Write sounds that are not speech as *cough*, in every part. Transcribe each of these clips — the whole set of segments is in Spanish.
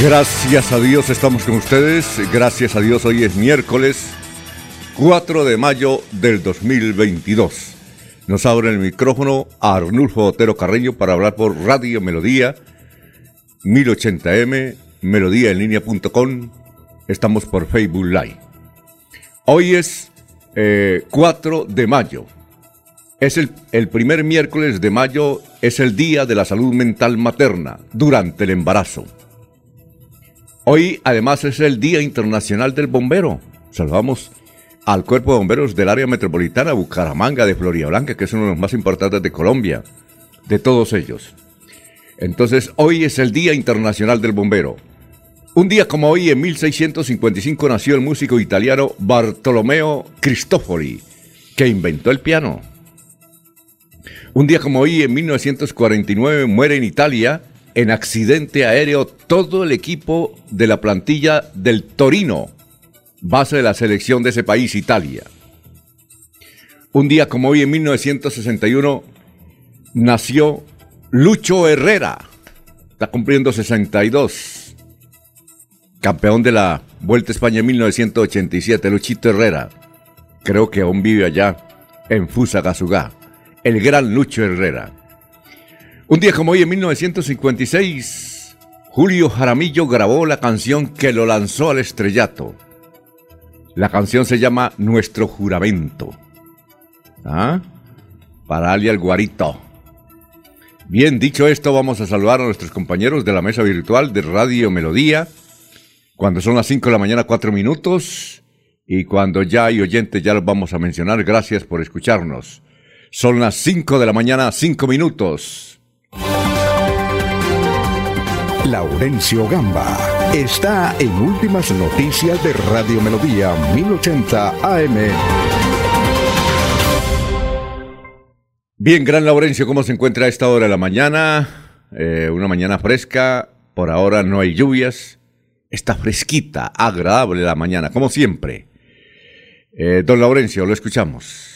Gracias a Dios estamos con ustedes. Gracias a Dios hoy es miércoles 4 de mayo del 2022. Nos abre el micrófono a Arnulfo Otero Carreño para hablar por Radio Melodía 1080m, melodíaenlínea.com. Estamos por Facebook Live. Hoy es 4 eh, de mayo. Es el primer miércoles de mayo, es el Día de la Salud Mental Materna durante el embarazo. Hoy además es el Día Internacional del Bombero. Saludamos al Cuerpo de Bomberos del área metropolitana Bucaramanga de Floria Blanca, que es uno de los más importantes de Colombia, de todos ellos. Entonces, hoy es el Día Internacional del Bombero. Un día como hoy, en 1655, nació el músico italiano Bartolomeo Cristofori, que inventó el piano. Un día como hoy, en 1949, muere en Italia en accidente aéreo todo el equipo de la plantilla del Torino, base de la selección de ese país, Italia. Un día como hoy, en 1961, nació Lucho Herrera, está cumpliendo 62, campeón de la Vuelta a España en 1987, Luchito Herrera, creo que aún vive allá en Fusagasugá, el gran Lucho Herrera. Un día como hoy, en 1956, Julio Jaramillo grabó la canción que lo lanzó al estrellato. La canción se llama Nuestro Juramento. ¿Ah? Para Ali Guarito. Bien, dicho esto, vamos a saludar a nuestros compañeros de la mesa virtual de Radio Melodía. Cuando son las 5 de la mañana, 4 minutos. Y cuando ya hay oyentes, ya los vamos a mencionar. Gracias por escucharnos. Son las 5 de la mañana, 5 minutos. Laurencio Gamba está en Últimas Noticias de Radio Melodía 1080 AM. Bien, gran Laurencio, ¿cómo se encuentra a esta hora de la mañana? Eh, una mañana fresca, por ahora no hay lluvias, está fresquita, agradable la mañana, como siempre. Eh, don Laurencio, lo escuchamos.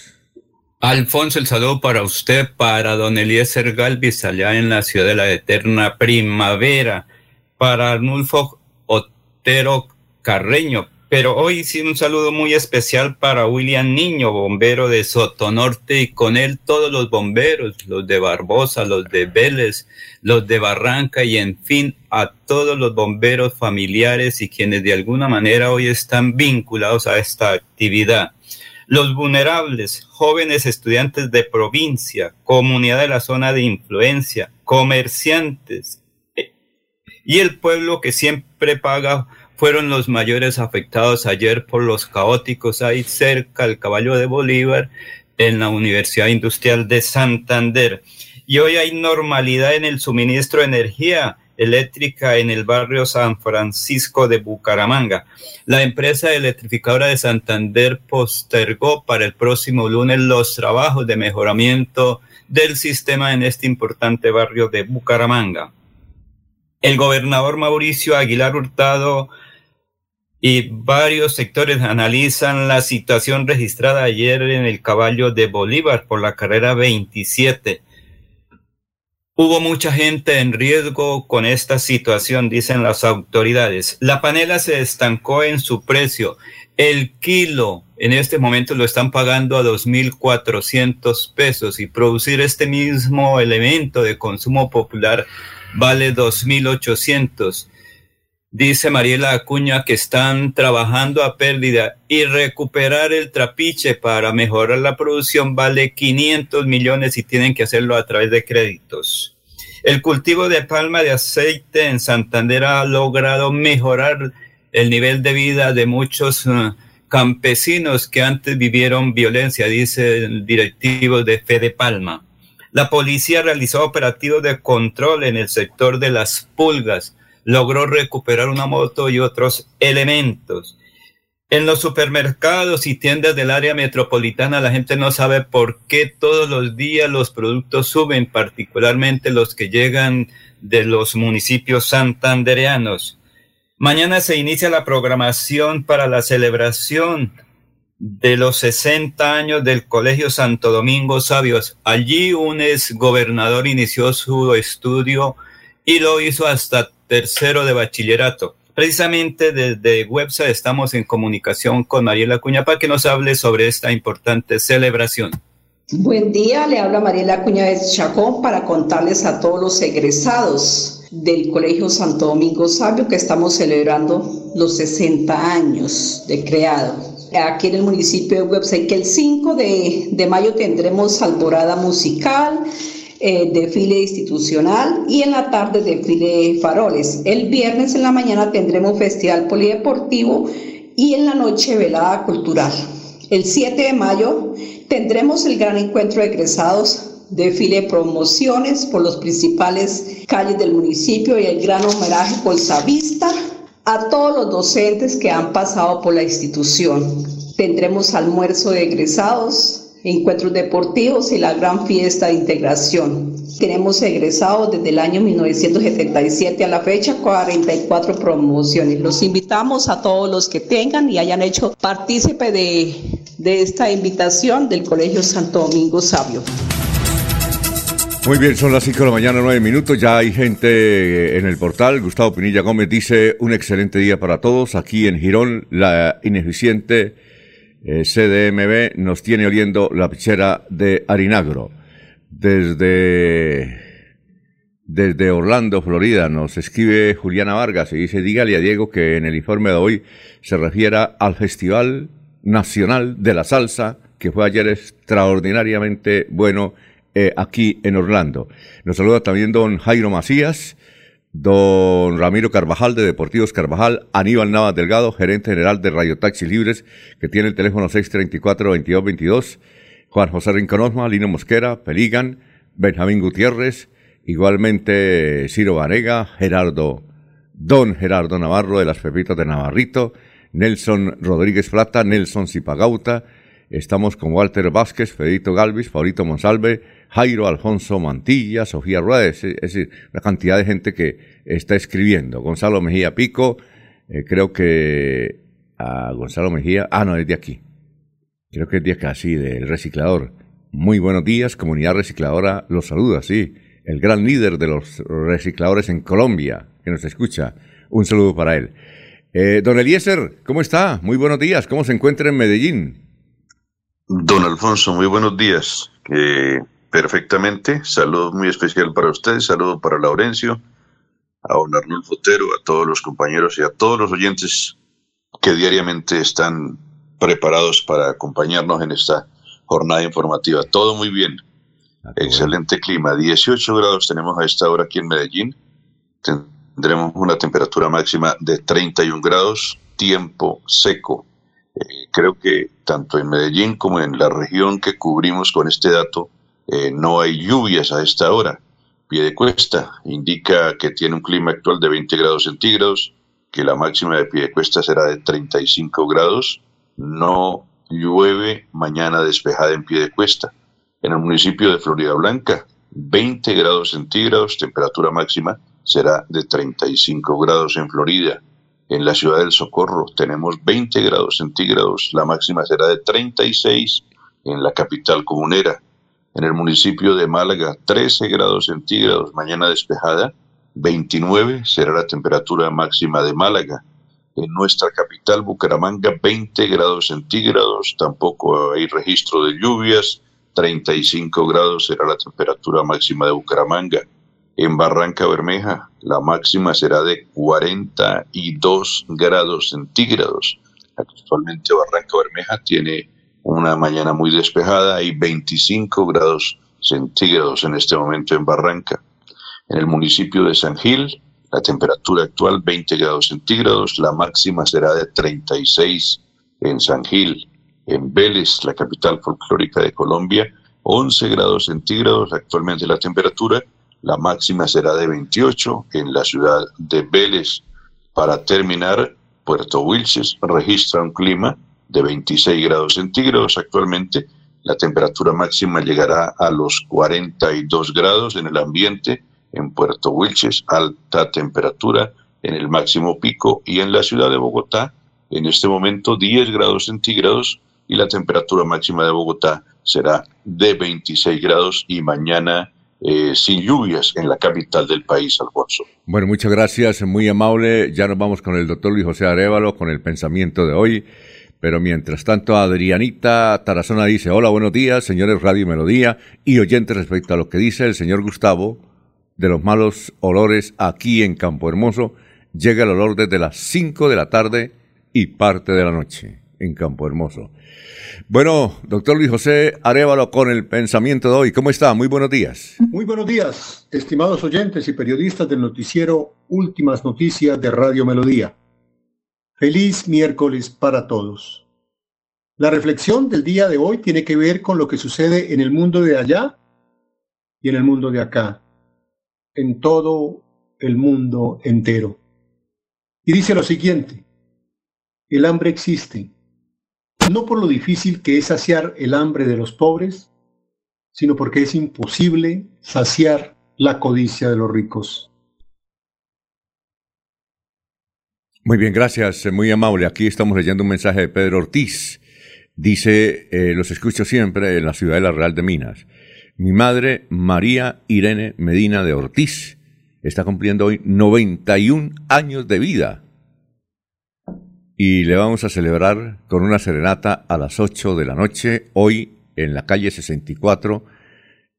Alfonso, el saludo para usted, para don Eliezer Galvis, allá en la ciudad de la eterna primavera, para Arnulfo Otero Carreño, pero hoy sí un saludo muy especial para William Niño, bombero de Sotonorte, y con él todos los bomberos, los de Barbosa, los de Vélez, los de Barranca, y en fin, a todos los bomberos familiares y quienes de alguna manera hoy están vinculados a esta actividad. Los vulnerables, jóvenes estudiantes de provincia, comunidad de la zona de influencia, comerciantes y el pueblo que siempre paga fueron los mayores afectados ayer por los caóticos ahí cerca del caballo de Bolívar en la Universidad Industrial de Santander. Y hoy hay normalidad en el suministro de energía eléctrica en el barrio San Francisco de Bucaramanga. La empresa electrificadora de Santander postergó para el próximo lunes los trabajos de mejoramiento del sistema en este importante barrio de Bucaramanga. El gobernador Mauricio Aguilar Hurtado y varios sectores analizan la situación registrada ayer en el caballo de Bolívar por la carrera 27 Hubo mucha gente en riesgo con esta situación, dicen las autoridades. La panela se estancó en su precio. El kilo en este momento lo están pagando a 2.400 pesos y producir este mismo elemento de consumo popular vale 2.800. Dice Mariela Acuña que están trabajando a pérdida y recuperar el trapiche para mejorar la producción vale 500 millones y tienen que hacerlo a través de créditos. El cultivo de palma de aceite en Santander ha logrado mejorar el nivel de vida de muchos uh, campesinos que antes vivieron violencia, dice el directivo de Fede Palma. La policía realizó operativos de control en el sector de las pulgas logró recuperar una moto y otros elementos. En los supermercados y tiendas del área metropolitana la gente no sabe por qué todos los días los productos suben, particularmente los que llegan de los municipios santandereanos. Mañana se inicia la programación para la celebración de los 60 años del Colegio Santo Domingo Sabios. Allí un ex gobernador inició su estudio y lo hizo hasta tercero de bachillerato. Precisamente desde website estamos en comunicación con Mariela Cuña para que nos hable sobre esta importante celebración. Buen día, le habla Mariela Cuña de Chacón para contarles a todos los egresados del Colegio Santo Domingo Sabio que estamos celebrando los 60 años de creado. Aquí en el municipio de website que el 5 de, de mayo tendremos alborada musical, eh, desfile institucional y en la tarde desfile faroles. El viernes en la mañana tendremos festival polideportivo y en la noche velada cultural. El 7 de mayo tendremos el gran encuentro de egresados, desfile promociones por los principales calles del municipio y el gran homenaje por Vista a todos los docentes que han pasado por la institución. Tendremos almuerzo de egresados, encuentros deportivos y la gran fiesta de integración. Tenemos egresados desde el año 1977 a la fecha 44 promociones. Los invitamos a todos los que tengan y hayan hecho partícipe de, de esta invitación del Colegio Santo Domingo Sabio. Muy bien, son las 5 de la mañana, 9 minutos. Ya hay gente en el portal. Gustavo Pinilla Gómez dice: Un excelente día para todos. Aquí en Girón, la ineficiente eh, CDMB nos tiene oliendo la pichera de Arinagro. Desde, desde Orlando, Florida, nos escribe Juliana Vargas y dice, dígale a Diego que en el informe de hoy se refiera al Festival Nacional de la Salsa, que fue ayer extraordinariamente bueno eh, aquí en Orlando. Nos saluda también don Jairo Macías, don Ramiro Carvajal de Deportivos Carvajal, Aníbal Navas Delgado, gerente general de Radio Taxi Libres, que tiene el teléfono 634-2222, Juan José Rincón Lino Mosquera, Peligan, Benjamín Gutiérrez, igualmente Ciro Vanega, Gerardo, don Gerardo Navarro de las Pepitas de Navarrito, Nelson Rodríguez Plata, Nelson Zipagauta, estamos con Walter Vázquez, Federico Galvis, Favorito Monsalve, Jairo Alfonso Mantilla, Sofía Rueda, es, decir, una cantidad de gente que está escribiendo. Gonzalo Mejía Pico, eh, creo que a Gonzalo Mejía, ah, no, es de aquí. Creo que es de acá, sí, del reciclador. Muy buenos días, comunidad recicladora, los saluda, sí. El gran líder de los recicladores en Colombia, que nos escucha. Un saludo para él. Eh, don Eliezer, ¿cómo está? Muy buenos días. ¿Cómo se encuentra en Medellín? Don Alfonso, muy buenos días. Perfectamente. Saludo muy especial para usted, saludo para Laurencio, a don Arnulfo Otero, a todos los compañeros y a todos los oyentes que diariamente están preparados para acompañarnos en esta jornada informativa. Todo muy bien. Ah, Excelente clima. 18 grados tenemos a esta hora aquí en Medellín. Tendremos una temperatura máxima de 31 grados, tiempo seco. Eh, creo que tanto en Medellín como en la región que cubrimos con este dato, eh, no hay lluvias a esta hora. Pie de cuesta indica que tiene un clima actual de 20 grados centígrados, que la máxima de pie de cuesta será de 35 grados. No llueve mañana despejada en pie de cuesta. En el municipio de Florida Blanca, 20 grados centígrados, temperatura máxima será de 35 grados en Florida. En la ciudad del Socorro tenemos 20 grados centígrados, la máxima será de 36 en la capital comunera. En el municipio de Málaga, 13 grados centígrados, mañana despejada. 29 será la temperatura máxima de Málaga. En nuestra capital, Bucaramanga, 20 grados centígrados, tampoco hay registro de lluvias. 35 grados será la temperatura máxima de Bucaramanga. En Barranca Bermeja, la máxima será de 42 grados centígrados. Actualmente Barranca Bermeja tiene una mañana muy despejada, hay 25 grados centígrados en este momento en Barranca. En el municipio de San Gil, la temperatura actual 20 grados centígrados, la máxima será de 36 en San Gil. En Vélez, la capital folclórica de Colombia, 11 grados centígrados actualmente la temperatura, la máxima será de 28 en la ciudad de Vélez. Para terminar, Puerto Wilches registra un clima de 26 grados centígrados actualmente. La temperatura máxima llegará a los 42 grados en el ambiente en Puerto Wilches, alta temperatura en el máximo pico y en la ciudad de Bogotá, en este momento 10 grados centígrados y la temperatura máxima de Bogotá será de 26 grados y mañana eh, sin lluvias en la capital del país, Alfonso. Bueno, muchas gracias, muy amable. Ya nos vamos con el doctor Luis José Arevalo con el pensamiento de hoy. Pero mientras tanto, Adrianita Tarazona dice, hola, buenos días, señores Radio Melodía y oyentes respecto a lo que dice el señor Gustavo de los malos olores aquí en Campo Hermoso. Llega el olor desde las 5 de la tarde y parte de la noche en Campo Hermoso. Bueno, doctor Luis José Arevalo con el pensamiento de hoy. ¿Cómo está? Muy buenos días. Muy buenos días, estimados oyentes y periodistas del noticiero Últimas Noticias de Radio Melodía. Feliz miércoles para todos. La reflexión del día de hoy tiene que ver con lo que sucede en el mundo de allá y en el mundo de acá, en todo el mundo entero. Y dice lo siguiente, el hambre existe no por lo difícil que es saciar el hambre de los pobres, sino porque es imposible saciar la codicia de los ricos. Muy bien, gracias, muy amable. Aquí estamos leyendo un mensaje de Pedro Ortiz. Dice, eh, los escucho siempre en la ciudad de la Real de Minas. Mi madre, María Irene Medina de Ortiz, está cumpliendo hoy 91 años de vida y le vamos a celebrar con una serenata a las 8 de la noche, hoy en la calle 64,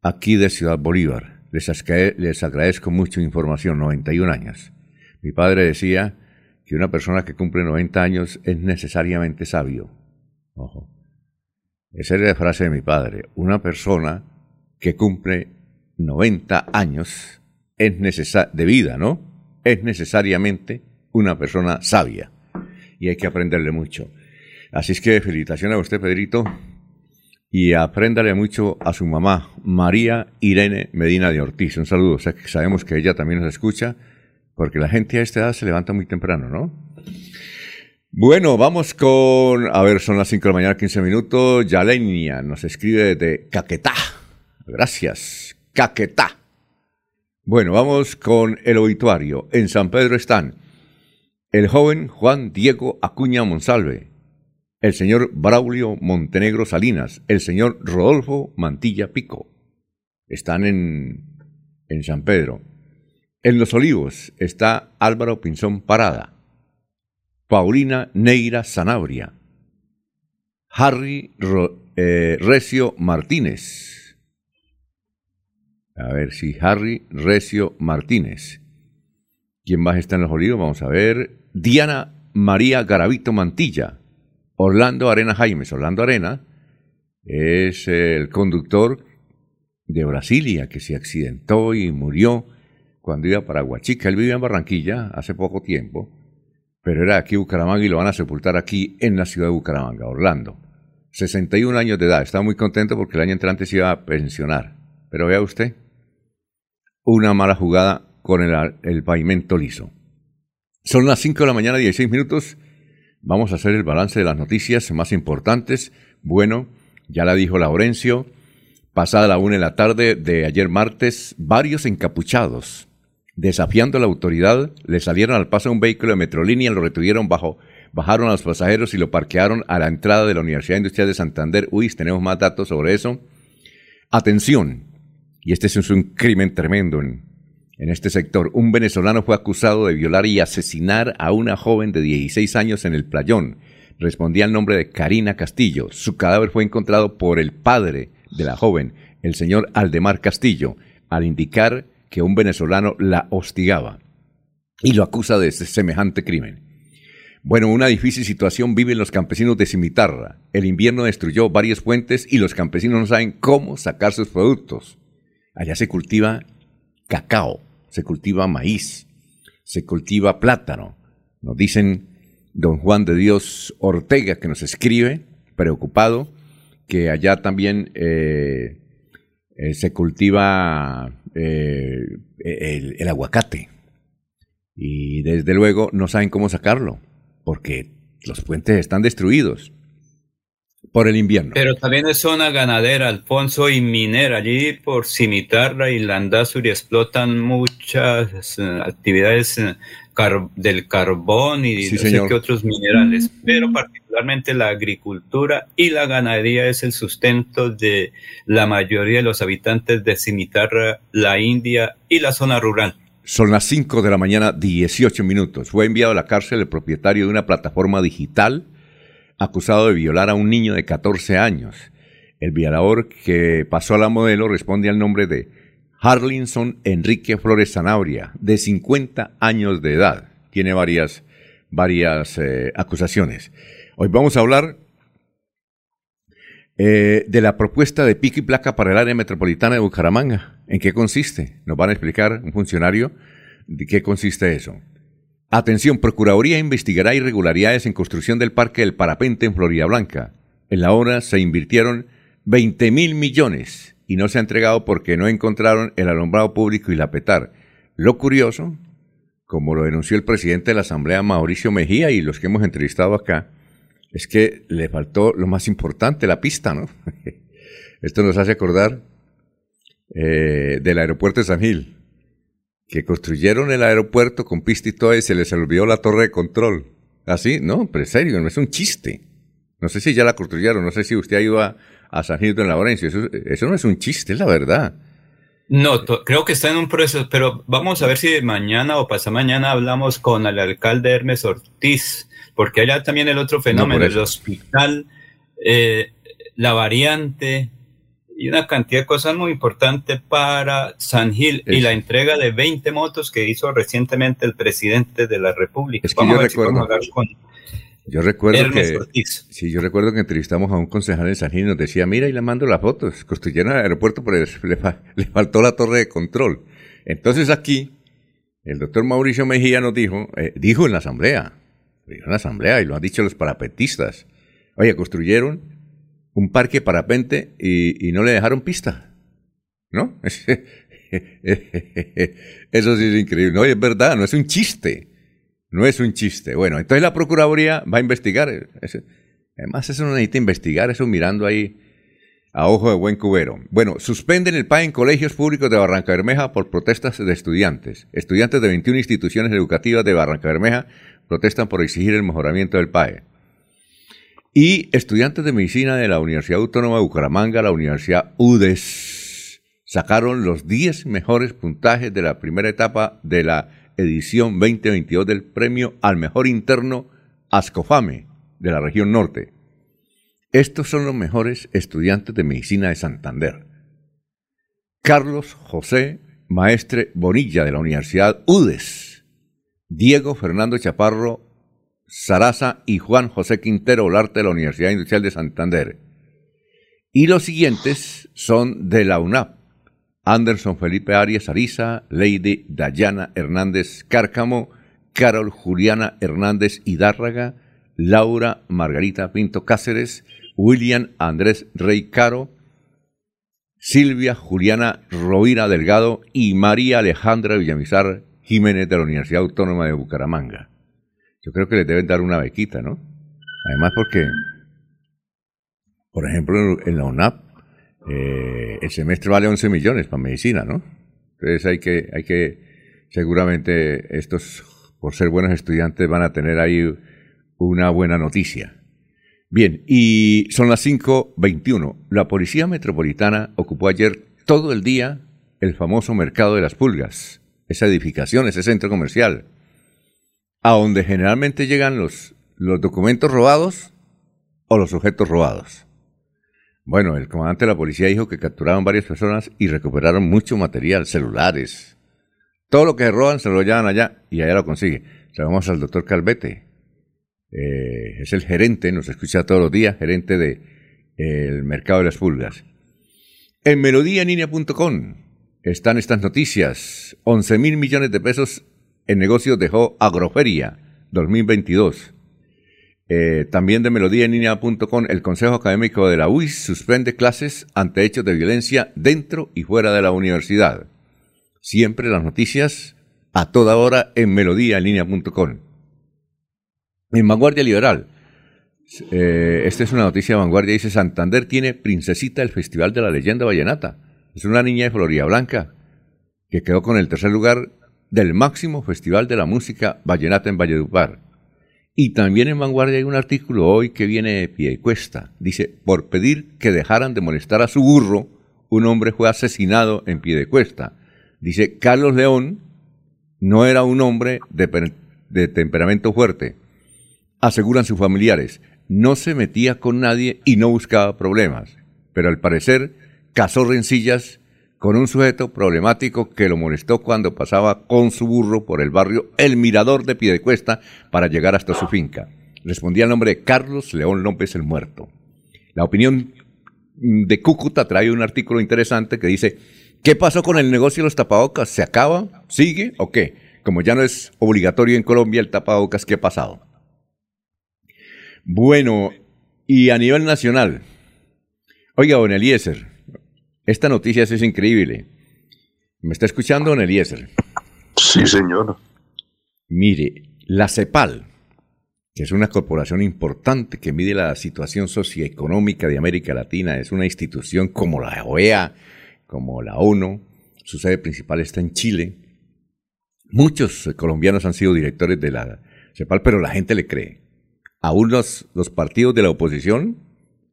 aquí de Ciudad Bolívar. Les, les agradezco mucho información, 91 años. Mi padre decía que una persona que cumple 90 años es necesariamente sabio. Ojo. Esa es la frase de mi padre. Una persona que cumple 90 años es de vida, ¿no? Es necesariamente una persona sabia y hay que aprenderle mucho. Así es que felicitaciones a usted, Pedrito, y apréndale mucho a su mamá, María Irene Medina de Ortiz. Un saludo, que sabemos que ella también nos escucha, porque la gente a esta edad se levanta muy temprano, ¿no? Bueno, vamos con, a ver, son las 5 de la mañana, 15 minutos. Yalenia nos escribe de Caquetá. Gracias, Caquetá. Bueno, vamos con el obituario. En San Pedro están el joven Juan Diego Acuña Monsalve, el señor Braulio Montenegro Salinas, el señor Rodolfo Mantilla Pico. Están en, en San Pedro. En Los Olivos está Álvaro Pinzón Parada, Paulina Neira Sanabria, Harry eh, Recio Martínez. A ver si Harry Recio Martínez. ¿Quién más está en Los Olivos? Vamos a ver. Diana María Garavito Mantilla, Orlando Arena Jaimes. Orlando Arena es el conductor de Brasilia que se accidentó y murió cuando iba para Huachica. Él vivía en Barranquilla hace poco tiempo, pero era aquí Bucaramanga y lo van a sepultar aquí en la ciudad de Bucaramanga, Orlando. 61 años de edad. Estaba muy contento porque el año entrante se iba a pensionar. Pero vea usted, una mala jugada con el, el pavimento liso. Son las 5 de la mañana, 16 minutos. Vamos a hacer el balance de las noticias más importantes. Bueno, ya la dijo Laurencio. Pasada la una de la tarde de ayer martes, varios encapuchados, desafiando la autoridad, le salieron al paso un vehículo de Metrolínea, lo retuvieron bajo, bajaron a los pasajeros y lo parquearon a la entrada de la Universidad Industrial de Santander. Uy, tenemos más datos sobre eso. Atención, y este es un crimen tremendo en, en este sector. Un venezolano fue acusado de violar y asesinar a una joven de 16 años en el playón. Respondía al nombre de Karina Castillo. Su cadáver fue encontrado por el padre de la joven, el señor Aldemar Castillo, al indicar que un venezolano la hostigaba. y lo acusa de semejante crimen. Bueno, una difícil situación viven los campesinos de Cimitarra. El invierno destruyó varias fuentes y los campesinos no saben cómo sacar sus productos. Allá se cultiva cacao, se cultiva maíz, se cultiva plátano. Nos dicen don Juan de Dios Ortega, que nos escribe, preocupado, que allá también eh, eh, se cultiva eh, el aguacate. Y desde luego no saben cómo sacarlo, porque los puentes están destruidos por el invierno. Pero también es zona ganadera, Alfonso, y minera. Allí por Cimitarra y Landazuri explotan muchas eh, actividades del carbón y no sé qué otros minerales. Pero particularmente la agricultura y la ganadería es el sustento de la mayoría de los habitantes de Cimitarra, la India y la zona rural. Son las 5 de la mañana, 18 minutos. Fue enviado a la cárcel el propietario de una plataforma digital acusado de violar a un niño de 14 años. El violador que pasó a la modelo responde al nombre de Harlinson Enrique Flores Zanabria, de 50 años de edad. Tiene varias, varias eh, acusaciones. Hoy vamos a hablar eh, de la propuesta de pico y placa para el área metropolitana de Bucaramanga. ¿En qué consiste? Nos van a explicar un funcionario de qué consiste eso. Atención, Procuraduría investigará irregularidades en construcción del Parque del Parapente en Florida Blanca. En la obra se invirtieron 20 mil millones y no se ha entregado porque no encontraron el alumbrado público y la petar. Lo curioso, como lo denunció el presidente de la Asamblea Mauricio Mejía y los que hemos entrevistado acá, es que le faltó lo más importante, la pista, ¿no? *laughs* Esto nos hace acordar eh, del aeropuerto de San Gil que construyeron el aeropuerto con pista y todo y se les olvidó la torre de control. Así, no, pero serio, no es un chiste. No sé si ya la construyeron, no sé si usted ha ido a, San Gil de Laurencio, eso, eso no es un chiste, es la verdad. No, creo que está en un proceso, pero vamos a ver si mañana o pasa mañana hablamos con el alcalde Hermes Ortiz, porque allá también el otro fenómeno, el hospital, eh, la variante, y una cantidad de cosas muy importantes para San Gil y la entrega de 20 motos que hizo recientemente el presidente de la República. Es que yo recuerdo, yo recuerdo que sí, yo recuerdo que entrevistamos a un concejal en San Gil y nos decía, mira, y le mando las fotos, construyeron el aeropuerto, pero *laughs* le, faltó la torre de control. Entonces aquí, el doctor Mauricio Mejía nos dijo, eh, dijo en la asamblea, dijo en la asamblea, y lo han dicho los parapetistas, oye, construyeron un parque parapente y, no le dejaron pista. ¿No? *laughs* Eso sí es increíble. No, es verdad, no es un chiste. No es un chiste. Bueno, entonces la Procuraduría va a investigar. Además, eso no necesita investigar, eso mirando ahí a ojo de buen cubero. Bueno, suspenden el PAE en colegios públicos de Barranca Bermeja por protestas de estudiantes. Estudiantes de 21 instituciones educativas de Barranca Bermeja protestan por exigir el mejoramiento del PAE. Y estudiantes de medicina de la Universidad Autónoma de Bucaramanga, la Universidad UDES, sacaron los 10 mejores puntajes de la primera etapa de la edición 2022 del premio al mejor interno Ascofame de la región norte. Estos son los mejores estudiantes de medicina de Santander. Carlos José Maestre Bonilla de la Universidad UDES. Diego Fernando Chaparro Sarasa y Juan José Quintero Olarte de la Universidad Industrial de Santander. Y los siguientes son de la UNAP. Anderson Felipe Arias Ariza, Lady Dayana Hernández Cárcamo, Carol Juliana Hernández Hidárraga, Laura Margarita Pinto Cáceres, William Andrés Rey Caro, Silvia Juliana Rovira Delgado y María Alejandra Villamizar Jiménez de la Universidad Autónoma de Bucaramanga yo creo que les deben dar una bequita, ¿no? Además porque, por ejemplo, en la UNAP, eh, el semestre vale 11 millones para medicina, ¿no? Entonces hay que, hay que, seguramente estos, por ser buenos estudiantes, van a tener ahí una buena noticia. Bien, y son las 5.21. La Policía Metropolitana ocupó ayer todo el día el famoso Mercado de las Pulgas, esa edificación, ese centro comercial a donde generalmente llegan los, los documentos robados o los objetos robados. Bueno, el comandante de la policía dijo que capturaron varias personas y recuperaron mucho material, celulares, Todo lo que roban se lo llevan allá y allá lo consigue. Llamamos al doctor Calvete. Eh, es el gerente, nos escucha todos los días, gerente del de, mercado de las pulgas. En melodíaenlínea.com están estas noticias. 11 mil millones de pesos en negocios dejó Agroferia 2022. Eh, también de melodíaenlínea.com, el Consejo Académico de la UIS suspende clases ante hechos de violencia dentro y fuera de la universidad. Siempre las noticias a toda hora en melodíaenlínea.com. En Vanguardia Liberal, eh, esta es una noticia de Vanguardia, dice Santander tiene Princesita el Festival de la Leyenda Vallenata. Es una niña de Florida Blanca que quedó con el tercer lugar del máximo Festival de la Música Vallenata en Valledupar. Y también en Vanguardia hay un artículo hoy que viene de pie cuesta. Dice, por pedir que dejaran de molestar a su burro, un hombre fue asesinado en pie de cuesta. Dice, Carlos León no era un hombre de, de temperamento fuerte. Aseguran sus familiares, no se metía con nadie y no buscaba problemas. Pero al parecer cazó rencillas con un sujeto problemático que lo molestó cuando pasaba con su burro por el barrio El Mirador de Piedecuesta para llegar hasta su finca. Respondía el nombre de Carlos León López el Muerto. La opinión de Cúcuta trae un artículo interesante que dice, ¿qué pasó con el negocio de los tapabocas? ¿Se acaba? ¿Sigue o qué? Como ya no es obligatorio en Colombia el tapabocas, ¿qué ha pasado? Bueno, y a nivel nacional, oiga, don Eliezer, esta noticia es increíble. ¿Me está escuchando, don Eliezer? Sí, señor. Mire, la CEPAL, que es una corporación importante que mide la situación socioeconómica de América Latina, es una institución como la OEA, como la ONU, su sede principal está en Chile. Muchos colombianos han sido directores de la CEPAL, pero la gente le cree. Aún los, los partidos de la oposición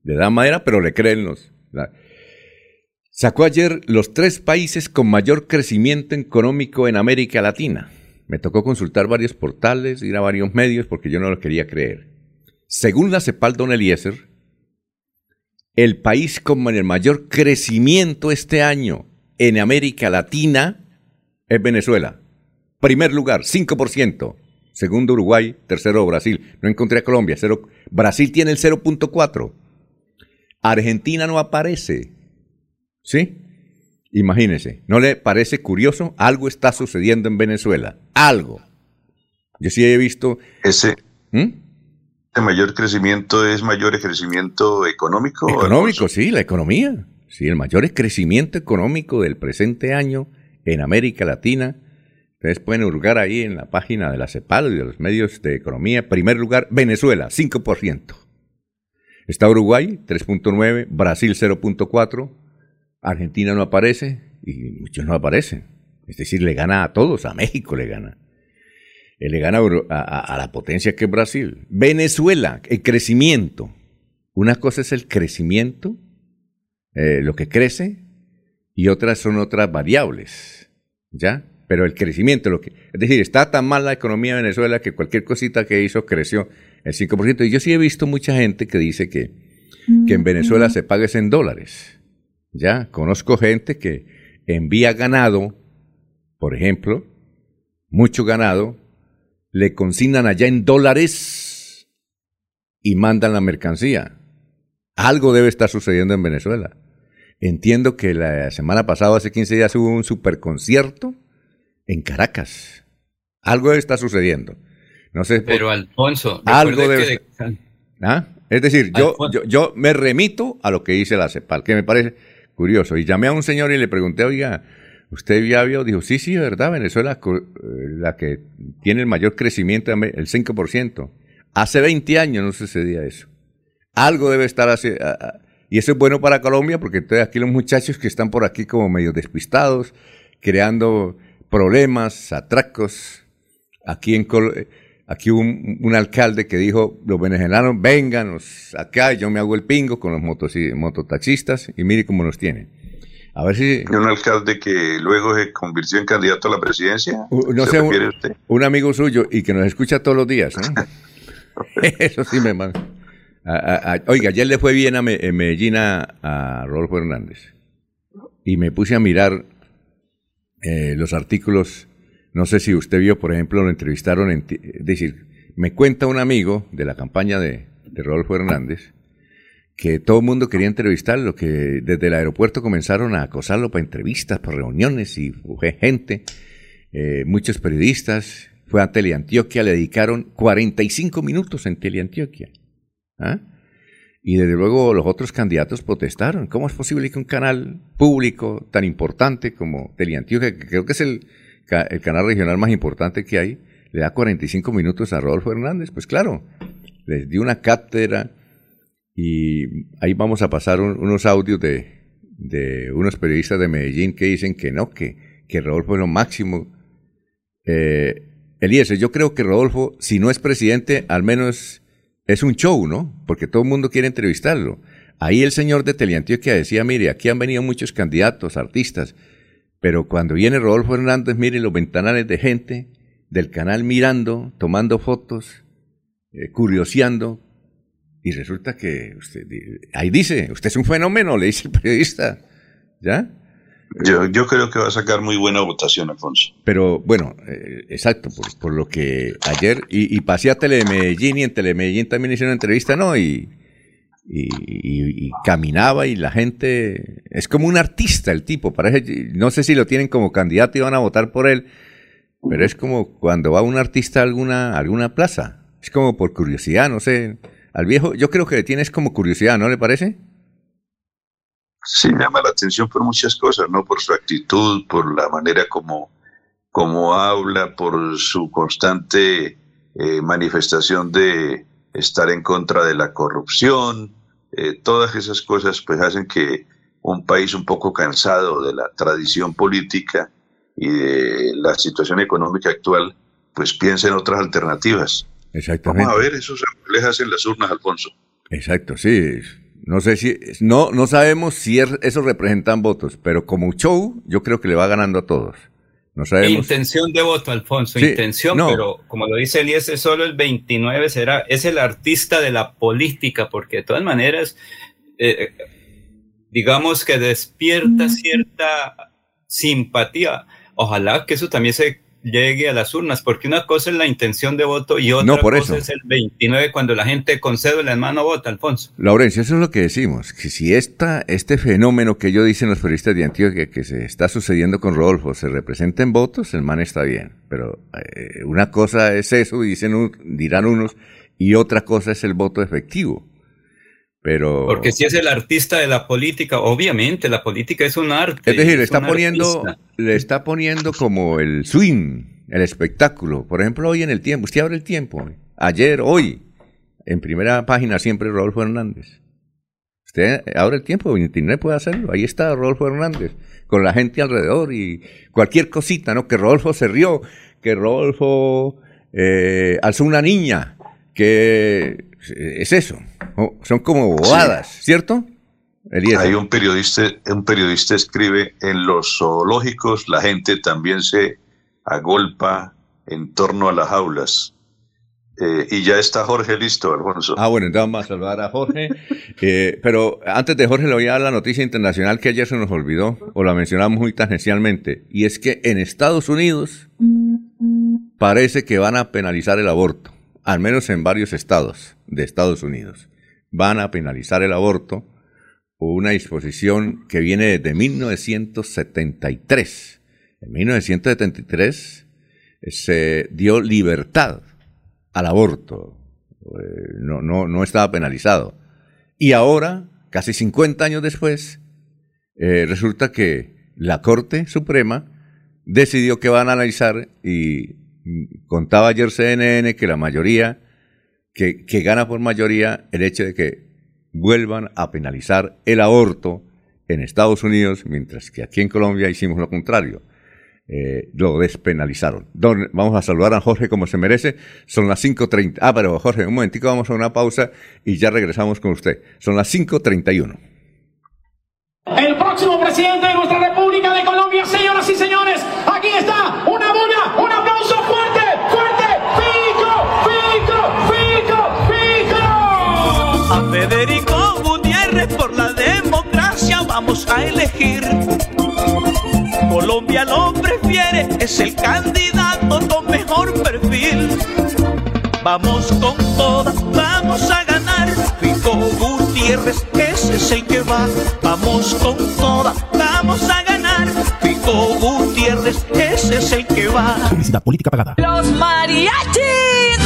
le dan madera, pero le creen los... Sacó ayer los tres países con mayor crecimiento económico en América Latina. Me tocó consultar varios portales, ir a varios medios porque yo no lo quería creer. Según la CEPAL Don Eliezer, el país con el mayor crecimiento este año en América Latina es Venezuela. Primer lugar, 5%. Segundo Uruguay, tercero Brasil. No encontré a Colombia. Brasil tiene el 0.4. Argentina no aparece. ¿Sí? Imagínese, ¿no le parece curioso? Algo está sucediendo en Venezuela. Algo. Yo sí he visto. Ese. ¿Mm? ¿El mayor crecimiento es mayor crecimiento económico? Económico, sí, la economía. Sí, el mayor crecimiento económico del presente año en América Latina. Ustedes pueden hurgar ahí en la página de la CEPAL y de los medios de economía. Primer lugar, Venezuela, 5%. Está Uruguay, 3.9%, Brasil, 0.4%, Argentina no aparece y muchos no aparecen. Es decir, le gana a todos, a México le gana. Eh, le gana a, la potencia que es Brasil. Venezuela, el crecimiento. Una cosa es el crecimiento, eh, lo que crece, y otras son otras variables. ¿Ya? Pero el crecimiento, lo que, es decir, está tan mal la economía de Venezuela que cualquier cosita que hizo creció el 5%. Y yo sí he visto mucha gente que dice que, que en Venezuela se pague en dólares. Ya, conozco gente que envía ganado, por ejemplo, mucho ganado, le consignan allá en dólares y mandan la mercancía. Algo debe estar sucediendo en Venezuela. Entiendo que la semana pasada, hace 15 días, hubo un superconcierto en Caracas. Algo debe estar sucediendo. No sé. Pero Alfonso, algo debe ¿Ah? Es decir, yo, yo, yo, me remito a lo que dice la CEPAL, que me parece curioso. Y llamé a un señor y le pregunté, oiga, ¿usted ya vio? Dijo, sí, sí, verdad, Venezuela eh, la que tiene el mayor crecimiento, el 5%. Hace 20 años no sucedía eso. Algo debe estar haciendo... Y eso es bueno para Colombia porque entonces aquí los muchachos que están por aquí como medio despistados, creando problemas, atracos. Aquí en aquí hubo un, alcalde que dijo, los venezolanos vengan acá, yo me hago el pingo con los mototaxistas y mire cómo nos tienen. A ver si... Un alcalde que luego se convirtió en candidato a la presidencia. no sé, un, amigo suyo y que nos escucha todos los días. *laughs* Eso sí me manda. oiga, ayer le fue bien a en Medellín a, Rodolfo Hernández. Y me puse a mirar eh, los artículos No sé si usted vio, por ejemplo, lo entrevistaron, en, es decir, me cuenta un amigo de la campaña de, de Rodolfo Hernández que todo el mundo quería entrevistarlo, que desde el aeropuerto comenzaron a acosarlo para entrevistas, para reuniones y fue gente, eh, muchos periodistas, fue a Teleantioquia, le dedicaron 45 minutos en Teleantioquia. ¿Ah? Y desde luego los otros candidatos protestaron. ¿Cómo es posible que un canal público tan importante como Teleantioquia, que creo que es el, el canal regional más importante que hay, le da 45 minutos a Rodolfo Hernández? Pues claro, les dio una cátedra y ahí vamos a pasar unos audios de, de, unos periodistas de Medellín que dicen que no, que, que Rodolfo es lo máximo. Eh, Eliezer, yo creo que Rodolfo, si no es presidente, al menos es un show, ¿no? Porque todo el mundo quiere entrevistarlo. Ahí el señor de Teleantioquia decía, mire, aquí han venido muchos candidatos, artistas, pero cuando viene Rodolfo Hernández, mire los ventanales de gente del canal mirando, tomando fotos, eh, curioseando, y resulta que usted, ahí dice, usted es un fenómeno, le dice el periodista. ¿Ya? Yo, yo creo que va a sacar muy buena votación, Alfonso. Pero bueno, eh, exacto, por, lo que ayer, y, pasé a Telemedellín y en Telemedellín también hicieron una entrevista, ¿no? Y, y, caminaba y la gente, es como un artista el tipo, parece, no sé si lo tienen como candidato y van a votar por él, pero es como cuando va un artista a alguna, alguna plaza, es como por curiosidad, no sé al viejo, yo creo que le tienes como curiosidad, ¿no le parece? Sí, llama la atención por muchas cosas, ¿no? Por su actitud, por la manera como, como habla, por su constante eh, manifestación de estar en contra de la corrupción. Eh, todas esas cosas pues hacen que un país un poco cansado de la tradición política y de la situación económica actual, pues piense en otras alternativas. Exactamente. Vamos a ver, eso se refleja en las urnas, Alfonso. Exacto, sí. No sé si, no, no sabemos si eso representan votos, pero como show, yo creo que le va ganando a todos. No sabemos. Intención de voto, Alfonso, intención, pero como lo dice Elías, solo el 29 será, es el artista de la política, porque de todas maneras, eh, digamos que despierta cierta simpatía. Ojalá que eso también se llegue a las urnas, porque una cosa es la intención de voto y otra cosa es el 29 cuando la gente con cédula en mano vota, Alfonso. Laurencio, eso es lo que decimos, que si esta, este fenómeno que yo dicen los periodistas de Antioquia que se está sucediendo con Rodolfo se representa en votos, el man está bien, pero eh, una cosa es eso, dicen, dirán unos, y otra cosa es el voto efectivo. Pero... Porque si es el artista de la política, obviamente la política es un arte. Es decir, le está poniendo, le está poniendo como el swing, el espectáculo. Por ejemplo, hoy en el tiempo, usted abre el tiempo, ayer, hoy, en primera página siempre Rodolfo Hernández. Usted abre el tiempo, internet puede hacerlo. Ahí está Rodolfo Hernández, con la gente alrededor y cualquier cosita, ¿no? Que Rodolfo se rió, que Rodolfo eh, alzó una niña, que es eso. Son como bobadas, ¿cierto? Hay un periodista, un periodista escribe, en los zoológicos la gente también se agolpa en torno a las jaulas. Eh, y ya está Jorge listo, Alfonso. Ah, bueno, entonces vamos a saludar a Jorge. *laughs* Eh, pero antes de Jorge le voy a dar la noticia internacional que ayer se nos olvidó, o la mencionamos muy tangencialmente, y es que en Estados Unidos parece que van a penalizar el aborto, al menos en varios estados de Estados Unidos van a penalizar el aborto una disposición que viene desde 1973. En 1973 se dio libertad al aborto, eh, no, no, no estaba penalizado. Y ahora, casi 50 años después, eh, resulta que la Corte Suprema decidió que van a analizar y contaba ayer CNN que la mayoría que, gana por mayoría el hecho de que vuelvan a penalizar el aborto en Estados Unidos, mientras que aquí en Colombia hicimos lo contrario. Eh, lo despenalizaron. vamos a saludar a Jorge como se merece. Son las 5.30. Ah, pero Jorge, un momentico, vamos a una pausa y ya regresamos con usted. Son las 5.31. El próximo presidente de nuestra República de Colombia, vamos a elegir. Colombia lo prefiere, es el candidato con mejor perfil. Vamos con todas, vamos a ganar. Fico Gutiérrez, ese es el que va. Vamos con todas, vamos a ganar. Fico Gutiérrez, ese es el que va. Publicidad política pagada. Los mariachis.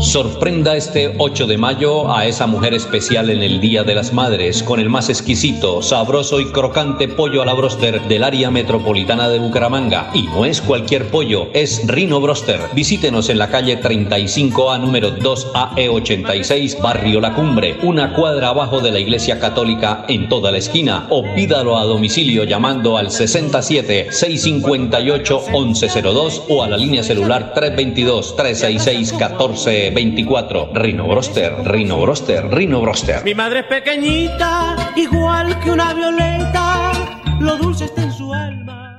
Sorprenda este 8 de mayo a esa mujer especial en el Día de las Madres con el más exquisito, sabroso y crocante pollo a la broster del área metropolitana de Bucaramanga. Y no es cualquier pollo, es Rino Broster. Visítenos en la calle 35A número 2AE86, Barrio La Cumbre, una cuadra abajo de la Iglesia Católica en toda la esquina. O pídalo a domicilio llamando al 67 658 1102 o a la línea celular 322 366 14 24. Rino Broster, Rino Broster, Rino Broster. Mi madre es pequeñita, igual que una violeta, lo dulce está en su alma.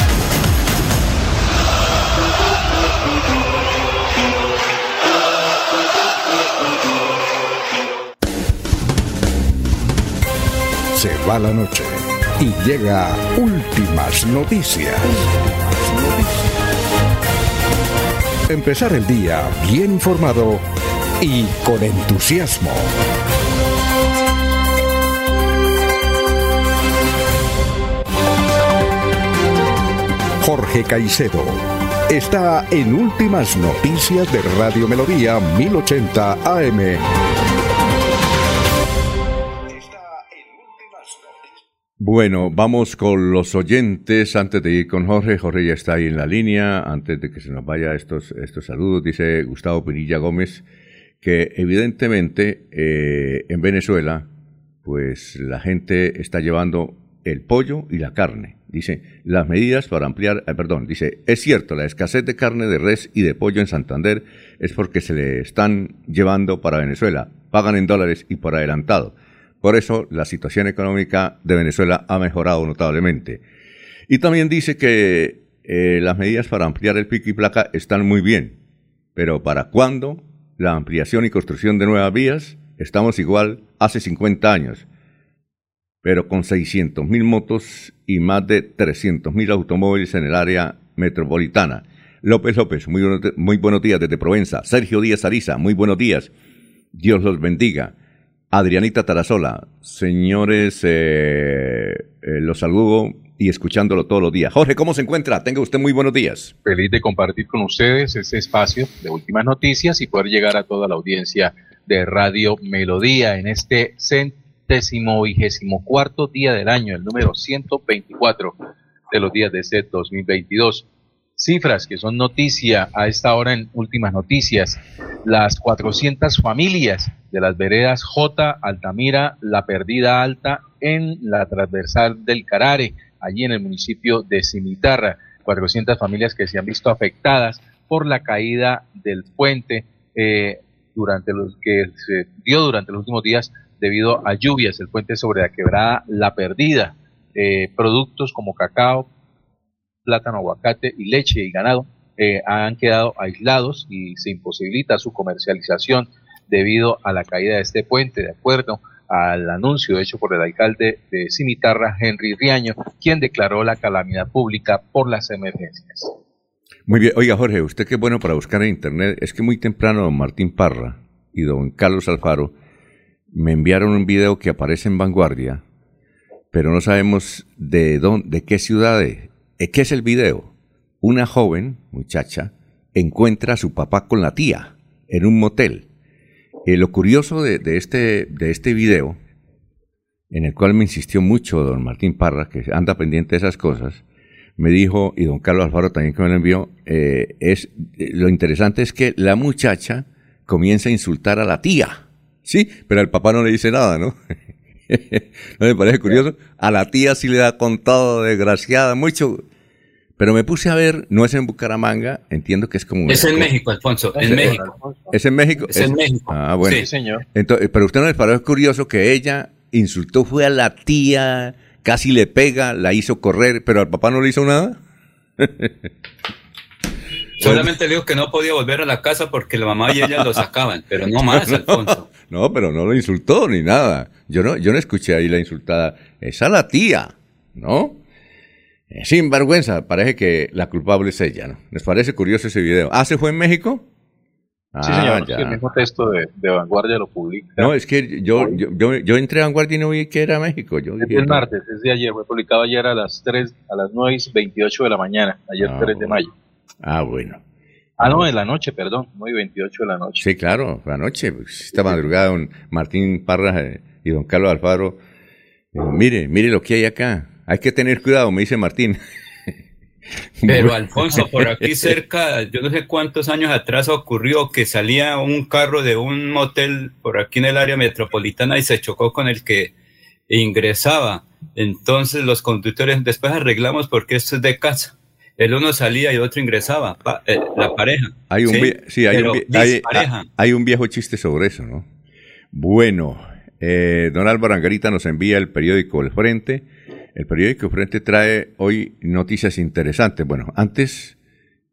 Se va la noche y llega últimas noticias. Empezar el día bien informado y con entusiasmo. Jorge Caicedo está en Últimas Noticias de Radio Melodía 1080 AM. Bueno, vamos con los oyentes antes de ir con Jorge. Jorge ya está ahí en la línea. Antes de que se nos vaya estos, estos saludos, dice Gustavo Pinilla Gómez que evidentemente eh, en Venezuela, pues la gente está llevando el pollo y la carne. Dice, las medidas para ampliar, eh, perdón, dice, es cierto, la escasez de carne de res y de pollo en Santander es porque se le están llevando para Venezuela. Pagan en dólares y por adelantado. Por eso la situación económica de Venezuela ha mejorado notablemente. Y también dice que eh, las medidas para ampliar el pico y placa están muy bien, pero ¿para cuándo la ampliación y construcción de nuevas vías? Estamos igual hace 50 años, pero con 600.000 motos y más de 300.000 automóviles en el área metropolitana. López López, muy, muy buenos días desde Provenza. Sergio Díaz Ariza, muy buenos días. Dios los bendiga. Adrianita Tarasola, señores, eh, eh, los saludo y escuchándolo todos los días. Jorge, ¿cómo se encuentra? Tenga usted muy buenos días. Feliz de compartir con ustedes este espacio de últimas noticias y poder llegar a toda la audiencia de Radio Melodía en este centésimo vigésimo cuarto día del año, el número 124 de los días de este 2022 cifras que son noticia a esta hora en últimas noticias. Las 400 familias de las veredas J, Altamira, La Perdida Alta, en la transversal del Carare, allí en el municipio de Cimitarra. 400 familias que se han visto afectadas por la caída del puente eh, durante los que se dio durante los últimos días debido a lluvias. El puente sobre la quebrada La Perdida. Eh, productos como cacao, plátano, aguacate y leche y ganado eh, han quedado aislados y se imposibilita su comercialización debido a la caída de este puente, de acuerdo al anuncio hecho por el alcalde de Cimitarra, Henry Riaño, quien declaró la calamidad pública por las emergencias. Muy bien. Oiga, Jorge, usted es bueno para buscar en internet. Es que muy temprano don Martín Parra y don Carlos Alfaro me enviaron un video que aparece en Vanguardia, pero no sabemos de dónde, de qué ciudad. ¿Qué es el video? Una joven, muchacha, encuentra a su papá con la tía en un motel. Eh, lo curioso de, este, de este video, en el cual me insistió mucho don Martín Parra, que anda pendiente de esas cosas, me dijo, y don Carlos Alfaro también que me lo envió, eh, es, eh, lo interesante es que la muchacha comienza a insultar a la tía, ¿sí? Pero al papá no le dice nada, ¿no? *laughs* ¿No me parece curioso? A la tía sí le da contado, desgraciada, mucho. Pero me puse a ver, no es en Bucaramanga, entiendo que es como... Es en México, Alfonso, en México. ¿Es en México? Es en México. Ah, bueno. Sí, señor. Entonces, pero usted no le parece curioso que ella insultó, fue a la tía, casi le pega, la hizo correr, pero al papá no le hizo nada. *laughs* Solamente le digo que no podía volver a la casa porque la mamá y ella lo sacaban, pero no más, *laughs* Alfonso. No, pero no lo insultó ni nada. Yo no, yo no escuché ahí la insultada. Es a la tía, ¿no? Eh, Sin vergüenza, parece que la culpable es ella, ¿no? ¿Les parece curioso ese video? ¿Ah, se fue en México? Sí, señor. Sí, el mismo texto de, de, Vanguardia lo publica. No, es que yo, yo, yo, yo, entré a Vanguardia y no vi que era México. Yo es el martes, es de ayer. Fue publicado ayer a las 3, a las 9 y 28 de la mañana, ayer ah, 3 de mayo. Ah, bueno. Ah, no, en la noche, perdón, 9 y 28 de la noche. Sí, claro, la noche. Pues, esta madrugada, don Martín Parra eh, y don Carlos Alfaro. Eh, mire, mire lo que hay acá. Hay que tener cuidado, me dice Martín. *laughs* Pero Alfonso, por aquí cerca, yo no sé cuántos años atrás ocurrió que salía un carro de un motel por aquí en el área metropolitana y se chocó con el que ingresaba. Entonces los conductores después arreglamos porque esto es de casa. El uno salía y el otro ingresaba, pa, eh, la pareja. Hay un, ¿sí? sí, hay, un, hay, hay, un viejo chiste sobre eso, ¿no? Bueno, eh, don Álvaro Angarita nos envía el periódico El Frente el periódico Frente trae hoy noticias interesantes. Bueno, antes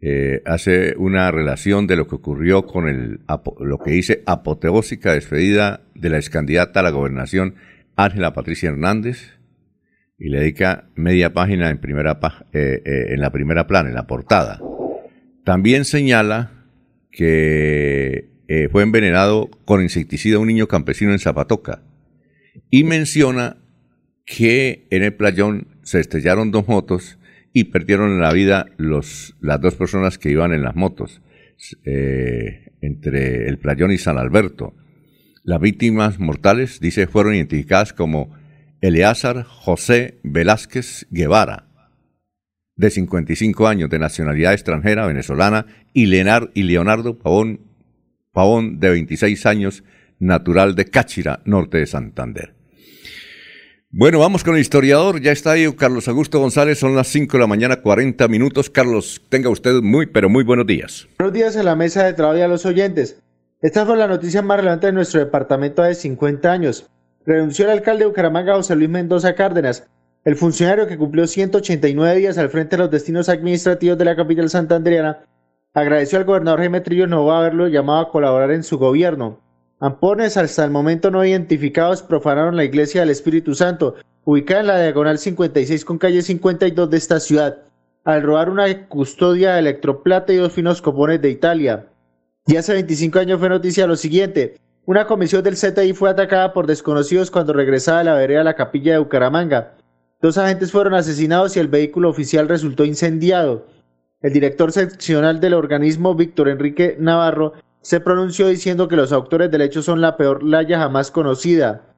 eh, hace una relación de lo que ocurrió con lo que dice apoteósica despedida de la ex candidata a la gobernación Ángela Patricia Hernández y le dedica media página en, primera, eh, eh, en la primera plana, en la portada. También señala que fue envenenado con insecticida un niño campesino en Zapatoca y menciona que en el playón se estrellaron dos motos y perdieron la vida los, las dos personas que iban en las motos, eh, entre el playón y San Alberto. Las víctimas mortales, dice, fueron identificadas como Eleazar José Velázquez Guevara, de 55 años, de nacionalidad extranjera venezolana, y, Leonardo Pavón, Pavón, de 26 años, natural de Cáchira, norte de Santander. Bueno, vamos con el historiador. Ya está ahí Carlos Augusto González. Son las 5 de la mañana, 40 minutos. Carlos, tenga usted muy, pero muy buenos días. Buenos días en la mesa de trabajo y a los oyentes. Esta fue la noticia más relevante de nuestro departamento de 50 años. Renunció el alcalde de Bucaramanga, José Luis Mendoza Cárdenas. El funcionario que cumplió 189 días al frente de los destinos administrativos de la capital santandriana agradeció al gobernador Jaime Trillo Nova haberlo llamado a colaborar en su gobierno. Ampones hasta el momento no identificados profanaron la iglesia del Espíritu Santo, ubicada en la diagonal 56 con calle 52 de esta ciudad, al robar una custodia de electroplata y dos finos copones de Italia. Y hace 25 años fue noticia lo siguiente. Una comisión del CTI fue atacada por desconocidos cuando regresaba de la vereda a la capilla de Bucaramanga. Dos agentes fueron asesinados y el vehículo oficial resultó incendiado. El director seccional del organismo, Víctor Enrique Navarro, se pronunció diciendo que los autores del hecho son la peor laya jamás conocida.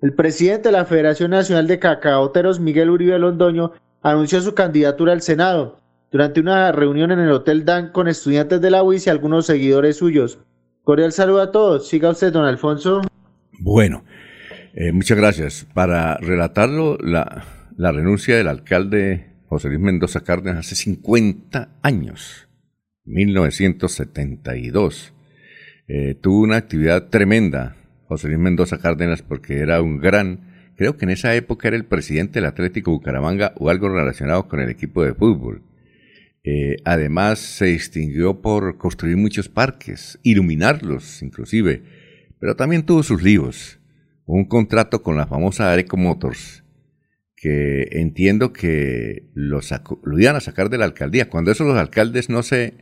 El presidente de la Federación Nacional de Cacaoteros, Miguel Uribe Londoño, anunció su candidatura al Senado durante una reunión en el Hotel Dan con estudiantes de la UIS y algunos seguidores suyos. Cordial saludo a todos. Siga usted, don Alfonso. Bueno, eh, muchas gracias. Para relatarlo, la, la renuncia del alcalde José Luis Mendoza Cárdenas hace 50 años, 1972. Eh, tuvo una actividad tremenda, José Luis Mendoza Cárdenas, porque era un gran, creo que en esa época era el presidente del Atlético Bucaramanga o algo relacionado con el equipo de fútbol. Eh, además, se distinguió por construir muchos parques, iluminarlos inclusive, pero también tuvo sus líos. Un contrato con la famosa Areco Motors, que entiendo que lo, lo iban a sacar de la alcaldía, cuando esos los alcaldes no se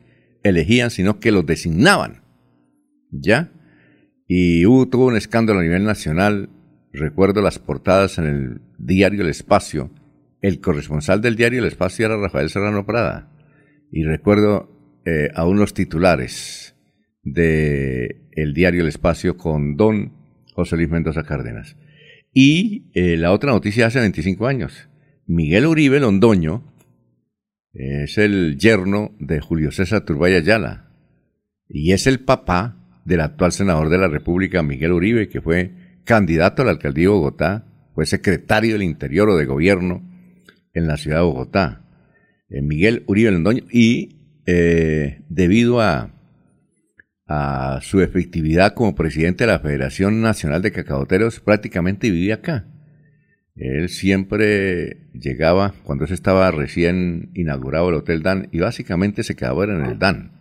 elegían, sino que los designaban. ¿Ya? Y hubo, tuvo un escándalo a nivel nacional. Recuerdo las portadas en el diario El Espacio. El corresponsal del diario El Espacio era Rafael Serrano Prada. Y recuerdo eh, a unos titulares de el diario El Espacio con don José Luis Mendoza Cárdenas. Y eh, la otra noticia hace 25 años. Miguel Uribe Londoño es el yerno de Julio César Turbay Ayala y es el papá del actual senador de la República, Miguel Uribe, que fue candidato a la alcaldía de Bogotá, fue secretario del Interior o de Gobierno en la ciudad de Bogotá. Eh, Miguel Uribe Londoño y eh, debido a, a su efectividad como presidente de la Federación Nacional de Cacaoteros, prácticamente vivía acá. Él siempre llegaba, cuando se estaba recién inaugurado el Hotel Dan, y básicamente se quedaba en el Dan.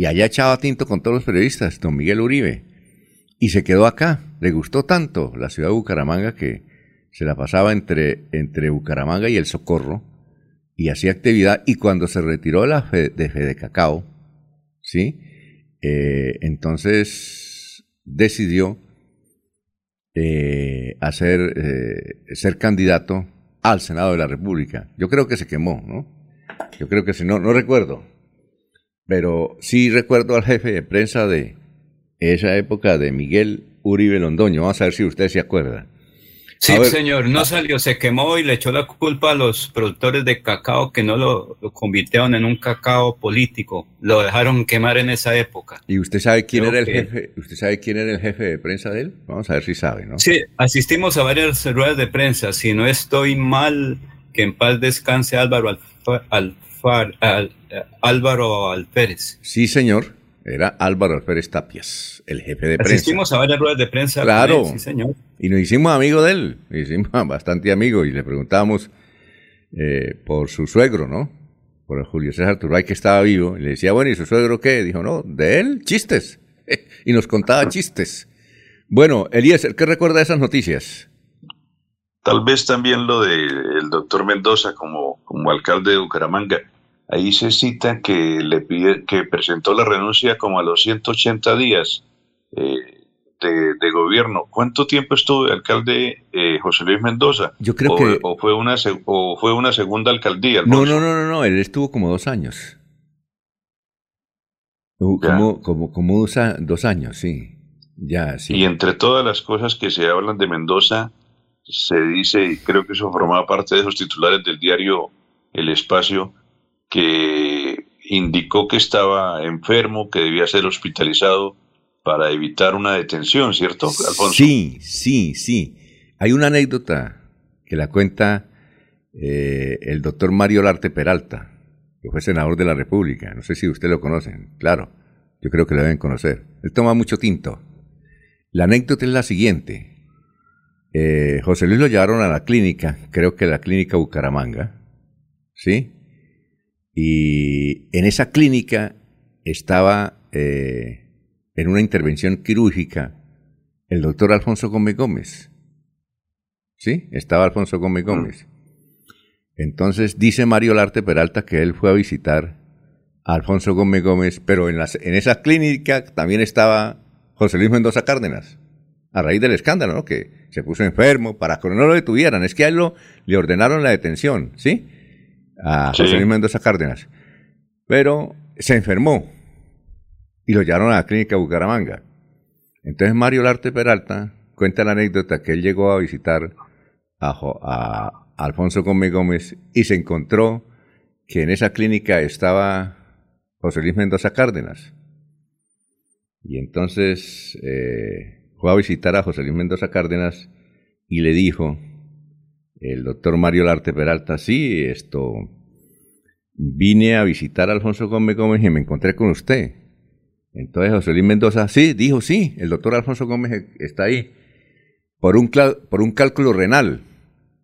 Y allá echaba tinto con todos los periodistas, don Miguel Uribe. Y se quedó acá. Le gustó tanto la ciudad de Bucaramanga que se la pasaba entre, entre Bucaramanga y el Socorro y hacía actividad. Y cuando se retiró de, la Fe- de Fede Cacao, ¿sí? Eh, entonces decidió eh, hacer, eh, ser candidato al Senado de la República. Yo creo que se quemó, ¿no? Yo creo que si no, no recuerdo. Pero sí recuerdo al jefe de prensa de esa época de Miguel Uribe Londoño. Vamos a ver si usted se acuerda. Sí, ver, señor, no salió, se quemó y le echó la culpa a los productores de cacao que no lo, lo convirtieron en un cacao político, lo dejaron quemar en esa época. ¿Y usted sabe quién Creo era el que- jefe? ¿Usted sabe quién era el jefe de prensa de él? Vamos a ver si sabe, ¿no? Sí, asistimos a varias ruedas de prensa, si no estoy mal, que en paz descanse Álvaro Alfa- Alfar- Al- eh, Álvaro Alférez. Sí, señor. Era Álvaro Alférez Tapias, el jefe de prensa. Asistimos a varias ruedas de prensa. Claro. él, sí, señor. Y nos hicimos amigos de él, nos hicimos *laughs* bastante amigos y le preguntábamos eh, por su suegro, ¿no? Por el Julio César Turbay que estaba vivo. Y le decía, bueno, ¿y su suegro qué? Dijo, no, de él, chistes. *laughs* y nos contaba *laughs* chistes. Bueno, Eliezer, ¿qué recuerda de esas noticias? Tal vez también lo doctor Mendoza como, como alcalde de Bucaramanga. Ahí se cita que le pide que presentó la renuncia como a los 180 días eh, de, de gobierno. ¿Cuánto tiempo estuvo de alcalde eh, José Luis Mendoza? Yo creo o, que- o fue una o fue una segunda alcaldía. No, no, no, no, no, él estuvo como dos años. Como, como, como dos años, sí. Ya, sí. Y entre todas las cosas que se hablan de Mendoza, se dice, y creo que eso formaba parte de esos titulares del diario El Espacio, que indicó que estaba enfermo, que debía ser hospitalizado para evitar una detención, ¿cierto, Alfonso? Sí, sí, sí. Hay una anécdota que la cuenta eh, el doctor Mario Larte Peralta, que fue senador de la República. No sé si usted lo conocen, claro. Yo creo que lo deben conocer. Él toma mucho tinto. La anécdota es la siguiente. Eh, José Luis lo llevaron a la clínica, creo que la clínica Bucaramanga, ¿sí? Y en esa clínica estaba eh, en una intervención quirúrgica el doctor Alfonso Gómez Gómez. ¿Sí? Estaba Alfonso Gómez Gómez. Entonces dice Mario Larte Peralta que él fue a visitar a Alfonso Gómez Gómez, pero en, en esa clínica también estaba José Luis Mendoza Cárdenas, a raíz del escándalo, ¿no? Que se puso enfermo para que no lo detuvieran. Es que a él lo, le ordenaron la detención, ¿sí? A Sí. José Luis Mendoza Cárdenas. Pero se enfermó y lo llevaron a la clínica Bucaramanga. Entonces Mario Larte Peralta cuenta la anécdota que él llegó a visitar a Alfonso Gómez Gómez y se encontró que en esa clínica estaba José Luis Mendoza Cárdenas. Y entonces eh, fue a visitar a José Luis Mendoza Cárdenas y le dijo el doctor Mario Larte Peralta, sí, esto, vine a visitar a Alfonso Gómez Gómez y me encontré con usted. Entonces José Luis Mendoza, sí, dijo, sí, el doctor Alfonso Gómez está ahí, por un, por un cálculo renal.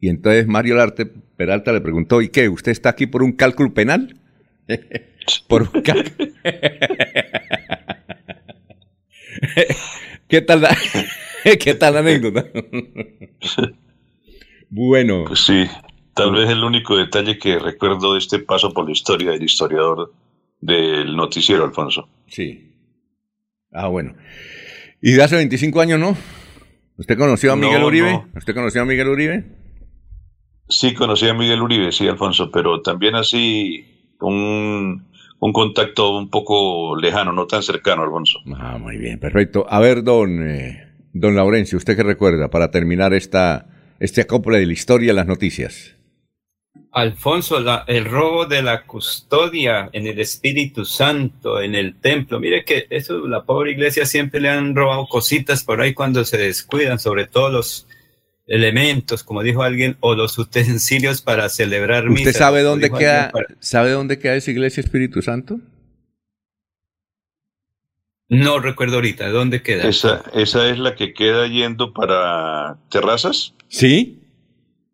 Y entonces Mario Larte Peralta le preguntó, ¿y qué? ¿Usted está aquí por un cálculo penal? *laughs* por un cálculo... *laughs* ¿Qué tal la, *laughs* ¿Qué tal la anécdota? *laughs* Bueno. Pues sí, tal vez el único detalle que recuerdo de este paso por la historia del historiador del noticiero, Alfonso. Sí. Ah, bueno. ¿Y de hace 25 años no? ¿Usted conoció a Miguel No, Uribe? no. ¿Usted conoció a Miguel Uribe? Sí, conocí a Miguel Uribe, sí, Alfonso, pero también así un, un contacto un poco lejano, no tan cercano, Alfonso. Ah, muy bien, perfecto. A ver, don, eh, don Laurencio, ¿usted qué recuerda para terminar esta, este acople de la historia las noticias? Alfonso, la- el robo de la custodia en el Espíritu Santo, en el templo. Mire que eso, la pobre iglesia siempre le han robado cositas por ahí cuando se descuidan, sobre todo los elementos, como dijo alguien, o los utensilios para celebrar misa. ¿Usted sabe dónde queda, para- sabe dónde queda esa iglesia Espíritu Santo? No recuerdo ahorita, ¿dónde queda? Esa, esa es la que queda yendo para terrazas. ¿Sí?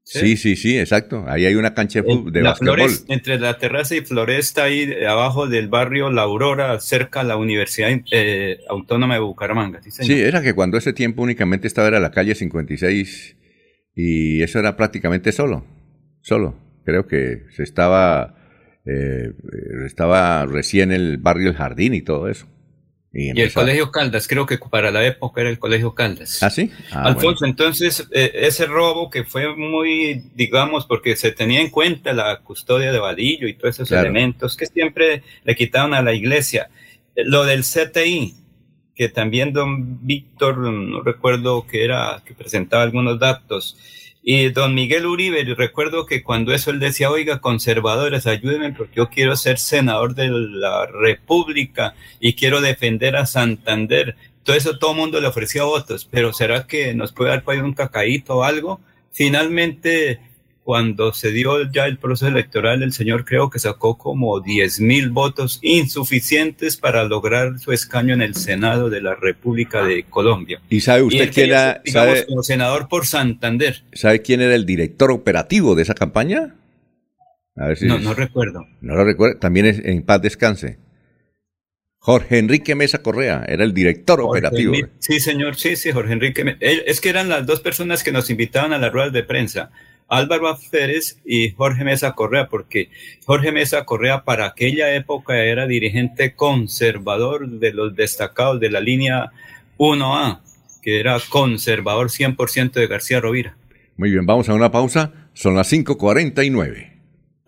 Sí, sí, sí, exacto. Ahí hay una cancha de, de La basquetbol. Flores- entre la terraza y Floresta, ahí abajo del barrio La Aurora, cerca a la Universidad eh, Autónoma de Bucaramanga. Sí, señor. Sí, era que cuando ese tiempo únicamente estaba era la calle 56 y eso era prácticamente solo, solo. Creo que se estaba, eh, estaba recién el barrio El Jardín y todo eso. Y, Y el Colegio Caldas, creo que para la época era el Colegio Caldas. ¿Ah, sí? Ah, Alfonso, entonces eh, ese robo que fue muy, digamos, porque se tenía en cuenta la custodia de Vadillo y todos esos Claro. elementos que siempre le quitaron a la iglesia. Eh, Lo del CTI, que también don Víctor, no recuerdo que era, que presentaba algunos datos, y don Miguel Uribe, recuerdo que cuando eso él decía, oiga, conservadores, ayúdenme porque yo quiero ser senador de la República y quiero defender a Santander. Todo eso todo el mundo le ofrecía votos, pero ¿será que nos puede dar por ahí un cacaíto o algo? Finalmente, cuando se dio ya el proceso electoral, el señor creo que sacó como 10 mil votos insuficientes para lograr su escaño en el Senado de la República de Colombia. ¿Y sabe usted quién era, digamos, sabe, como senador por Santander. sabe quién era el director operativo de esa campaña? A ver si No, no recuerdo. no lo recuerdo. También es en paz descanse. Jorge Enrique Mesa Correa era el director operativo. Sí, señor, sí, sí, Jorge Enrique. Él- Es que eran las dos personas que nos invitaban a las ruedas de prensa, Álvaro Pérez y Jorge Mesa Correa, porque Jorge Mesa Correa para aquella época era dirigente conservador de los destacados de la línea 1A, que era conservador 100% de García Rovira. Muy bien, vamos a una pausa. Son las 5.49.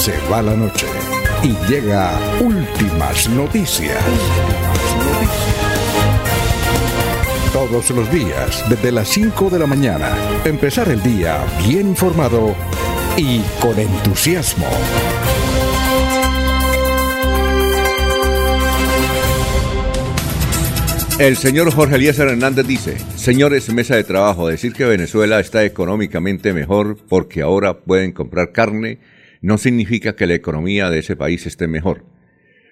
Se va la noche y llega últimas noticias. Todos los días, desde las 5 de la mañana, empezar el día bien informado y con entusiasmo. El señor Jorge Eliezer Hernández dice, señores, mesa de trabajo, decir que Venezuela está económicamente mejor porque ahora pueden comprar carne no significa que la economía de ese país esté mejor.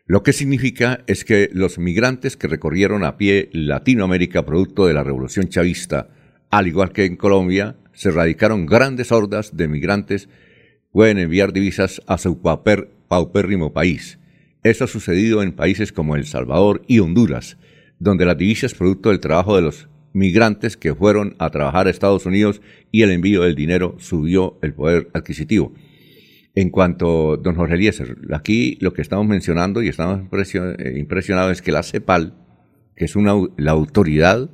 Lo que significa es que los migrantes que recorrieron a pie Latinoamérica producto de la revolución chavista, al igual que en Colombia, se radicaron grandes hordas de migrantes, pueden enviar divisas a su pauper- paupérrimo país. Eso ha sucedido en países como El Salvador y Honduras, donde las divisas producto del trabajo de los migrantes que fueron a trabajar a Estados Unidos y el envío del dinero subió el poder adquisitivo. En cuanto, don Jorge Eliezer, aquí lo que estamos mencionando y estamos eh, impresionados es que la CEPAL, que es una, la autoridad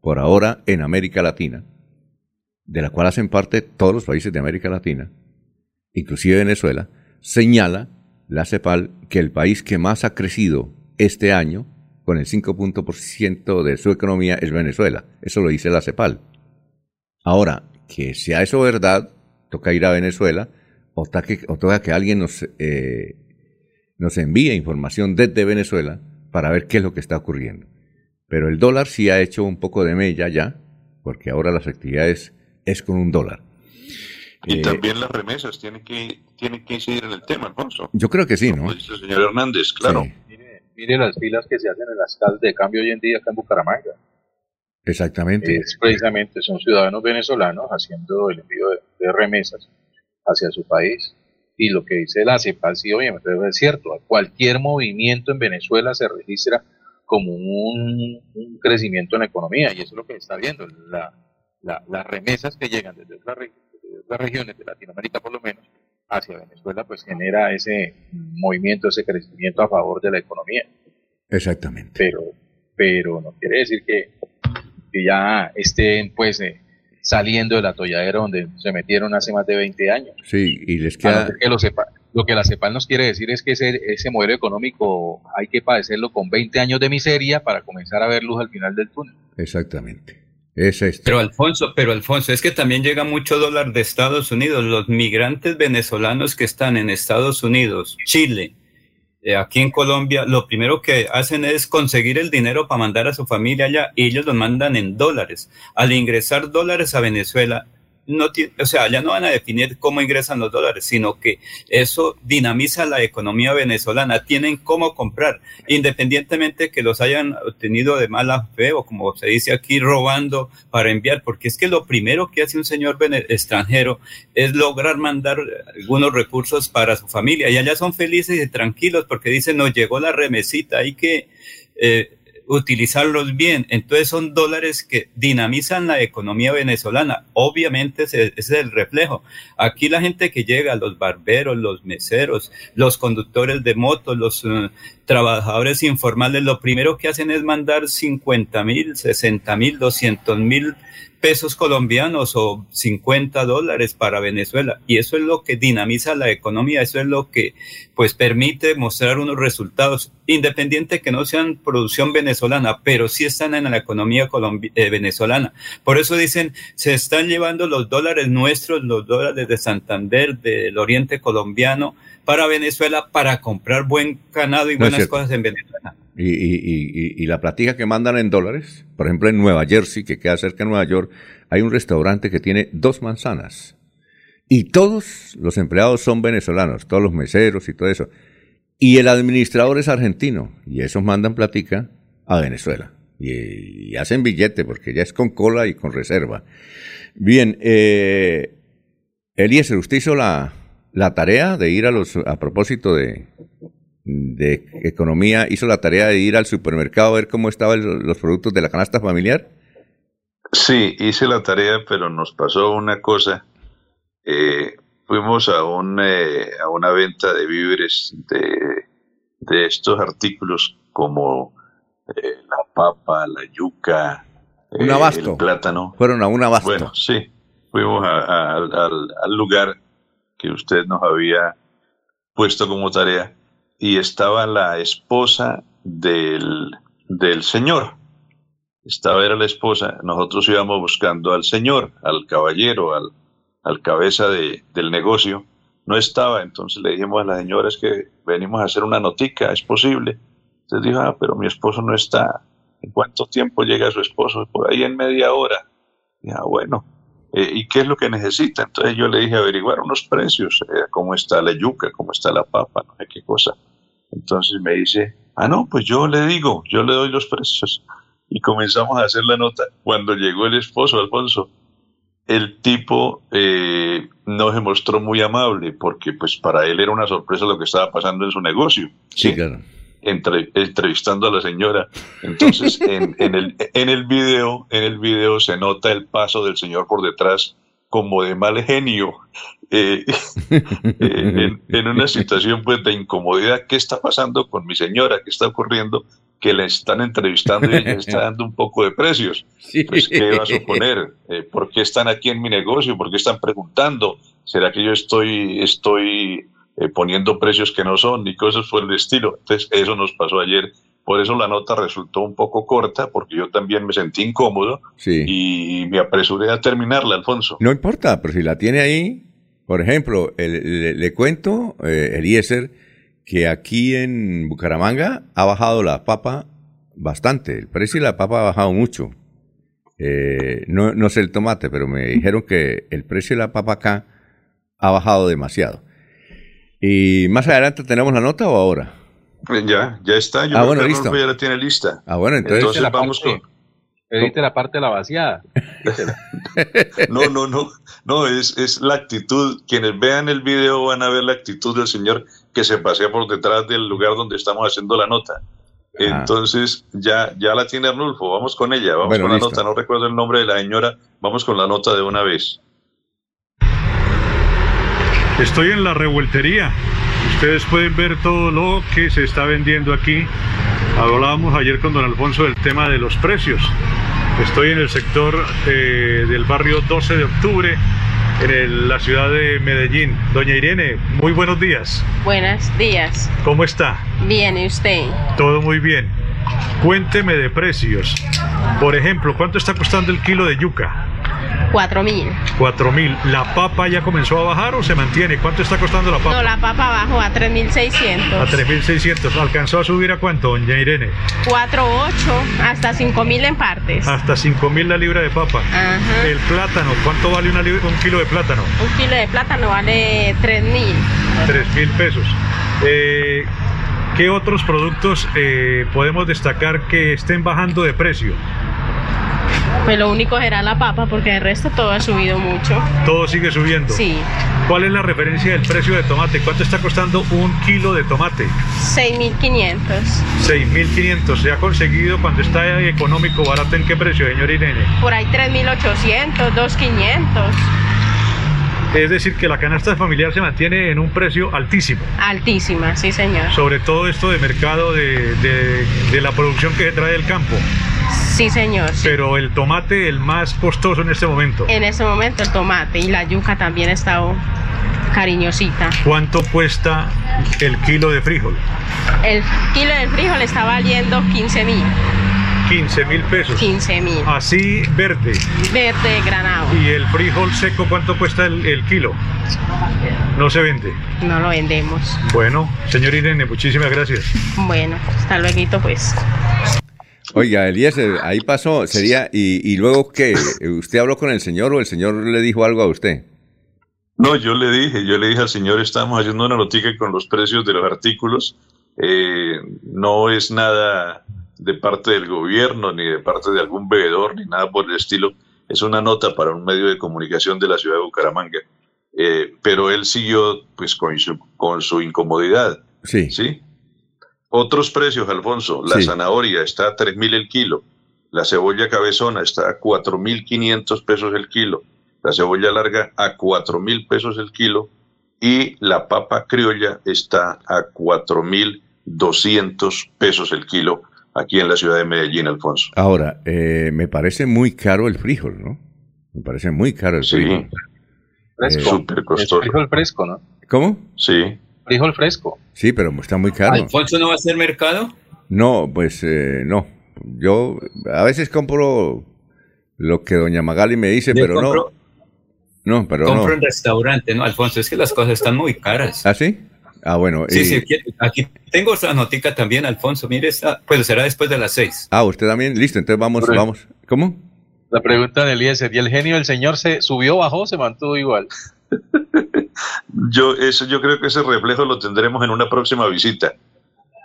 por ahora en América Latina, de la cual hacen parte todos los países de América Latina, inclusive Venezuela, señala la CEPAL que el país que más ha crecido este año, con el 5% de su economía, es Venezuela. Eso lo dice la CEPAL. Ahora, que sea eso verdad, toca ir a Venezuela o, ta que, o toca que alguien nos, eh, nos envíe información desde Venezuela para ver qué es lo que está ocurriendo. pero el dólar sí ha hecho un poco de mella ya, porque ahora las actividades es con un dólar. Y Eh, también las remesas tienen que, tienen que incidir en el tema, Alfonso. Yo creo que sí, ¿no? Como dice el señor Hernández, claro. Sí, Mire las filas que se hacen en las calles de cambio hoy en día acá en Bucaramanga. exactamente. Es precisamente, son ciudadanos venezolanos haciendo el envío de, de remesas hacia su país. Y lo que dice la CEPAL, sí, obviamente es cierto. Cualquier movimiento en Venezuela se registra como un, un crecimiento en la economía. Y eso es lo que está viendo. La, la- las remesas que llegan desde otras, re- desde otras regiones de Latinoamérica, por lo menos, hacia Venezuela, pues genera ese movimiento, ese crecimiento a favor de la economía Exactamente. pero pero no quiere decir que, que ya estén pues eh, saliendo del atolladero donde se metieron hace más de 20 años. Sí, y les queda... que lo, sepa, lo que la CEPAL nos quiere decir es que ese, ese modelo económico hay que padecerlo con 20 años de miseria para comenzar a ver luz al final del túnel. Exactamente. Es esto. Pero Alfonso, pero Alfonso, es que también llega mucho dólar de Estados Unidos. Los migrantes venezolanos que están en Estados Unidos, Chile, eh, aquí en Colombia, lo primero que hacen es conseguir el dinero para mandar a su familia allá y ellos los mandan en dólares. Al ingresar dólares a Venezuela, no ti- o sea, ya no van a definir cómo ingresan los dólares, sino que eso dinamiza la economía venezolana. Tienen cómo comprar, independientemente que los hayan obtenido de mala fe o como se dice aquí, robando para enviar, porque es que lo primero que hace un señor extranjero es lograr mandar algunos recursos para su familia y allá son felices y tranquilos porque dicen, nos llegó la remesita, hay que... eh, utilizarlos bien. Entonces son dólares que dinamizan la economía venezolana. Obviamente ese, es el reflejo. Aquí la gente que llega, los barberos, los meseros, los conductores de motos, los eh, trabajadores informales, lo primero que hacen es mandar 50 mil, 60 mil, 200 mil pesos colombianos o 50 dólares para Venezuela. Y eso es lo que dinamiza la economía, eso es lo que pues permite mostrar unos resultados, independiente que no sean producción venezolana, pero sí están en la economía colombi- eh, venezolana. Por eso dicen, se están llevando los dólares nuestros, los dólares de Santander, del oriente colombiano, para Venezuela, para comprar buen ganado y buenas cosas en Venezuela. Y, y- y- y- la platica que mandan en dólares, por ejemplo en Nueva Jersey, que queda cerca de Nueva York, hay un restaurante que tiene dos manzanas. Y todos los empleados son venezolanos, todos los meseros y todo eso. Y el administrador es argentino. Y esos mandan platica a Venezuela. Y, y hacen billete porque ya es con cola y con reserva. Bien, eh, Eliezer, usted hizo la, la tarea de ir a los, a propósito de, de economía, hizo la tarea de ir al supermercado a ver cómo estaban los productos de la canasta familiar. Sí, hice la tarea, pero nos pasó una cosa. Eh, fuimos a, un, eh, a una venta de víveres de, de estos artículos como eh, la papa, la yuca, Un abasto. el plátano. Fueron a un abasto. Bueno, sí, fuimos a- a- al, al- al lugar que usted nos había puesto como tarea y estaba la esposa del, del señor. Estaba, era la esposa, nosotros íbamos buscando al señor, al caballero, al, al cabeza de, del negocio. No estaba, entonces le dijimos a la señora es que venimos a hacer una notica, ¿es posible? Entonces dijo, ah, pero mi esposo no está. ¿En cuánto tiempo llega su esposo? Por ahí en media hora. Dije, ah, bueno, eh, ¿y qué es lo que necesita? Entonces yo le dije averiguar unos precios, eh, cómo está la yuca, cómo está la papa, no sé qué cosa. Entonces me dice, ah, no, pues yo le digo, yo le doy los precios. Y comenzamos a hacer la nota. Cuando llegó el esposo, Alfonso, el tipo eh, no se mostró muy amable porque pues para él era una sorpresa lo que estaba pasando en su negocio. Sí, claro. Entre- entrevistando a la señora. Entonces, en, en el, en el video, en el video se nota el paso del señor por detrás como de mal genio, eh, *laughs* eh, en, en una situación pues de incomodidad. ¿Qué está pasando con mi señora? ¿Qué está ocurriendo? Que le están entrevistando y ella está dando un poco de precios. *laughs* Pues, ¿qué va a suponer? Eh, ¿Por qué están aquí en mi negocio? ¿Por qué están preguntando? ¿Será que yo estoy, estoy poniendo precios que no son y cosas por el estilo? Entonces, eso nos pasó ayer. Por eso la nota resultó un poco corta, porque yo también me sentí incómodo Sí. y me apresuré a terminarla, Alfonso. No importa, pero si la tiene ahí, por ejemplo, el- le, le cuento, eh, Eliezer, que aquí en Bucaramanga ha bajado la papa bastante. El precio de la papa ha bajado mucho. Eh, no, no sé el tomate, pero me dijeron que el precio de la papa acá ha bajado demasiado. Y más adelante tenemos la nota o ahora? Ya, ya está. Yo Ah, bueno, listo. Arnulfo ya la tiene lista. Ah, bueno, entonces- Entonces La vamos parte- con... Edite la parte de la vaciada. *laughs* No, no, no, no, es, es la actitud. Quienes vean el video van a ver la actitud del señor que se pasea por detrás del lugar donde estamos haciendo la nota. Entonces, ya, ya la tiene Arnulfo, vamos con ella, vamos Bueno, con la nota, no recuerdo el nombre de la señora, vamos con la nota de una vez. Estoy en la revueltería. Ustedes pueden ver todo lo que se está vendiendo aquí. Hablábamos ayer con don Alfonso del tema de los precios. Estoy en el sector eh, del barrio 12 de octubre, en el- la ciudad de Medellín. Doña Irene, muy buenos días. Buenos días. ¿Cómo está? Bien, ¿y usted? Todo muy bien. Cuénteme de precios. Por ejemplo, ¿cuánto está costando el kilo de yuca? Cuatro mil. 4 mil. ¿La papa ya comenzó a bajar o se mantiene? ¿Cuánto está costando la papa? No, la papa bajó a 3.600. A 3.600. ¿Alcanzó a subir a cuánto, doña Irene? 4.8 hasta 5.000 en partes. Hasta 5.000 la libra de papa. Ajá. El plátano, ¿cuánto vale una libra- un kilo de plátano? Un kilo de plátano vale 3.000. 3.000 pesos. Eh, ¿Qué otros productos eh, podemos destacar que estén bajando de precio? Pues lo único será la papa porque el resto todo ha subido mucho. Todo sigue subiendo. Sí. ¿Cuál es la referencia del precio de tomate? ¿Cuánto está costando un kilo de tomate? 6.500. 6.500. ¿Se ha conseguido cuando está económico, barato, en qué precio, señor Irene? Por ahí 3.800, 2.500. Es decir, que la canasta familiar se mantiene en un precio altísimo. Altísima, sí señor. Sobre todo esto de mercado de, de- de la producción que se trae del campo. Sí señor. sí. Pero el tomate, el más costoso en este momento. En ese momento el tomate y la yuca también está oh, cariñosita. ¿Cuánto cuesta el kilo de frijol? El kilo de frijol está valiendo 15 mil. 15 mil pesos. 15 mil. Así verde. Verde granado. ¿Y el frijol seco cuánto cuesta el, el kilo? No se vende. No lo vendemos. Bueno, señor Irene, muchísimas gracias. Bueno, hasta luego pues. Oiga, Eliezer, ahí pasó, sería, y, y luego qué, ¿usted habló con el señor o el señor le dijo algo a usted? No, yo le dije, yo le dije al señor, estamos haciendo una notica con los precios de los artículos. Eh, no es nada de parte del gobierno, ni de parte de algún bebedor, ni nada por el estilo. Es una nota para un medio de comunicación de la ciudad de Bucaramanga. Eh, pero él siguió pues con su, con su incomodidad. Sí. ¿Sí? Otros precios, Alfonso. La Sí. zanahoria está a 3.000 el kilo. La cebolla cabezona está a 4.500 pesos el kilo. La cebolla larga a 4.000 pesos el kilo. Y la papa criolla está a 4.200 pesos el kilo aquí en la ciudad de Medellín, Alfonso. Ahora, eh, me parece muy caro el frijol, ¿no? Me parece muy caro el Sí. frijol. Fresco. Eh, Súper costoso. Es frijol fresco, ¿no? ¿Cómo? Sí. Frijol fresco. Sí, pero está muy caro. ¿Alfonso no va a hacer mercado? No, pues eh, no. Yo a veces compro lo que doña Magali me dice, Yo pero compro- no. No, pero Compro no. en restaurante, ¿no, Alfonso? Es que las cosas están muy caras. ¿Ah, sí? Ah, bueno. Sí, y- sí, aquí, aquí tengo esa notica también, Alfonso. Mire, esta, pues será después de las seis. Ah, usted también. Listo, entonces vamos, Correcto. vamos. ¿Cómo? La pregunta de Eliezer, ¿y el genio del señor se subió, bajó, se mantuvo igual? Yo, eso, yo creo que ese reflejo lo tendremos en una próxima visita.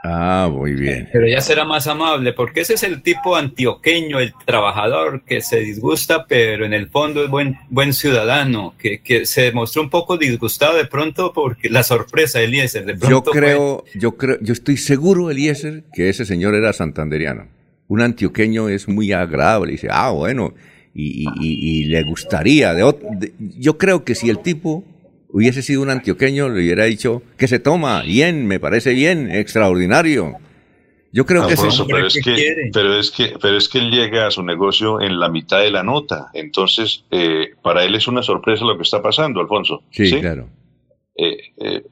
Ah, muy bien. Pero ya será más amable, porque ese es el tipo antioqueño, el trabajador que se disgusta, pero en el fondo es buen, buen ciudadano, que, que se mostró un poco disgustado de pronto porque la sorpresa de Eliezer, de pronto Yo fue- creo, yo creo, yo estoy seguro, Eliezer, que ese señor era santanderiano. Un antioqueño es muy agradable. Dice, ah, bueno, y, y- y- y le gustaría. De, de- yo creo que si el tipo hubiese sido un antioqueño, le hubiera dicho que se toma bien, me parece bien, extraordinario. Yo creo que ese pero es que, pero es que, pero es que él llega a su negocio en la mitad de la nota. Entonces, eh, para él es una sorpresa lo que está pasando, Alfonso. Sí, claro. Eh, eh,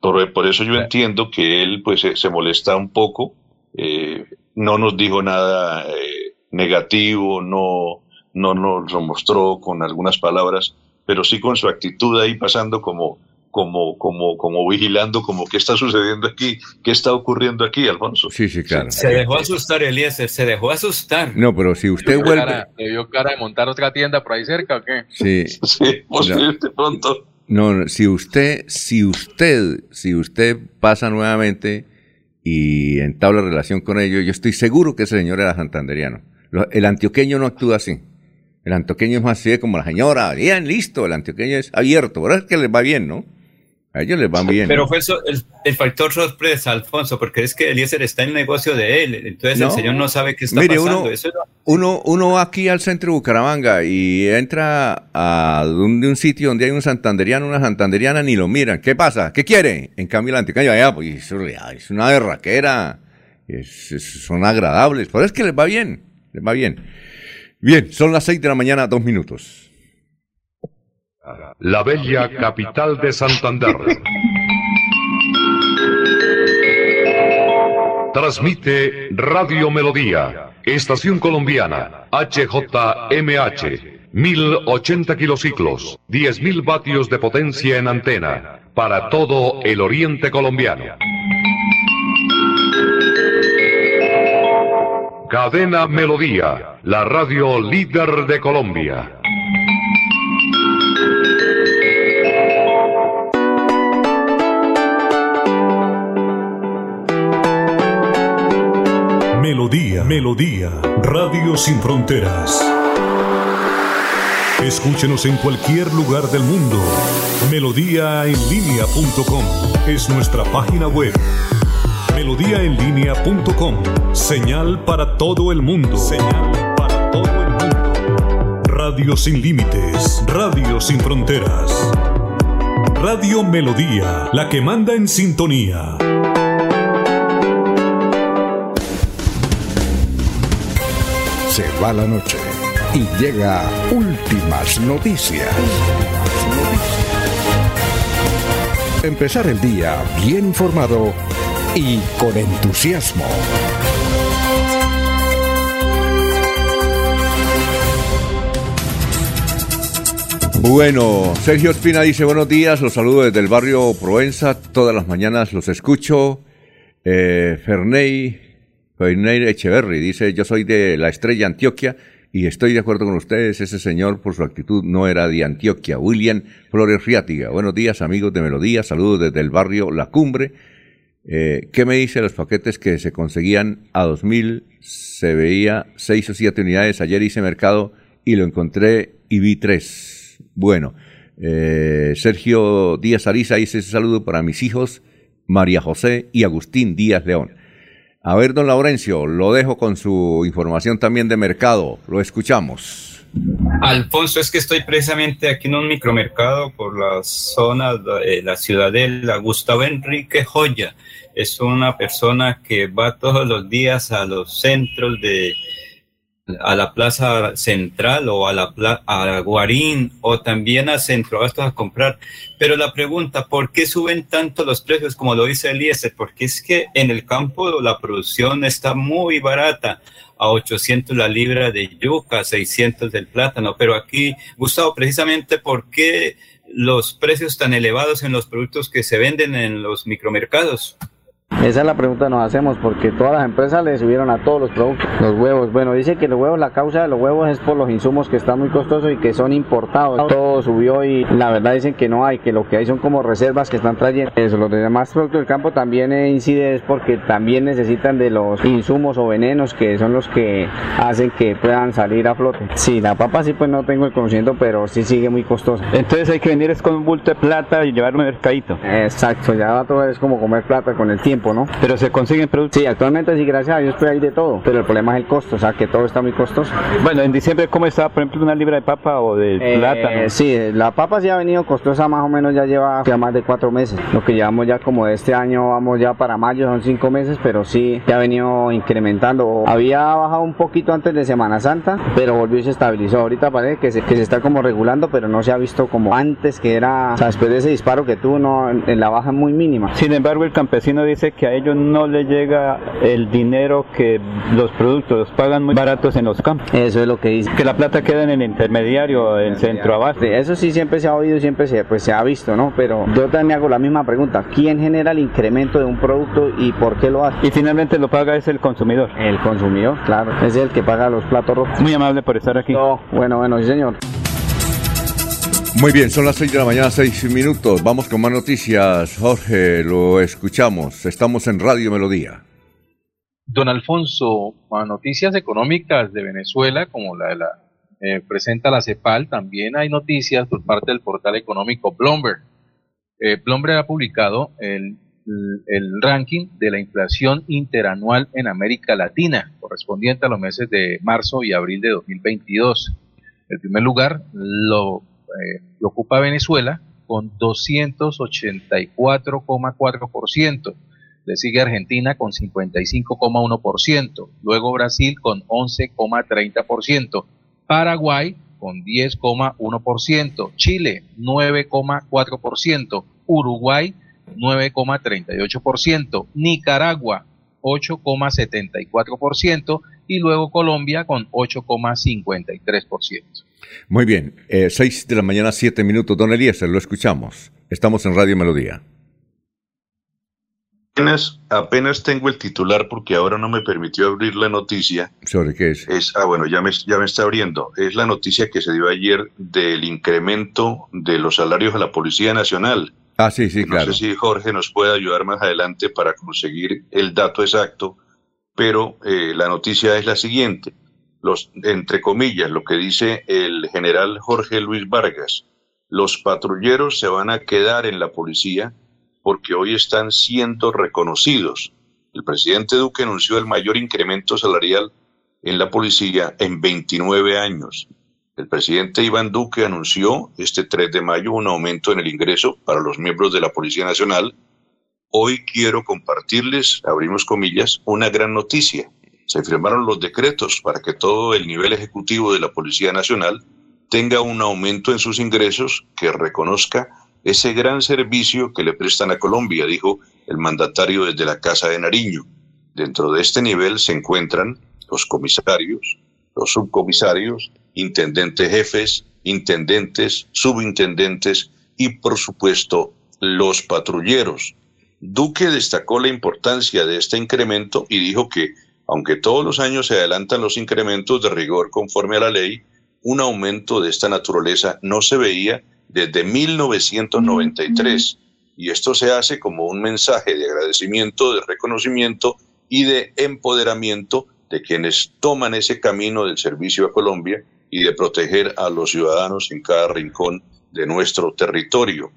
por, por eso yo entiendo que él pues se, se molesta un poco. eh, no nos dijo nada eh, negativo, no, no nos lo mostró con algunas palabras, pero sí con su actitud ahí pasando como, como, como, como vigilando, como qué está sucediendo aquí, qué está ocurriendo aquí, Alfonso. Sí, sí, claro. Se dejó asustar, Eliezer, se dejó asustar. No, pero si usted ¿Le vuelve... cara- ¿Le vio cara de montar otra tienda por ahí cerca o qué? Sí. *laughs* Sí, posiblemente pronto. No, no, si usted, si usted, si usted pasa nuevamente y entabla relación con ellos, yo estoy seguro que ese señor era santanderiano. El antioqueño no actúa así. El antioqueño es más así como la señora, bien, listo, el antioqueño es abierto, ¿verdad? Es que les va bien, ¿no? A ellos les va bien. Pero fue eso el, el factor sorpresa, Alfonso, porque es que Eliezer está en el negocio de él, entonces No. el señor no sabe qué está Mire, pasando. uno- Eso Uno, uno va aquí al centro de Bucaramanga y entra a un, de un sitio donde hay un santanderiano, una santanderiana, ni lo miran. ¿Qué pasa? ¿Qué quiere? En cambio, el antioqueño, allá, pues eso ya es una berraquera. Es- es- son agradables. Pero es que les va bien. Les va bien. Bien, son las seis de la mañana, dos minutos. La bella capital de Santander. Transmite Radio Melodía, Estación Colombiana, HJMH, 1080 kilociclos, 10.000 vatios de potencia en antena, para todo el oriente colombiano. Cadena Melodía, la radio líder de Colombia. Melodía, Melodía, Radio Sin Fronteras. Escúchenos en cualquier lugar del mundo. Melodíaenlínea.com es nuestra página web. Melodíaenlínea.com, señal para todo el mundo. Señal para todo el mundo. Radio sin límites, Radio sin fronteras. Radio Melodía, la que manda en sintonía. Se va la noche y llega últimas noticias. Empezar el día bien informado y con entusiasmo. Bueno, Sergio Espina dice buenos días, los saludo desde el barrio Provenza, todas las mañanas los escucho. Eh, Ferney, Ferney Echeverry dice yo soy de la estrella Antioquia y estoy de acuerdo con ustedes, ese señor por su actitud no era de Antioquia. William Flores Riátiga, buenos días amigos de Melodía, saludos desde el barrio La Cumbre. Eh, ¿Qué me dice los paquetes que se conseguían a 2000? Se veía seis o siete unidades. Ayer hice mercado y lo encontré y vi tres. Bueno, eh, Sergio Díaz Ariza dice ese saludo para mis hijos, María José y Agustín Díaz León. A ver, don Laurencio, lo dejo con su información también de mercado. Lo escuchamos. Alfonso, es que estoy precisamente aquí en un micromercado por la zona de la ciudadela. Gustavo Enrique Joya es una persona que va todos los días a los centros de a la plaza central o a la pla- a Guarín o también a Centro a comprar. Pero la pregunta, ¿por qué suben tanto los precios como lo dice Eliezer? Porque es que en el campo la producción está muy barata, a 800 la libra de yuca, 600 del plátano, pero aquí, Gustavo, precisamente, ¿por qué los precios tan elevados en los productos que se venden en los micromercados? Esa es la pregunta que nos hacemos porque todas las empresas le subieron a todos los productos. Los huevos, bueno, dice que los huevos, la causa de los huevos es por los insumos que están muy costosos y que son importados. Todo subió y la verdad dicen que no hay, que lo que hay son como reservas que están trayendo. Eso, los demás productos del campo también incide es porque también necesitan de los insumos o venenos que son los que hacen que puedan salir a flote. Sí, la papa sí pues no tengo el conocimiento, pero sí sigue muy costosa. Entonces hay que venir es con un bulto de plata y llevarlo al mercadito. Exacto, ya todo es como comer plata con el tiempo, ¿no? Pero se consiguen productos. Sí, actualmente sí, gracias a Dios pues hay de todo, pero el problema es el costo, o sea que todo está muy costoso. Bueno, en diciembre, ¿cómo estaba, por ejemplo, una libra de papa o de Eh, plátano? Sí, la papa sí ha venido costosa más o menos, ya lleva ya más de cuatro meses. Lo que llevamos ya como de este año, vamos ya para mayo, son cinco meses, pero sí ya ha venido incrementando. Había bajado un poquito antes de Semana Santa, pero volvió y se estabilizó. Ahorita parece que se, que se está como regulando, pero no se ha visto como antes, que era, o sea, después de ese disparo que tuvo, no, en la baja muy mínima. Sin embargo, el campesino dice que a ellos no les llega el dinero que los productos los pagan muy baratos en los campos. Eso es lo que dice. Que la plata queda en el intermediario, en centro abajo. Eso sí siempre se ha oído, siempre se, pues, se ha visto, ¿no? Pero yo también hago la misma pregunta. ¿Quién genera el incremento de un producto y por qué lo hace? Y finalmente lo paga es el consumidor. El consumidor, claro. Es el que paga los platos rojos. Muy amable por estar aquí. No, bueno, bueno, sí señor. Muy bien, son las 6 de la mañana, 6 minutos. Vamos con más noticias. Jorge, lo escuchamos. Estamos en Radio Melodía. Don Alfonso, a noticias económicas de Venezuela, como la de la eh, presenta la CEPAL, también hay noticias por parte del portal económico Bloomberg. Eh, Bloomberg ha publicado el, el ranking de la inflación interanual en América Latina, correspondiente a los meses de marzo y abril de 2022. El primer lugar lo, eh, ocupa Venezuela con 284,4%. Le sigue Argentina con 55,1%, luego Brasil con 11,30%, Paraguay con 10,1%, Chile 9,4%, Uruguay 9,38%, Nicaragua 8,74% y luego Colombia con 8,53%. Muy bien, eh, 6 de la mañana, 7 minutos. Don Eliezer, lo escuchamos. Estamos en Radio Melodía. Apenas, apenas tengo el titular porque ahora no me permitió abrir la noticia. ¿Sobre qué es? Es, ah, bueno, ya me, ya me está abriendo. Es la noticia que se dio ayer del incremento de los salarios a la Policía Nacional. Ah, sí, sí, no claro. sé si Jorge nos puede ayudar más adelante para conseguir el dato exacto, pero eh, la noticia es la siguiente. Los, entre comillas, lo que dice el general Jorge Luis Vargas, los patrulleros se van a quedar en la policía porque hoy están siendo reconocidos. El presidente Duque anunció el mayor incremento salarial en la policía en 29 años. El presidente Iván Duque anunció este 3 de mayo un aumento en el ingreso para los miembros de la Policía Nacional. Hoy quiero compartirles, abrimos comillas, una gran noticia. Se firmaron los decretos para que todo el nivel ejecutivo de la Policía Nacional tenga un aumento en sus ingresos que reconozca ese gran servicio que le prestan a Colombia, dijo el mandatario desde la Casa de Nariño. Dentro de este nivel se encuentran los comisarios, los subcomisarios, intendentes jefes, intendentes, subintendentes y, por supuesto, los patrulleros. Duque destacó la importancia de este incremento y dijo que, aunque todos los años se adelantan los incrementos de rigor conforme a la ley, un aumento de esta naturaleza no se veía desde 1993 y esto se hace como un mensaje de agradecimiento, de reconocimiento y de empoderamiento de quienes toman ese camino del servicio a Colombia y de proteger a los ciudadanos en cada rincón de nuestro territorio.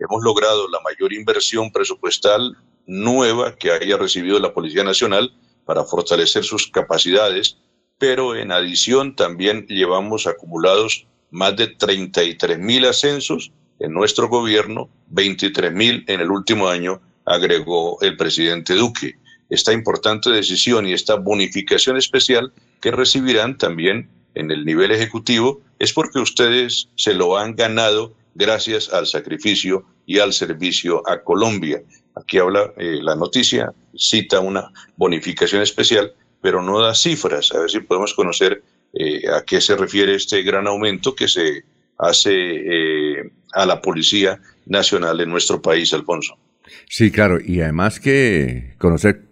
Hemos logrado la mayor inversión presupuestal nueva que haya recibido la Policía Nacional para fortalecer sus capacidades, pero en adición también llevamos acumulados más de 33 mil ascensos en nuestro gobierno, 23 mil en el último año, agregó el presidente Duque. Esta importante decisión y esta bonificación especial que recibirán también en el nivel ejecutivo es porque ustedes se lo han ganado gracias al sacrificio y al servicio a Colombia. Aquí habla eh, la noticia, cita una bonificación especial, pero no da cifras. A ver si podemos conocer eh, a qué se refiere este gran aumento que se hace eh, a la Policía Nacional en nuestro país, Alfonso. Sí, claro, y además que conocer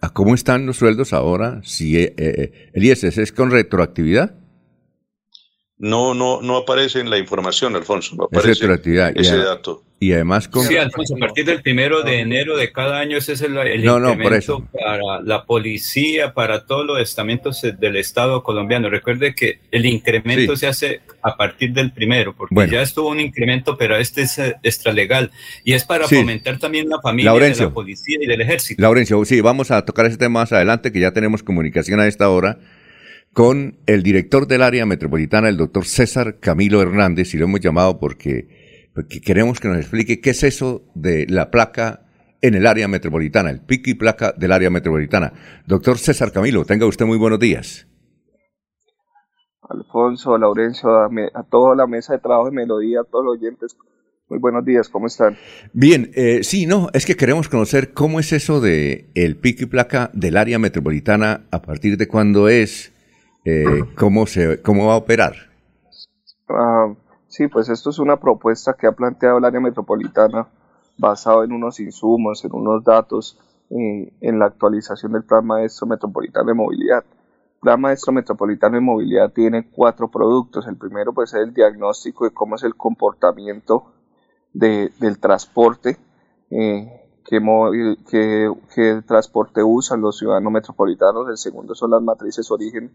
a cómo están los sueldos ahora, si eh, eh, el ISS es con retroactividad. No, no, no aparece en la información, Alfonso, no Es aparece ese a- dato. Y además con... Sí, Alfonso, a partir del primero de enero de cada año ese es el, el No, no, por incremento eso. para la policía, para todos los estamentos del Estado colombiano. Recuerde que el incremento Sí. se hace a partir del primero, porque Bueno. ya estuvo un incremento, pero este es eh, extralegal y es para Sí. fomentar también la familia Laurencio. de la policía y del ejército. Laurencio, sí, vamos a tocar ese tema más adelante, que ya tenemos comunicación a esta hora con el director del área metropolitana, el doctor César Camilo Hernández, y lo hemos llamado porque, porque queremos que nos explique qué es eso de la placa en el área metropolitana, el pico y placa del área metropolitana. Doctor César Camilo, tenga usted muy buenos días. Alfonso, Laurencio, a, me- a toda la mesa de trabajo de Melodía, a todos los oyentes, Muy buenos días, ¿cómo están? Bien, eh, sí, no, es que queremos conocer cómo es eso de el pico y placa del área metropolitana, a partir de cuándo es, eh, *laughs* cómo, se, cómo va a operar. Ah, sí, pues esto es una propuesta que ha planteado el área metropolitana basado en unos insumos, en unos datos, eh, en la actualización del Plan Maestro Metropolitano de Movilidad. El Plan Maestro Metropolitano de Movilidad tiene cuatro productos. El primero pues es el diagnóstico de cómo es el comportamiento de- del transporte, eh, qué- qué transporte usan los ciudadanos metropolitanos. El segundo son las matrices origen,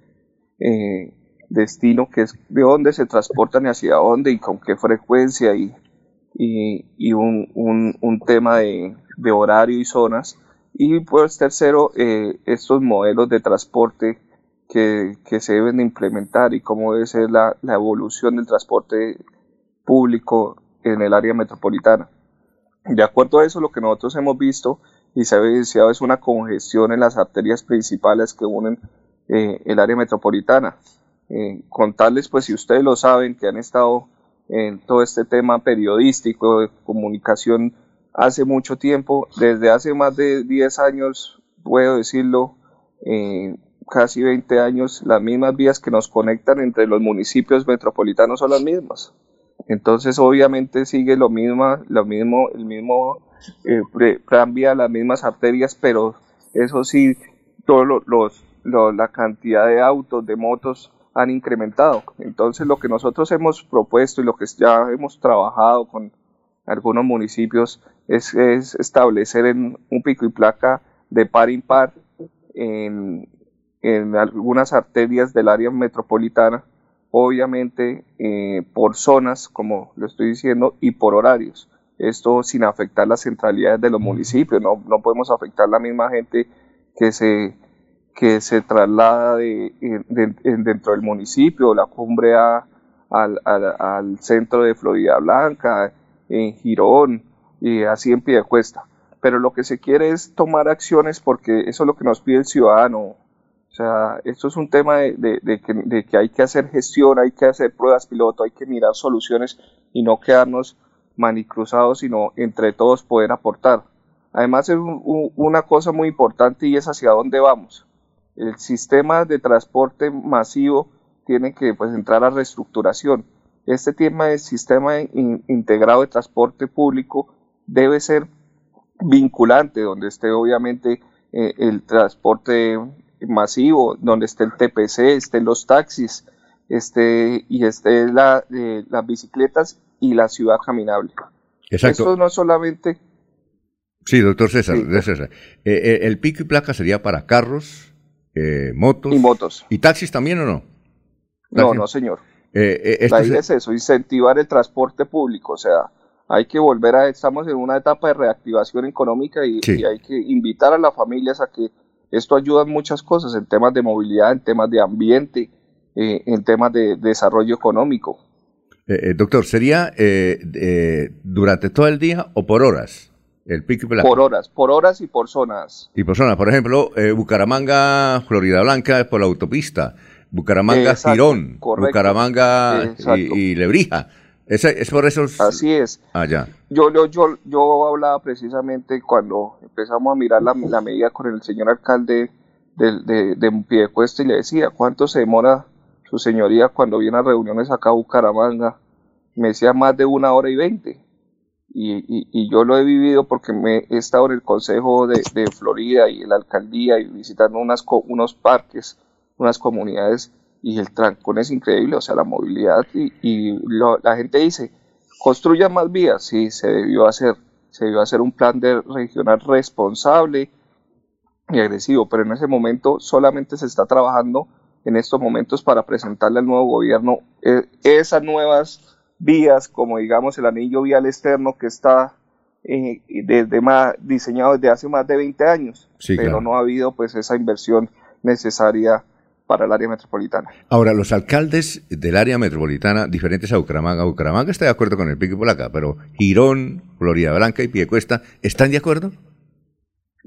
eh, destino, que es de dónde se transportan y hacia dónde y con qué frecuencia y, y, un, un- tema de, horario y zonas. Y pues tercero, eh, estos modelos de transporte que, que se deben de implementar y cómo debe ser la, la evolución del transporte público en el área metropolitana. De acuerdo a eso, lo que nosotros hemos visto y se ha evidenciado es una congestión en las arterias principales que unen eh, el área metropolitana. Eh, contarles, pues si ustedes lo saben, que han estado en todo este tema periodístico, de comunicación hace mucho tiempo, desde hace más de 10 años, puedo decirlo, eh, casi 20 años, las mismas vías que nos conectan entre los municipios metropolitanos son las mismas. Entonces, obviamente sigue lo mismo, lo mismo, el mismo eh, plan vía, las mismas arterias, pero eso sí, todos lo- los, lo- la cantidad de autos, de motos han incrementado. Entonces, lo que nosotros hemos propuesto y lo que ya hemos trabajado con algunos municipios es, es establecer en un pico y placa de par impar en, en algunas arterias del área metropolitana, obviamente eh, por zonas, como lo estoy diciendo, y por horarios. Esto sin afectar las centralidades de los municipios, no, no podemos afectar la misma gente que se, que se traslada de, de- de- dentro del municipio, la cumbre a- al, al- centro de Florida Blanca, en Girón y así en Piedecuesta. Pero lo que se quiere es tomar acciones porque eso es lo que nos pide el ciudadano. O sea, esto es un tema de, de- de que, de hay que hacer gestión, hay que hacer pruebas piloto, hay que mirar soluciones y no quedarnos manicruzados, sino entre todos poder aportar. Además es un- una cosa muy importante y es hacia dónde vamos. El sistema de transporte masivo tiene que pues, entrar a reestructuración. Este tema del sistema in- integrado de transporte público debe ser vinculante, donde esté obviamente eh, el transporte masivo, donde esté el TPC, estén los taxis, este, y esté la, eh, las bicicletas y la ciudad caminable. Exacto. Esto no solamente Sí, doctor César. César. Eh, eh, el pico y placa sería para carros, eh, motos. Y motos. ¿Y taxis también o no? No, Taxis. no, señor. Eh, eh, La idea es eso, incentivar el transporte público, o sea, hay que volver a, estamos en una etapa de reactivación económica y, Sí. y hay que invitar a las familias a que esto ayuda en muchas cosas, en temas de movilidad, en temas de ambiente, eh, en temas de desarrollo económico. eh, doctor, ¿sería eh, eh, durante todo el día o por horas? El pico y placa. Por horas, por horas y por zonas. Y por zona, por ejemplo, eh, Bucaramanga, Florida Blanca es por la autopista. Bucaramanga, Exacto, Girón. correcto. Bucaramanga y, y Lebrija. Es, es por esos. Así es. Ya. Yo, yo, yo, yo hablaba precisamente cuando empezamos a mirar la, la medida con el señor alcalde de, de, de Piedecuesta y le decía, ¿cuánto se demora su señoría cuando viene a reuniones acá a Bucaramanga? Me decía más de una hora y veinte. Y, y, yo lo he vivido porque me he estado en el Consejo de, Florida y en la alcaldía y visitando unas, unos parques, unas comunidades y el trancón es increíble, o sea, la movilidad y, y lo- la gente dice, construya más vías, sí, se debió hacer, se debió hacer un plan de regional responsable y agresivo, pero en ese momento solamente se está trabajando en estos momentos para presentarle al nuevo gobierno eh, esas nuevas vías, como digamos el anillo vial externo que está eh, desde más, diseñado desde hace más de 20 años, Sí, pero claro. no ha habido pues esa inversión necesaria para el área metropolitana. Ahora, los alcaldes del área metropolitana, diferentes a Bucaramanga, Bucaramanga está de acuerdo con el pico y placa, pero Girón, Florida Blanca y Piedecuesta, ¿están de acuerdo?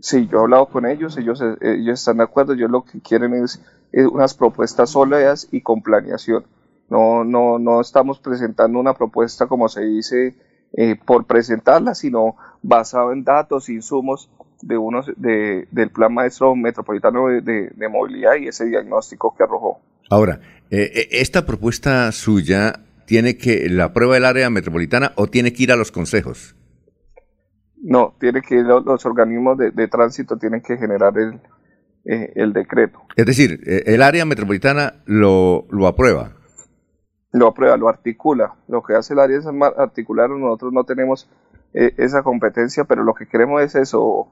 Sí, yo he hablado con ellos, ellos, eh, ellos están de acuerdo, ellos lo que quieren es, eh, unas propuestas sólidas y con planeación. No, no, no estamos presentando una propuesta como se dice eh, por presentarla, sino basado en datos, insumos de unos de, del Plan Maestro Metropolitano de, de- de Movilidad y ese diagnóstico que arrojó. Ahora, eh, eh, esta propuesta suya tiene que la prueba del área metropolitana o tiene que ir a los consejos. No, tiene que los, los organismos de, tránsito tienen que generar el, eh, el decreto. Es decir, el área metropolitana lo, lo aprueba. Lo aprueba, lo articula. Lo que hace el área es articularlo. Nosotros no tenemos eh, esa competencia, pero lo que queremos es eso.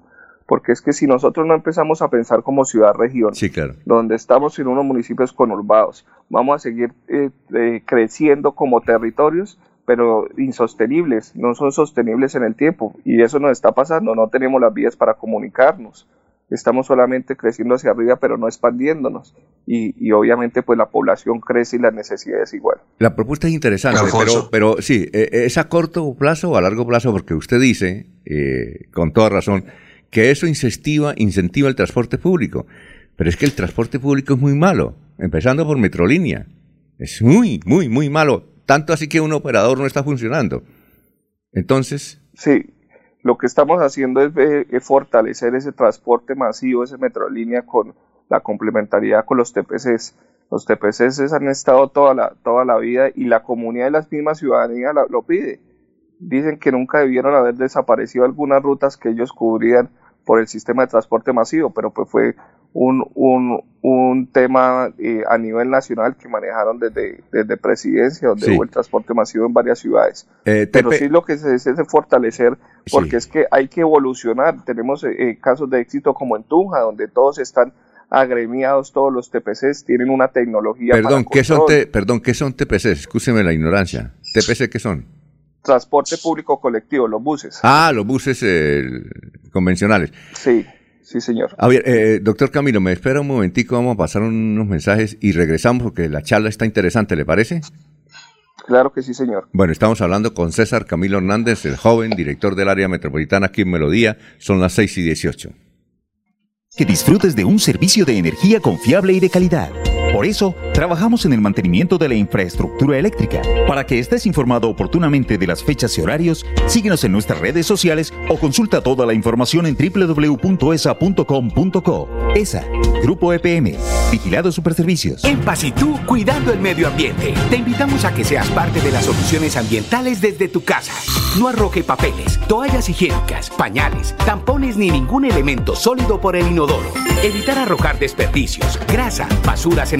Porque es que si nosotros no empezamos a pensar como ciudad-región, Sí, claro. donde estamos en unos municipios conurbados, vamos a seguir eh, eh, creciendo como territorios, pero insostenibles, no son sostenibles en el tiempo. Y eso nos está pasando, no tenemos las vías para comunicarnos. Estamos solamente creciendo hacia arriba, pero no expandiéndonos. Y, y obviamente pues la población crece y las necesidades igual. La propuesta es interesante, pero, pero sí, eh, ¿es a corto plazo o a largo plazo? Porque usted dice, eh, con toda razón, que eso incentiva, incentiva el transporte público. Pero es que el transporte público es muy malo, empezando por Metrolínea. Es muy, muy, muy malo. Tanto así que un operador no está funcionando. Entonces, Sí, lo que estamos haciendo es, eh, es fortalecer ese transporte masivo, ese Metrolínea con la complementariedad con los TPCs. Los TPCs han estado toda la, toda la vida y la comunidad y las mismas ciudadanías la- lo pide. Dicen que nunca debieron haber desaparecido algunas rutas que ellos cubrían por el sistema de transporte masivo, pero pues fue un, un, un tema eh, a nivel nacional que manejaron desde, desde presidencia, donde Sí. hubo el transporte masivo en varias ciudades. eh, Pero sí lo que se es es fortalecer, porque es que hay que evolucionar. Tenemos eh, eh, casos de éxito como en Tunja, donde todos están agremiados, todos los TPCs tienen una tecnología perdón, para ¿qué son, perdón, ¿qué son TPC? Escúcheme la ignorancia. ¿TPC qué son? transporte público colectivo, los buses. Ah, los buses eh, convencionales. Sí, sí, señor. A ver, eh, doctor Camilo, me espera un momentico, vamos a pasar unos mensajes y regresamos porque la charla está interesante, ¿le parece? Claro que sí, señor. Bueno, estamos hablando con César Camilo Hernández, el joven director del área metropolitana aquí en Melodía. Son las 6 y 18. que disfrutes de un servicio de energía confiable y de calidad. Por eso, trabajamos en el mantenimiento de la infraestructura eléctrica. Para que estés informado oportunamente de las fechas y horarios, síguenos en nuestras redes sociales o consulta toda la información en www.esa.com.co. ESA, Grupo EPM, Vigilado Superservicios. En Paz cuidando el medio ambiente. Te invitamos a que seas parte de las soluciones ambientales desde tu casa. No arroje papeles, toallas higiénicas, pañales, tampones ni ningún elemento sólido por el inodoro. Evitar arrojar desperdicios, grasa, basuras en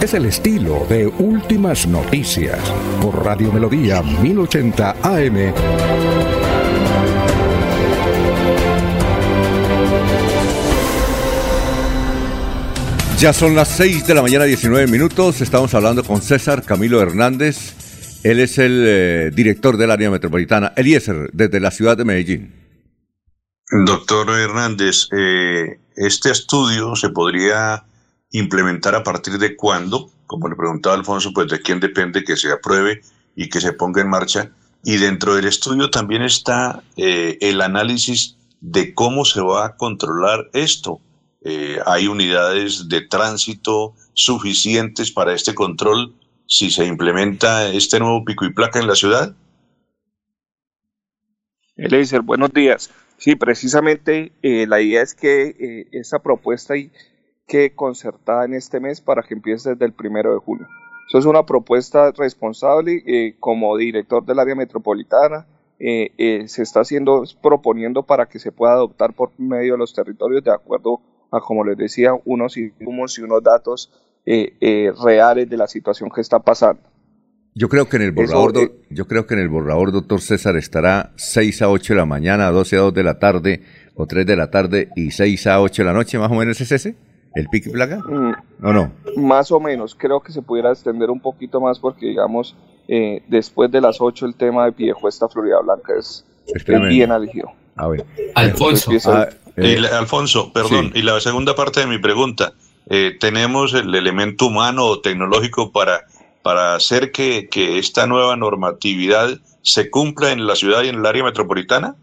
Es el estilo de Últimas Noticias por Radio Melodía 1080 AM. Ya son las 6 de la mañana, 19 minutos. Estamos hablando con César Camilo Hernández. Él es el eh, director del área metropolitana, Eliezer, desde la ciudad de Medellín. Doctor Hernández, eh, este estudio se podría implementar a partir de cuándo, como le preguntaba Alfonso, pues de quién depende que se apruebe y que se ponga en marcha. Y dentro del estudio también está eh, el análisis de cómo se va a controlar esto. Eh, hay unidades de tránsito suficientes para este control si se implementa este nuevo pico y placa en la ciudad. Eliezer, buenos días. Sí, precisamente eh, la idea es que esa propuesta y- quede concertada en este mes para que empiece desde el primero de julio. Eso es una propuesta responsable eh, como director del área metropolitana. eh, eh, se está haciendo, proponiendo para que se pueda adoptar por medio de los territorios de acuerdo a, como les decía, unos insumos y unos datos eh, eh, reales de la situación que está pasando. Yo creo que en el Eso, borrador, do- eh, yo creo que en el borrador, doctor César, estará 6 a 8 de la mañana, 12 a 2 de la tarde, o 3 de la tarde y 6 a 8 de la noche, más o menos es ese, el pique y placa. Mm, ¿O no? Más o menos, creo que se pudiera extender un poquito más porque, digamos, eh, después de las 8 el tema de Piedecuesta, Florida Blanca es, bien elegido. A ver. Alfonso. Ah, Y la- Alfonso, perdón, y la segunda parte de mi pregunta, eh, ¿tenemos el elemento humano o tecnológico para, para hacer que, que esta nueva normatividad se cumpla en la ciudad y en el área metropolitana?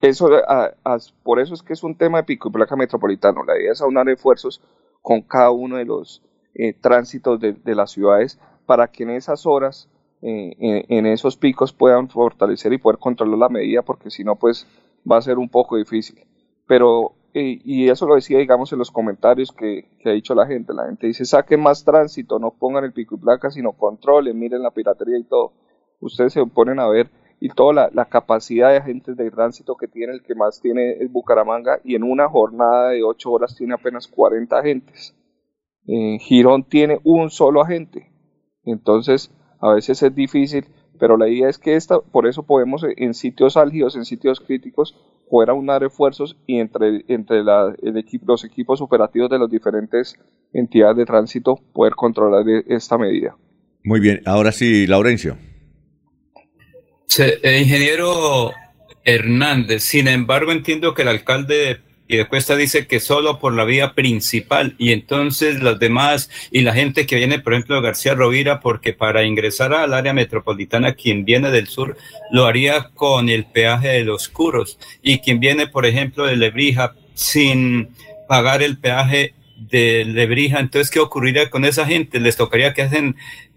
Eso, a- a- por eso es que es un tema de pico y placa metropolitano. La idea es aunar esfuerzos con cada uno de los eh, tránsitos de, las ciudades para que en esas horas, eh, en, en esos picos puedan fortalecer y poder controlar la medida, porque si no, pues va a ser un poco difícil. Pero, eh, y eso lo decía, digamos, en los comentarios que, que ha dicho la gente. La gente dice, saquen más tránsito, no pongan el pico y placa, sino controlen, miren la piratería y todo. Ustedes se ponen a ver y toda la, capacidad de agentes de tránsito que tiene, el que más tiene es Bucaramanga, y en una jornada de 8 horas tiene apenas 40 agentes. Eh, Girón tiene un solo agente. Entonces, a veces es difícil, pero la idea es que esta, por eso podemos en sitios álgidos, en sitios críticos, poder aunar esfuerzos y entre, entre los equipos operativos de las diferentes entidades de tránsito poder controlar eh, esta medida. Muy bien, ahora sí, Laurencio. Eh, ingeniero Hernández, sin embargo, entiendo que el alcalde de Piedecuesta dice que solo por la vía principal y entonces los demás y la gente que viene, por ejemplo, García Rovira, porque para ingresar al área metropolitana, quien viene del sur lo haría con el peaje de los curos y quien viene, por ejemplo, de Lebrija sin pagar el peaje de Lebrija, entonces, ¿qué ocurriría con esa gente? ¿Les tocaría que hacen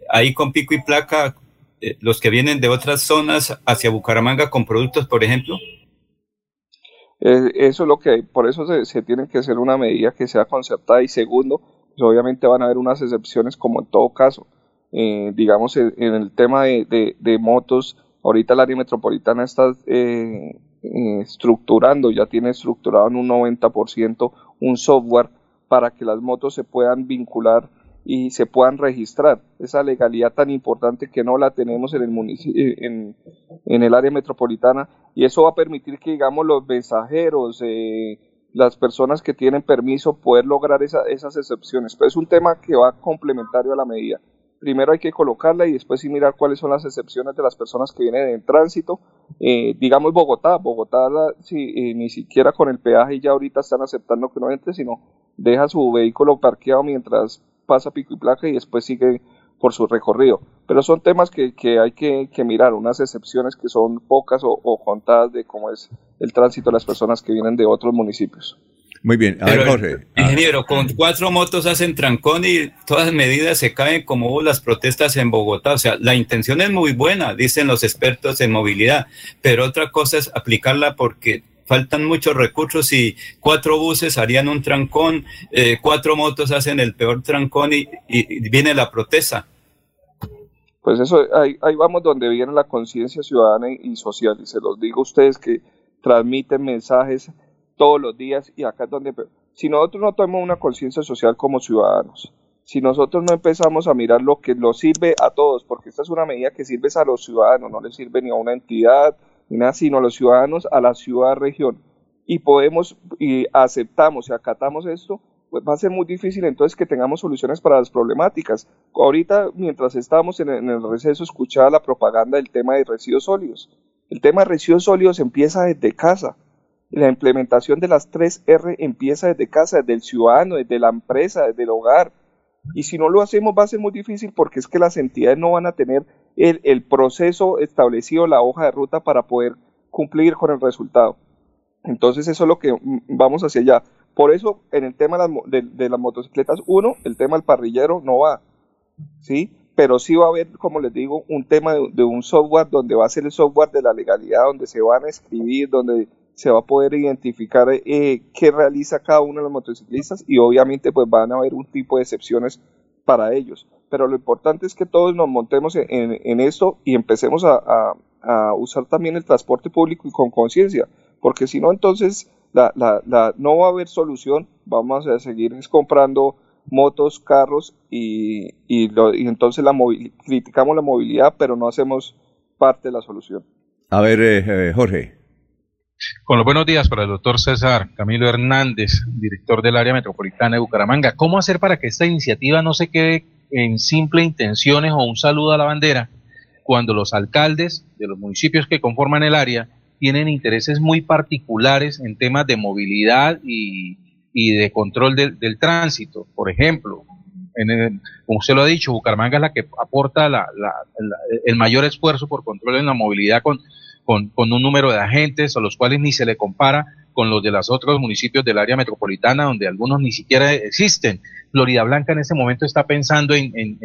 ahí con pico y placa eh, los que vienen de otras zonas hacia Bucaramanga con productos, por ejemplo? Eso es lo que, por eso se, se tiene que hacer una medida que sea concertada y segundo, pues obviamente van a haber unas excepciones como en todo caso. Eh, digamos, en, el tema de, de- motos, ahorita el área metropolitana está eh, estructurando, ya tiene estructurado en un 90% un software para que las motos se puedan vincular y se puedan registrar. Esa legalidad tan importante que no la tenemos en el munici- en, en el área metropolitana y eso va a permitir que digamos los mensajeros, eh, las personas que tienen permiso poder lograr esa- esas excepciones. Pero es un tema que va complementario a la medida. Primero hay que colocarla y después sí mirar cuáles son las excepciones de las personas que vienen en tránsito. Eh, digamos Bogotá, Bogotá la- eh, ni siquiera con el peaje ya ahorita están aceptando que no entre, sino deja su vehículo parqueado mientras pasa pico y placa y después sigue por su recorrido. Pero son temas que, que hay que, que mirar, unas excepciones que son pocas o, o contadas de cómo es el tránsito de las personas que vienen de otros municipios. Muy bien, a Pero, ver, Jorge. Ingeniero, con cuatro motos hacen trancón y todas las medidas se caen como hubo las protestas en Bogotá. O sea, la intención es muy buena, dicen los expertos en movilidad, pero otra cosa es aplicarla porque faltan muchos recursos y cuatro buses harían un trancón, eh, cuatro motos hacen el peor trancón y, viene la protesta. Pues eso, ahí, ahí vamos donde viene la conciencia ciudadana y, social. Y se los digo a ustedes que transmiten mensajes todos los días y acá es donde... Si nosotros no tomamos una conciencia social como ciudadanos, si nosotros no empezamos a mirar lo que nos sirve a todos, porque esta es una medida que sirve a los ciudadanos, no le sirve ni a una entidad, sino a los ciudadanos, a la ciudad-región, y podemos y aceptamos y acatamos esto, pues va a ser muy difícil entonces que tengamos soluciones para las problemáticas. Ahorita, mientras estábamos en el, en el receso, escuchaba la propaganda del tema de residuos sólidos. El tema de residuos sólidos empieza desde casa. La implementación de las 3R empieza desde casa, desde el ciudadano, desde la empresa, desde el hogar. Y si no lo hacemos va a ser muy difícil porque es que las entidades no van a tener el, proceso establecido, la hoja de ruta para poder cumplir con el resultado. Entonces eso es lo que mm, vamos hacia allá. Por eso en el tema de de, las motocicletas, uno, el tema del parrillero no va, ¿sí? Pero sí va a haber, como les digo, un tema de, de un software donde va a ser el software de la legalidad, donde se van a escribir, donde se va a poder identificar eh, qué realiza cada uno de los motociclistas y obviamente pues van a haber un tipo de excepciones para ellos. Pero lo importante es que todos nos montemos en, en- en esto y empecemos a, a- a usar también el transporte público y con conciencia, porque si no entonces la, la, la, no va a haber solución, vamos a seguir comprando motos, carros y, y, lo- y entonces la movil- criticamos la movilidad, pero no hacemos parte de la solución. A ver, eh, eh, Jorge. Con los buenos días para el doctor César Camilo Hernández, director del área metropolitana de Bucaramanga. ¿Cómo hacer para que esta iniciativa no se quede en simple intenciones o un saludo a la bandera cuando los alcaldes de los municipios que conforman el área tienen intereses muy particulares en temas de movilidad y, y de control del, tránsito. Por ejemplo, en el- como usted lo ha dicho, Bucaramanga es la que aporta la- la- el mayor esfuerzo por control en la movilidad con, con un número de agentes a los cuales ni se le compara con los de los otros municipios del área metropolitana, donde algunos ni siquiera existen. Florida Blanca en este momento está pensando en,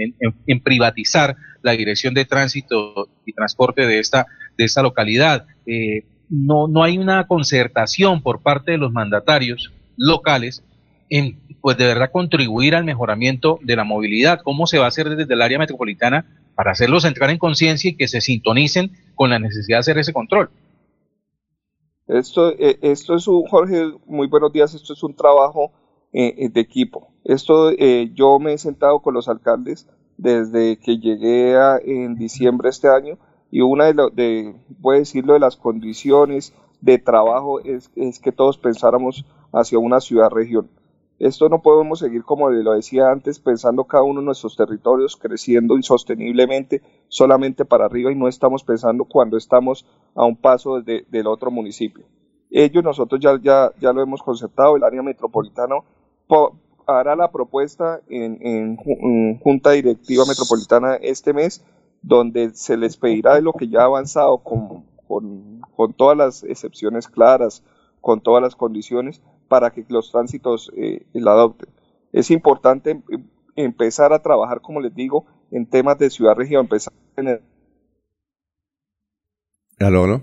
privatizar la dirección de tránsito y transporte de esta, de esta localidad. Eh, no, no hay una concertación por parte de los mandatarios locales en, pues de verdad contribuir al mejoramiento de la movilidad. ¿Cómo se va a hacer desde el área metropolitana para hacerlos entrar en conciencia y que se sintonicen con la necesidad de hacer ese control? Esto, eh, esto es un, Jorge, muy buenos días, esto es un trabajo eh, eh, de equipo. Esto, eh, yo me he sentado con los alcaldes desde que llegué a- en diciembre de este año y una de, lo- de, voy a decirlo, de las condiciones de trabajo es, es que todos pensáramos hacia una ciudad-región. Esto no podemos seguir, como lo decía antes, pensando cada uno en nuestros territorios, creciendo insosteniblemente solamente para arriba y no estamos pensando cuando estamos a un paso de- del otro municipio. Ellos nosotros ya, ya, ya lo hemos concertado, el área metropolitana po- hará la propuesta en, en Junta Directiva Metropolitana este mes, donde se les pedirá de lo que ya ha avanzado con, con, con todas las excepciones claras, con todas las condiciones, para que los tránsitos eh, la adopten. Es importante em- empezar a trabajar, como les digo, en temas de ciudad-región, empezar en el- ¿Aló, aló?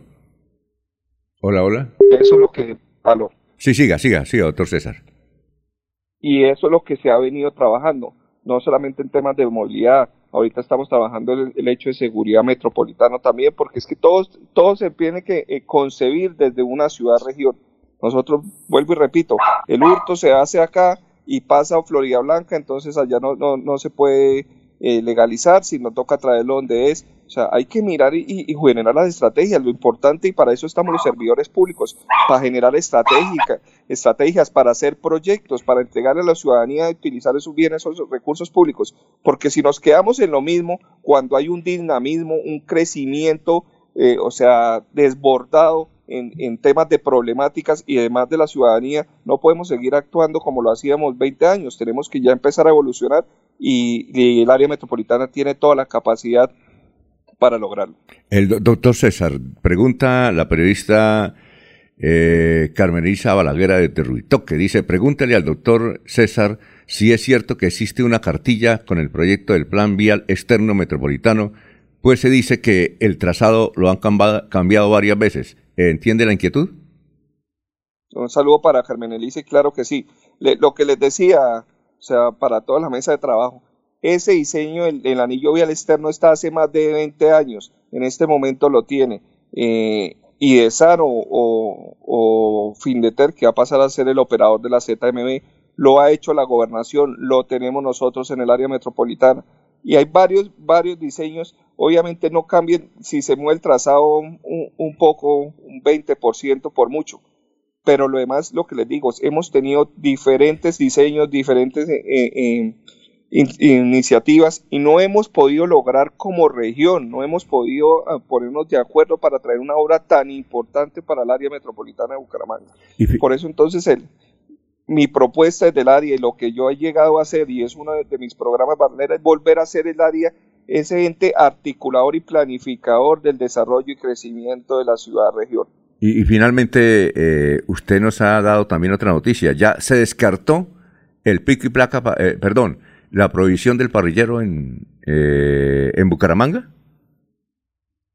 Hola, hola. eso es lo que, aló. Sí, siga, siga, siga, doctor César. Y eso es lo que se ha venido trabajando, no solamente en temas de movilidad, ahorita estamos trabajando el, el hecho de seguridad metropolitana también, porque es que todo, todo se tiene que eh, concebir desde una ciudad-región. Nosotros, vuelvo y repito, el hurto se hace acá y pasa a Florida Blanca, entonces allá no, no, no se puede eh, legalizar, sino toca traerlo donde es. O sea, hay que mirar y, generar las estrategias, lo importante, y para eso estamos los servidores públicos, para generar estrategias, para hacer proyectos, para entregarle a la ciudadanía y utilizar esos bienes, esos recursos públicos. Porque si nos quedamos en lo mismo, cuando hay un dinamismo, un crecimiento, eh, o sea, desbordado en, en temas de problemáticas y además de la ciudadanía, no podemos seguir actuando como lo hacíamos 20 años. Tenemos que ya empezar a evolucionar y, y el área metropolitana tiene toda la capacidad para lograrlo. El do- doctor César, pregunta la periodista eh, Carmen Isa Balaguera de Terruitoque. Dice, pregúntale al doctor César si es cierto que existe una cartilla con el proyecto del Plan Vial Externo Metropolitano, pues se dice que el trazado lo han cambiado varias veces. ¿Entiende la inquietud? Un saludo para Carmen Elise, claro que sí. Le- lo que les decía, o sea, para toda la mesa de trabajo, ese diseño, el, anillo vial externo está hace más de 20 años, en este momento lo tiene. Eh, IDESAR o, o, o Findeter, que va a pasar a ser el operador de la ZMB, lo ha hecho la gobernación, lo tenemos nosotros en el área metropolitana. Y hay varios, varios diseños, obviamente no cambien si se mueve el trazado un, poco, un 20% por mucho, pero lo demás, lo que les digo, hemos tenido diferentes diseños, diferentes eh, eh, in- iniciativas y no hemos podido lograr como región, no hemos podido ah, ponernos de acuerdo para traer una obra tan importante para el área metropolitana de Bucaramanga. Por eso entonces el, mi propuesta desde el área y lo que yo he llegado a hacer y es uno de, mis programas bandera es volver a ser el área ese ente articulador y planificador del desarrollo y crecimiento de la ciudad-región. Y, y finalmente, eh, usted nos ha dado también otra noticia. Ya se descartó el pico y placa, eh, perdón, la prohibición del parrillero en, eh, en Bucaramanga.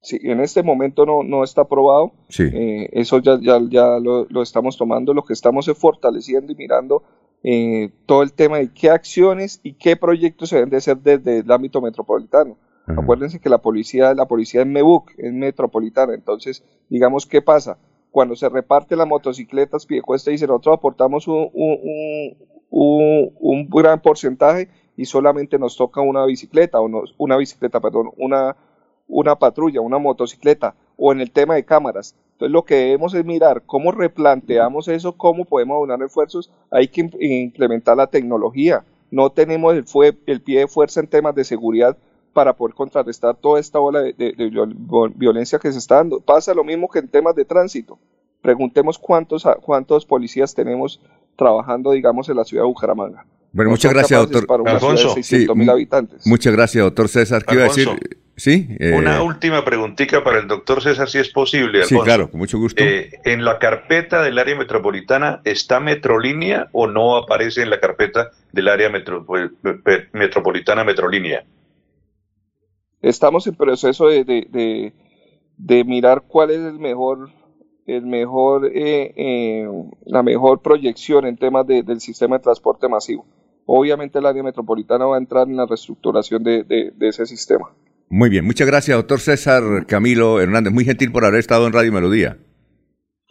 Sí, en este momento no, no está aprobado. Sí. Eh, eso ya, ya, ya lo, lo estamos tomando. Lo que estamos es fortaleciendo y mirando eh, todo el tema de qué acciones y qué proyectos se deben de hacer desde el ámbito metropolitano. Acuérdense que la policía, la policía es MEBUC, es metropolitana. Entonces, digamos, ¿qué pasa? Cuando se reparten las motocicletas, Piedecuesta dice, nosotros aportamos un, un, un, un- un gran porcentaje y solamente nos toca una bicicleta, o nos- una bicicleta, perdón, una, una patrulla, una motocicleta, o en el tema de cámaras. Entonces lo que debemos es mirar cómo replanteamos eso, cómo podemos aunar esfuerzos, hay que im- implementar la tecnología. No tenemos el, fue- el pie de fuerza en temas de seguridad para poder contrarrestar toda esta ola de, de- de viol- violencia que se está dando. Pasa lo mismo que en temas de tránsito. Preguntemos cuántos, cuántos policías tenemos trabajando, digamos, en la ciudad de Bucaramanga. Bueno, No muchas gracias, doctor. Para una ciudad de 600 mil mu- habitantes. Muchas gracias, doctor César. ¿Qué iba a decir? Alfonso. Sí, eh, Una última preguntita para el doctor César, si es posible. sí, Alfonso. claro, con mucho gusto. Eh, ¿En la carpeta del área metropolitana está Metrolínea o no aparece en la carpeta del área metro- pe- metropolitana Metrolínea? Estamos en proceso de, de- de- de mirar cuál es el mejor, el mejor, eh, eh, la mejor proyección en temas de- del sistema de transporte masivo. Obviamente el área metropolitana va a entrar en la reestructuración de, de- de ese sistema. Muy bien, muchas gracias, doctor César Camilo Hernández. Muy gentil por haber estado en Radio Melodía.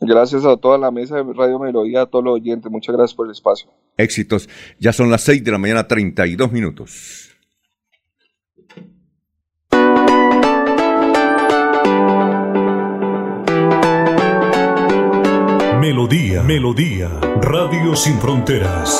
Gracias a toda la mesa de Radio Melodía, a todos los oyentes. Muchas gracias por el espacio. Éxitos. Ya son las 6 de la mañana, 32 minutos. Melodía, Melodía, Radio Sin Fronteras.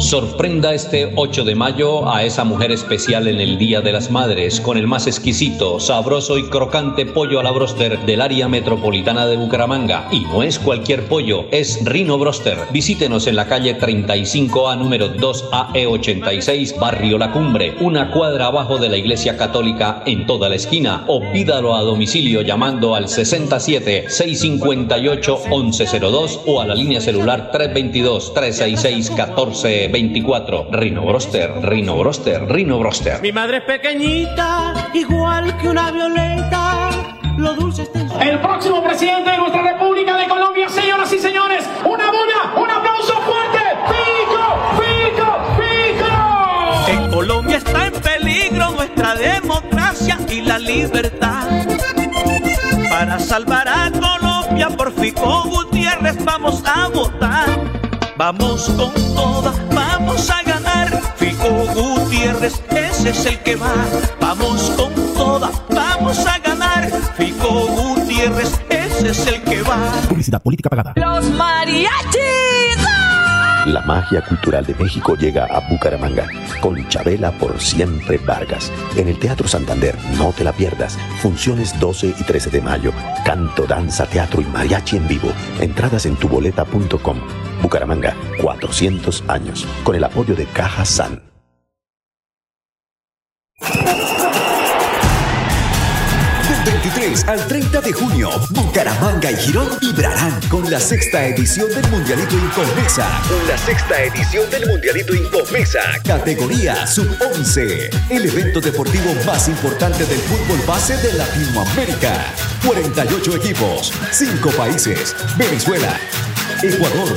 Sorprenda este 8 de mayo a esa mujer especial en el Día de las Madres con el más exquisito, sabroso y crocante pollo a la broster del área metropolitana de Bucaramanga. Y no es cualquier pollo, es Rino Broster. Visítenos en la calle 35A número 2AE86, Barrio La Cumbre, una cuadra abajo de la Iglesia Católica en toda la esquina. O pídalo a domicilio llamando al 67 658 1102 o a la línea celular 322 366 1424. Rino Broster, Rino Broster, Rino Broster. Mi madre es pequeñita, igual que una violeta. Lo dulce está en su- El próximo presidente de nuestra República de Colombia, señoras y señores, una bulla, un aplauso fuerte. ¡Pico, pico, pico! En Colombia está en peligro nuestra democracia y la libertad. Para salvar a Colombia por Fico Gutiérrez vamos a votar. Vamos con todas, vamos a ganar. Fico Gutiérrez, ese es el que va. Vamos con todas, vamos a ganar. Fico Gutiérrez, ese es el que va. Publicidad política pagada. Los mariachis. La magia cultural de México llega a Bucaramanga con Chabela por siempre Vargas. En el Teatro Santander, no te la pierdas. Funciones 12 y 13 de mayo. Canto, danza, teatro y mariachi en vivo. Entradas en tuboleta.com. Bucaramanga, 400 años. Con el apoyo de Caja San. Del 23 al 30 de junio, Bucaramanga y Girón vibrarán con la sexta edición del Mundialito Incomesa. Con la sexta edición del Mundialito Incomesa. Categoría Sub-11. El evento deportivo más importante del fútbol base de Latinoamérica. 48 equipos, 5 países. Venezuela, Ecuador,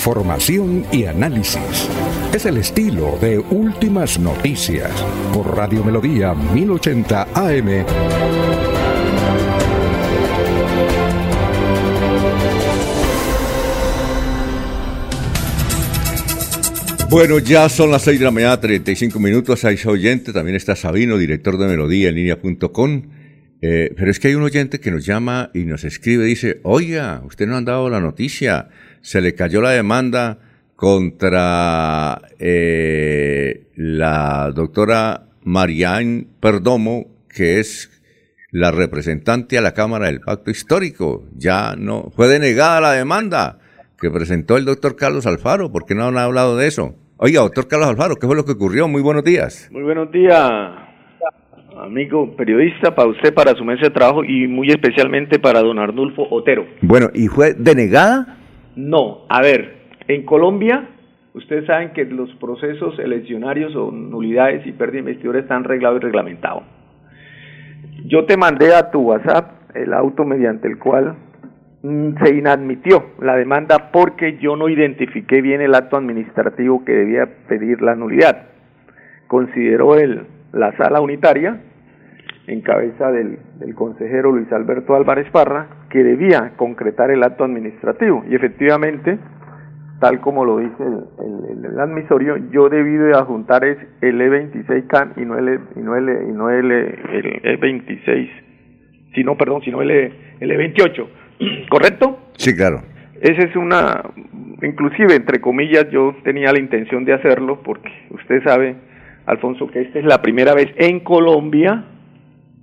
Información y análisis. Es el estilo de Últimas Noticias por Radio Melodía 1080 AM. Bueno, ya son las 6 de la mañana, 35 minutos. Hay oyente, también está Sabino, director de Melodía en línea.com. Eh, pero es que hay un oyente que nos llama y nos escribe, dice, oiga, usted no han dado la noticia, se le cayó la demanda contra eh, la doctora Marianne Perdomo, que es la representante a la Cámara del Pacto Histórico. Ya no, fue denegada la demanda que presentó el doctor Carlos Alfaro. ¿Por qué no han hablado de eso? Oiga, doctor Carlos Alfaro, ¿qué fue lo que ocurrió? Muy buenos días. Muy buenos días, amigo periodista, para usted, para su mesa de trabajo y muy especialmente para don Arnulfo Otero. Bueno, ¿y fue denegada? No, a ver, en Colombia, ustedes saben que los procesos eleccionarios o nulidades y pérdida de investidura están reglados y reglamentados. Yo te mandé a tu WhatsApp el auto mediante el cual mm, se inadmitió la demanda porque yo no identifiqué bien el acto administrativo que debía pedir la nulidad. Consideró el, la sala unitaria, en cabeza del, del consejero Luis Alberto Álvarez Parra, que debía concretar el acto administrativo. Y efectivamente, tal como lo dice el, el, el admisorio, yo debido de adjuntar es el E26 CAN y no el, E- y no el, E- y no el, E- el E26, sino, perdón, sino el, E- el E28, *clears throat* ¿correcto? Sí, claro. Esa es una, inclusive entre comillas, yo tenía la intención de hacerlo porque usted sabe, Alfonso, que esta es la primera vez en Colombia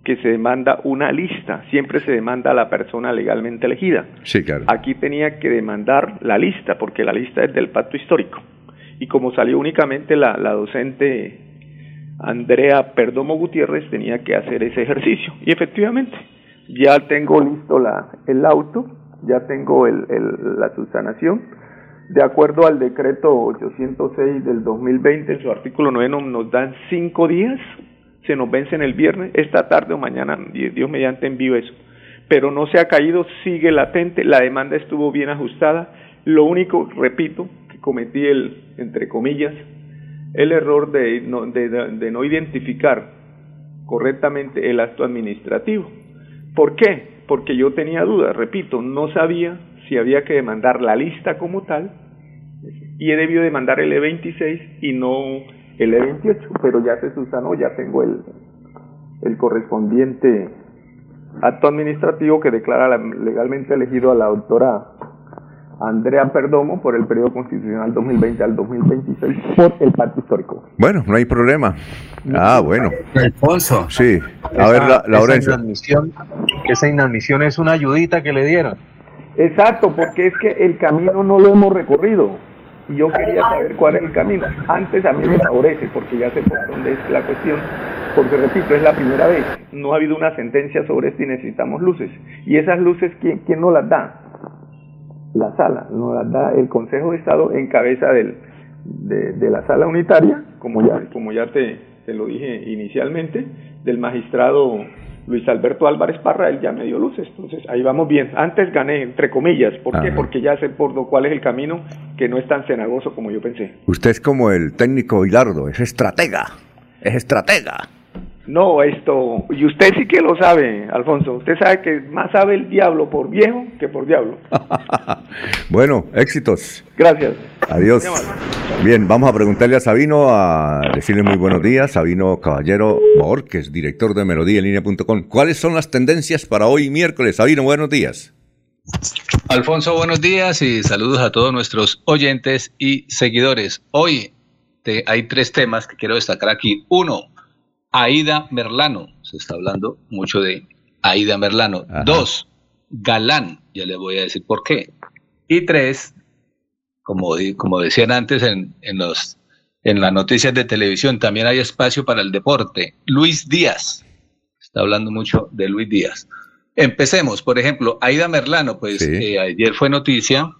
que se demanda una lista, siempre se demanda a la persona legalmente elegida. Sí, claro. Aquí tenía que demandar la lista, porque la lista es del pacto histórico. Y como salió únicamente la, la docente Andrea Perdomo Gutiérrez, tenía que hacer ese ejercicio. Y efectivamente, ya tengo listo la, el auto, ya tengo el, el- la subsanación. De acuerdo al decreto 806 del 2020, en su artículo 9 nos, nos dan cinco días, se nos vencen el viernes, esta tarde o mañana, Dios mediante envío eso. Pero no se ha caído, sigue latente, la demanda estuvo bien ajustada. Lo único, repito, que cometí el, entre comillas, el error de no, de no identificar correctamente el acto administrativo. ¿Por qué? Porque yo tenía dudas, repito, no sabía si había que demandar la lista como tal y he debido demandar el E26 y no el E28, pero ya se sustanó, ya tengo el, el correspondiente acto administrativo que declara la- legalmente elegido a la doctora Andrea Perdomo por el periodo constitucional 2020 al 2026 por el pacto histórico. Bueno, no hay problema. Ah, bueno. Alfonso. Sí. A ver, la, Esa inadmisión, esa inadmisión es una ayudita que le dieron. Exacto, porque es que el camino no lo hemos recorrido y yo quería saber cuál es el camino. Antes a mí me favorece porque ya sé por dónde es la cuestión, porque repito, es la primera vez, no ha habido una sentencia sobre esto y necesitamos luces. Y esas luces, ¿quién, quién nos las da? La sala, nos las da el Consejo de Estado en cabeza del, de, de la sala unitaria, como ya, como ya te, te lo dije inicialmente, del magistrado Luis Alberto Álvarez Parra, él ya me dio luces, entonces ahí vamos bien. Antes gané, entre comillas, ¿por qué? Porque ya sé por lo cuál es el camino, que no es tan cenagoso como yo pensé. Usted es como el técnico Hilardo, es estratega. Es estratega. No, esto, y usted sí que lo sabe, Alfonso, usted sabe que más sabe el diablo por viejo que por diablo. *laughs* Bueno, éxitos. Gracias. Adiós. Bien, vamos a preguntarle a Sabino, a decirle muy buenos días. Sabino Caballero Borges, director de melodíaenlínea.com. ¿Cuáles son las tendencias para hoy miércoles? Sabino, buenos días. Alfonso, buenos días y saludos a todos nuestros oyentes y seguidores. Hoy te- hay tres temas que quiero destacar aquí. Uno, Aida Merlano. Se está hablando mucho de Aida Merlano. Dos, Galán. Ya les voy a decir por qué. Y tres, como, como decían antes en, en, los, en las noticias de televisión, también hay espacio para el deporte. Luis Díaz. Está hablando mucho de Luis Díaz. Empecemos, por ejemplo, Aida Merlano, pues eh, ayer fue noticia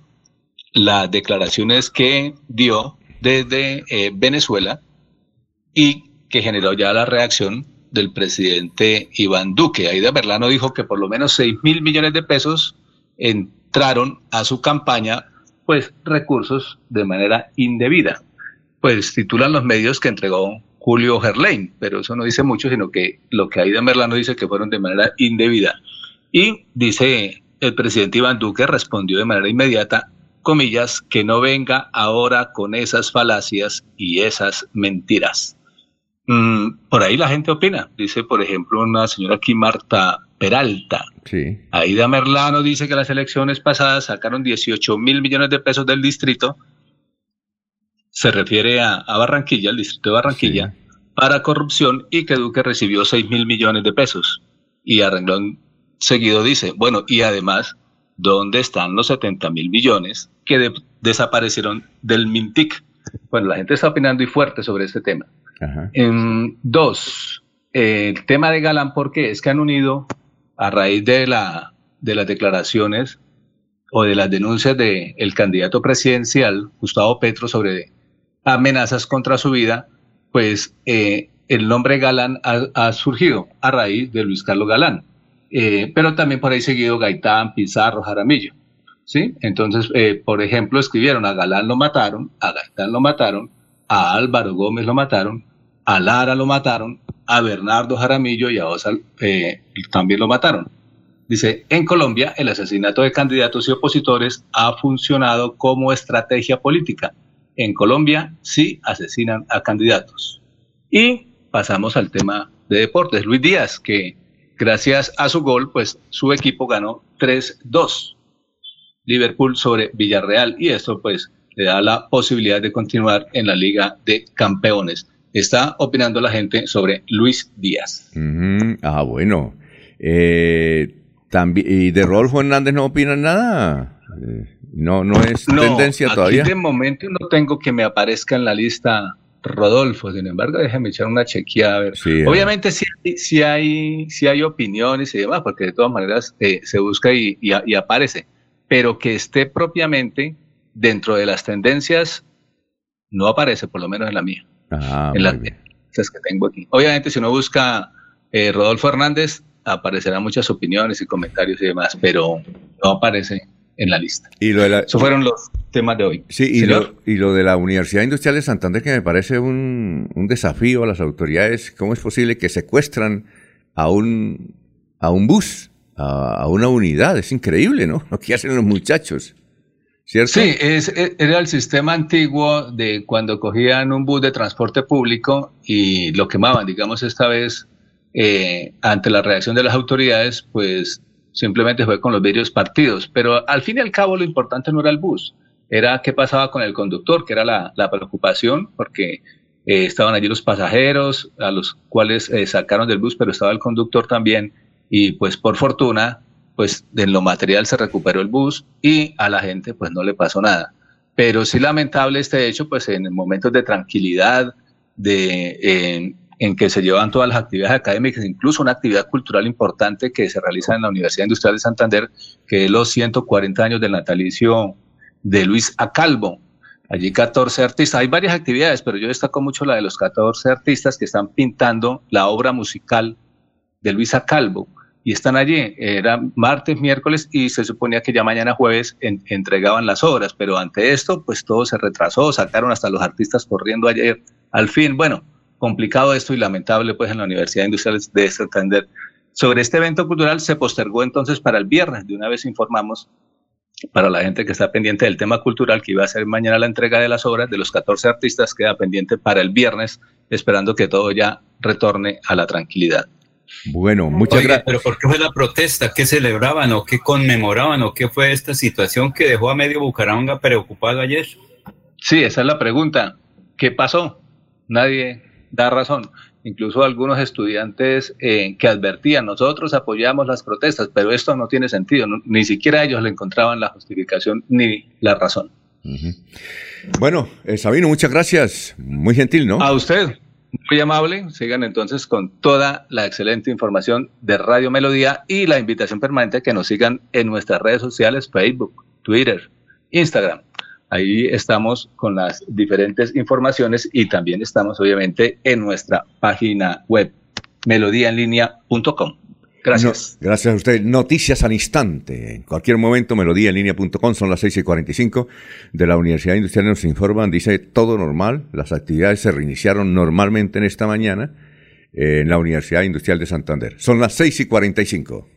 las declaraciones que dio desde eh, Venezuela y que generó ya la reacción del presidente Iván Duque. Aida Merlano dijo que por lo menos 6 mil millones de pesos entraron a su campaña, pues recursos de manera indebida. Pues titulan los medios que entregó Julio Gerlain, pero eso no dice mucho, sino que lo que Aida Merlano dice que fueron de manera indebida. Y dice el presidente Iván Duque respondió de manera inmediata, comillas, que no venga ahora con esas falacias y esas mentiras. Mm, por ahí la gente opina. Dice, por ejemplo, una señora aquí, Marta Peralta. Sí. Aida Merlano dice que las elecciones pasadas sacaron 18 mil millones de pesos del distrito. Se refiere a, a Barranquilla, el distrito de Barranquilla, para corrupción y que Duque recibió 6 mil millones de pesos. y a renglón seguido dice, bueno, y además, ¿dónde están los 70 mil millones que de- desaparecieron del Mintic? Bueno, la gente está opinando y fuerte sobre este tema. En dos, el tema de Galán, porque es que han unido a raíz de, la, de las declaraciones o de las denuncias del candidato presidencial, Gustavo Petro, sobre amenazas contra su vida, pues eh, el nombre Galán ha, ha surgido a raíz de Luis Carlos Galán. Eh, pero también por ahí seguido Gaitán, Pizarro, Jaramillo. ¿sí? Entonces, eh, por ejemplo, escribieron a Galán lo mataron, a Gaitán lo mataron, a Álvaro Gómez lo mataron, a Lara lo mataron, a Bernardo Jaramillo y a Osal eh, también lo mataron. Dice, en Colombia el asesinato de candidatos y opositores ha funcionado como estrategia política. En Colombia sí asesinan a candidatos. Y pasamos al tema de deportes. Luis Díaz, que gracias a su gol, pues su equipo ganó 3-2. Liverpool sobre Villarreal y esto pues le da la posibilidad de continuar en la Liga de Campeones. Está opinando la gente sobre Luis Díaz. Ah, bueno. Eh, también, ¿Y de Rodolfo Hernández no opinan nada? Eh, no, no es No, tendencia aquí todavía. de momento no tengo que me aparezca en la lista Rodolfo, sin embargo, déjeme echar una chequeada a ver. Sí, eh. Obviamente sí, hay- sí hay, sí hay opiniones y demás, porque de todas maneras eh, se busca y, y aparece, pero que esté propiamente dentro de las tendencias, no aparece, por lo menos en la mía, Ah, en las tendencias que tengo aquí. Obviamente si uno busca eh, Rodolfo Hernández, aparecerán muchas opiniones y comentarios y demás, pero no aparece en la lista. Y lo de la, Esos fueron los temas de hoy. Sí, y lo, y lo de la Universidad Industrial de Santander, que me parece un, un desafío a las autoridades. ¿Cómo es posible que secuestran a un, a un bus, a, a una unidad? Es increíble, ¿no? *laughs* Lo que hacen los muchachos. Sí, es, e- era el sistema antiguo de cuando cogían un bus de transporte público y lo quemaban. Digamos, esta vez, eh, ante la reacción de las autoridades, pues simplemente fue con los vidrios partidos. Pero al fin y al cabo, lo importante no era el bus, era qué pasaba con el conductor, que era la, la preocupación, porque eh, estaban allí los pasajeros, a los cuales eh, sacaron del bus, pero estaba el conductor también. Y pues por fortuna, pues en lo material se recuperó el bus y a la gente pues no le pasó nada. Pero sí lamentable este hecho, pues en momentos de tranquilidad, de, en, que se llevan todas las actividades académicas, incluso una actividad cultural importante que se realiza en la Universidad Industrial de Santander, que es los 140 años del natalicio de Luis Acalvo. Allí 14 artistas, hay varias actividades, pero yo destaco mucho la de los 14 artistas que están pintando la obra musical de Luis Acalvo y están allí. Era martes, miércoles y se suponía que ya mañana jueves en- entregaban las obras, pero ante esto, pues todo se retrasó, sacaron hasta los artistas corriendo ayer. Al fin, bueno, complicado esto y lamentable pues en la Universidad Industrial de Santander. Sobre este evento cultural se postergó entonces para el viernes. De una vez informamos para la gente que está pendiente del tema cultural, que iba a ser mañana la entrega de las obras de los 14 artistas, queda pendiente para el viernes, esperando que todo ya retorne a la tranquilidad. Bueno, muchas gracias. pero ¿por qué fue la protesta? ¿Qué celebraban o qué conmemoraban o qué fue esta situación que dejó a medio Bucaramanga preocupado ayer? Sí, esa es la pregunta. ¿Qué pasó? Nadie da razón. Incluso algunos estudiantes eh, que advertían, nosotros apoyamos las protestas, pero esto no tiene sentido. no- ni siquiera ellos le encontraban la justificación ni la razón. Bueno, eh, Sabino, muchas gracias. Muy gentil, ¿no? A usted, muy amable. Sigan entonces con toda la excelente información de Radio Melodía y la invitación permanente que nos sigan en nuestras redes sociales, Facebook, Twitter, Instagram. Ahí estamos con las diferentes informaciones y también estamos obviamente en nuestra página web, melodíaenlínea.com. Gracias. Gracias a usted. Noticias al instante. En cualquier momento, melodíaenlínea.com, son las 6 y 45 de la Universidad Industrial. Nos informan, dice todo normal. Las actividades se reiniciaron normalmente en esta mañana eh, en la Universidad Industrial de Santander. Son las 6 y 45.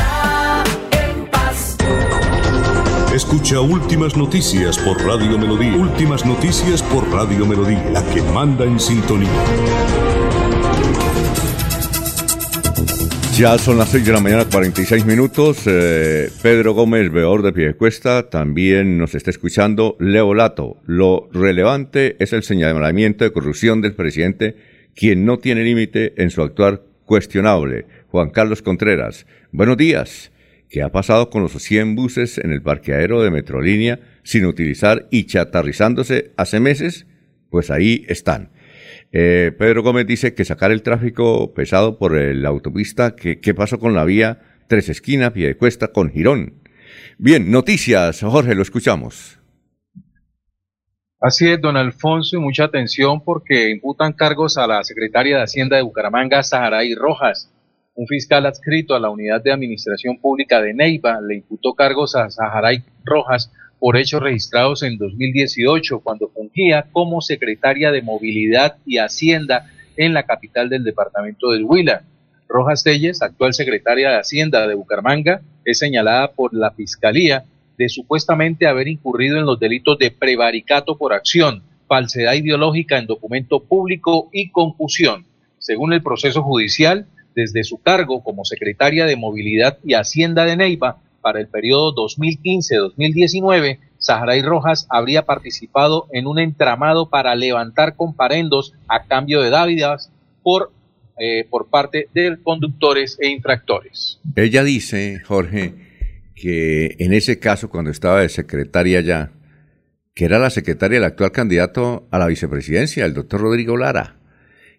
Escucha Últimas Noticias por Radio Melodía. Últimas Noticias por Radio Melodía, la que manda en sintonía. Ya son las 6 de la mañana, 46 minutos. Eh, Pedro Gómez, veedor de Piedecuesta, también nos está escuchando. Leo Lato, lo relevante es el señalamiento de corrupción del presidente, quien no tiene límite en su actuar cuestionable. Juan Carlos Contreras, buenos días. ¿Qué ha pasado con los 100 buses en el parqueadero de Metrolínea sin utilizar y chatarrizándose hace meses? Pues ahí están. Eh, Pedro Gómez dice que sacar el tráfico pesado por la autopista, que, ¿qué pasó con la vía Tres Esquinas, Piedecuesta con Girón? Bien, noticias, Jorge, lo escuchamos. Así es, don Alfonso, y mucha atención porque imputan cargos a la secretaria de Hacienda de Bucaramanga, Saharay Rojas. Un fiscal adscrito a la Unidad de Administración Pública de Neiva le imputó cargos a Saharay Rojas por hechos registrados en 2018, cuando fungía como secretaria de Movilidad y Hacienda en la capital del departamento del Huila. Rojas Telles, actual secretaria de Hacienda de Bucaramanga, es señalada por la Fiscalía de supuestamente haber incurrido en los delitos de prevaricato por acción, falsedad ideológica en documento público y confusión. Según el proceso judicial, desde su cargo como secretaria de Movilidad y Hacienda de Neiva, para el periodo 2015-2019, Saharay Rojas habría participado en un entramado para levantar comparendos a cambio de dávidas por, eh, por parte de conductores e infractores. Ella dice, Jorge, que en ese caso, cuando estaba de secretaria ya, que era la secretaria del actual candidato a la vicepresidencia, el doctor Rodrigo Lara,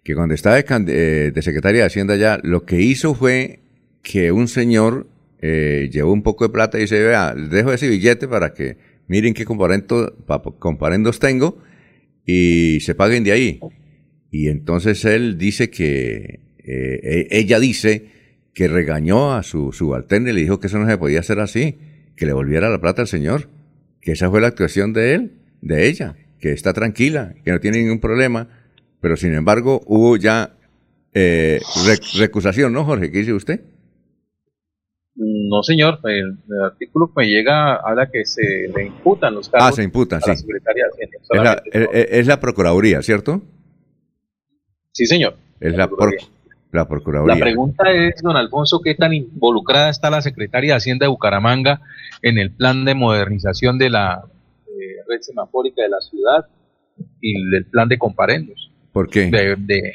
que cuando estaba de, eh, de secretaria de Hacienda ya, lo que hizo fue que un señor eh, llevó un poco de plata y dice, vea, dejo ese billete para que miren qué comparendo, comparendos tengo y se paguen de ahí. Y entonces él dice que, eh, e, ella dice que regañó a su subalterno y le dijo que eso no se podía hacer así, que le volviera la plata al señor, que esa fue la actuación de él, de ella, que está tranquila, que no tiene ningún problema, pero sin embargo hubo ya eh, recusación, ¿no, Jorge? ¿Qué dice usted? No, señor, el, el, artículo que me llega habla que se le imputan los cargos ah, se imputan, a la sí. Secretaría de Hacienda. Es la, solamente. es, es la Procuraduría, ¿cierto? Sí, señor. Es la, Procuraduría. La pregunta es, don Alfonso, ¿qué tan involucrada está la Secretaría de Hacienda de Bucaramanga en el plan de modernización de la eh, red semafórica de la ciudad y del plan de comparendos? ¿Por qué? De, de-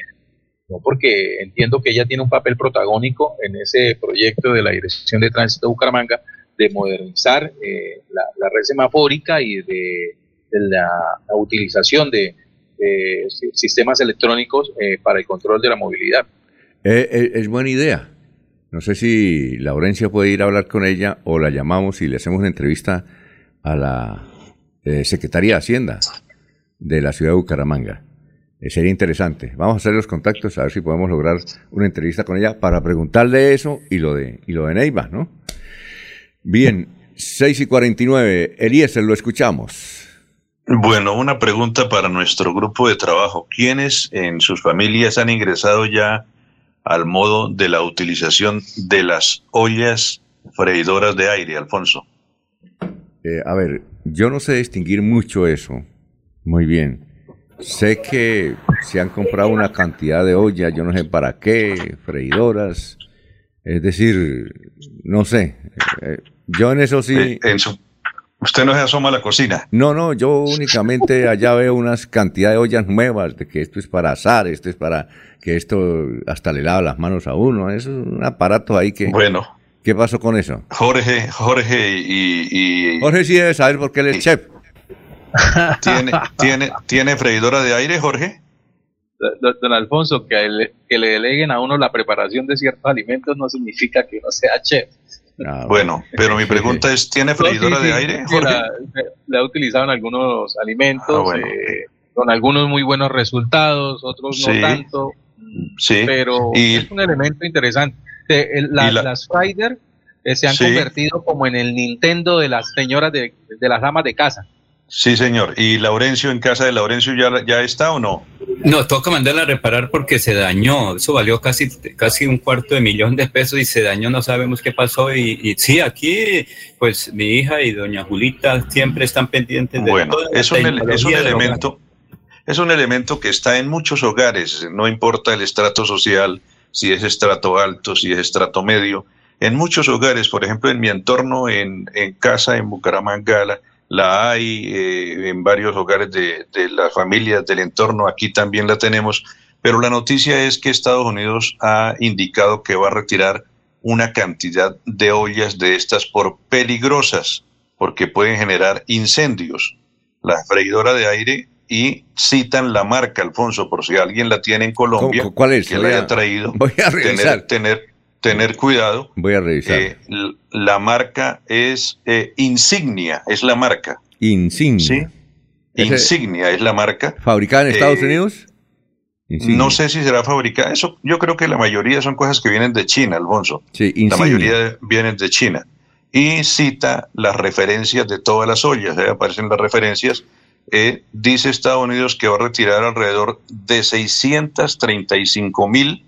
no, porque entiendo que ella tiene un papel protagónico en ese proyecto de la Dirección de Tránsito de Bucaramanga de modernizar eh, la, la red semafórica y de, de la, la utilización de, de sistemas electrónicos eh, para el control de la movilidad. Eh, eh, es buena idea. No sé si Laurencia puede ir a hablar con ella o la llamamos y le hacemos una entrevista a la eh, Secretaría de Hacienda de la ciudad de Bucaramanga. Eh, sería interesante. Vamos a hacer los contactos a ver si podemos lograr una entrevista con ella para preguntarle eso y lo de, y lo de Neiva, ¿no? Bien, 6 y 49. Eliezer, lo escuchamos. Bueno, una pregunta para nuestro grupo de trabajo. ¿Quiénes en sus familias han ingresado ya al modo de la utilización de las ollas freidoras de aire, Alfonso? Eh, a ver, yo no sé distinguir mucho eso. Muy bien. Sé que se han comprado una cantidad de ollas, yo no sé para qué, freidoras. Es decir, no sé. Eh, yo en eso sí. Eh, en su- usted no se asoma a la cocina. No, no, yo únicamente allá veo unas cantidad de ollas nuevas, de que esto es para azar, esto es para que esto hasta le lava las manos a uno. Es un aparato ahí que. Bueno. ¿Qué pasó con eso? Jorge, Jorge y, y- Jorge sí debe saber por qué él es chef. ¿Tiene, tiene, ¿tiene freidora de aire, Jorge? Don, don Alfonso, que, el- que le deleguen a uno la preparación de ciertos alimentos no significa que uno sea chef. Bueno, pero mi pregunta es, ¿tiene freidora sí, de aire, Jorge? La, la he utilizado en algunos alimentos, Ah, bueno. eh, con algunos muy buenos resultados, otros Sí. no tanto, Sí. pero Y- es un elemento interesante. El- la- Y la- Las Frider eh, se han Sí. convertido como en el Nintendo de las señoras de, de las damas de casa. Sí, señor. ¿Y Laurencio, en casa de Laurencio, ya, ya está o no? No, toca mandarla a reparar porque se dañó. Eso valió casi, casi un cuarto de millón de pesos y se dañó, no sabemos qué pasó. Y, y sí, aquí, pues mi hija y doña Julita siempre están pendientes de Bueno, toda es un, es un elemento, es un elemento que está en muchos hogares, no importa el estrato social, si es estrato alto, si es estrato medio. En muchos hogares, por ejemplo, en mi entorno, en, en casa, en Bucaramanga, la, hay eh, en varios hogares de, de las familias del entorno, aquí también la tenemos, pero la noticia es que Estados Unidos ha indicado que va a retirar una cantidad de ollas de estas por peligrosas, porque pueden generar incendios. La freidora de aire y citan la marca, Alfonso, por si alguien la tiene en Colombia, ¿Cómo- cuál es? que Voy la haya traído, *laughs* voy a revisar. tener, tener, tener cuidado. Voy a revisar. Eh, la marca es eh, Insignia, es la marca. Insignia. Insignia es la marca. ¿Fabricada en Estados Eh, Unidos? Insignia. No sé si será fabricada. Eso, yo creo que la mayoría son cosas que vienen de China, Alfonso. Sí, La insignia. mayoría vienen de China. Y cita las referencias de todas las ollas, ahí aparecen las referencias. Eh, dice Estados Unidos que va a retirar alrededor de 635 mil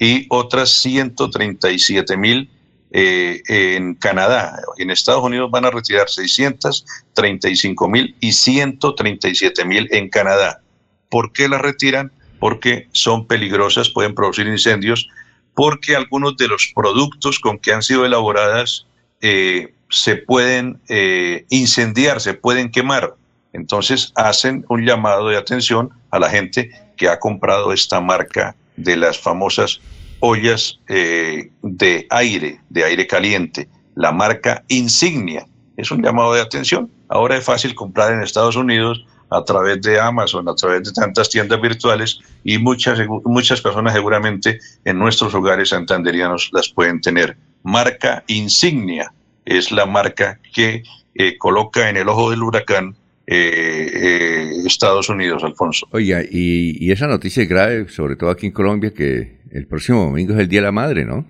y otras 137 mil eh, en Canadá. En Estados Unidos van a retirar 635 mil y 137 mil en Canadá. ¿Por qué las retiran? Porque son peligrosas, pueden producir incendios, porque algunos de los productos con que han sido elaboradas eh, se pueden eh, incendiar, se pueden quemar. Entonces hacen un llamado de atención a la gente que ha comprado esta marca de las famosas ollas eh, de aire, de aire caliente, la marca Insignia. Es un llamado de atención. Ahora es fácil comprar en Estados Unidos a través de Amazon, a través de tantas tiendas virtuales y muchas, muchas personas seguramente en nuestros hogares santanderianos las pueden tener. Marca Insignia es la marca que eh, coloca en el ojo del huracán eh, eh, Estados Unidos, Alfonso. Oiga, y, y esa noticia es grave, sobre todo aquí en Colombia, que el próximo domingo es el Día de la Madre, ¿no?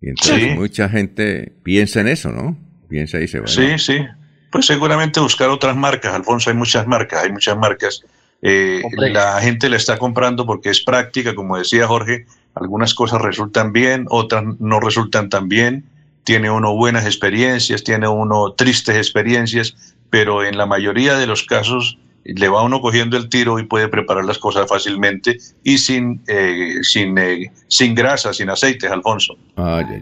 Y entonces Sí. mucha gente piensa en eso, ¿no? Piensa y dice, bueno, Sí, sí. Pues seguramente buscar otras marcas, Alfonso, hay muchas marcas, hay muchas marcas. Eh, la gente la está comprando porque es práctica, como decía Jorge, algunas cosas resultan bien, otras no resultan tan bien, tiene uno buenas experiencias, tiene uno tristes experiencias, pero en la mayoría de los casos le va uno cogiendo el tiro y puede preparar las cosas fácilmente y sin, eh, sin, eh, sin grasa, sin aceites, Alfonso.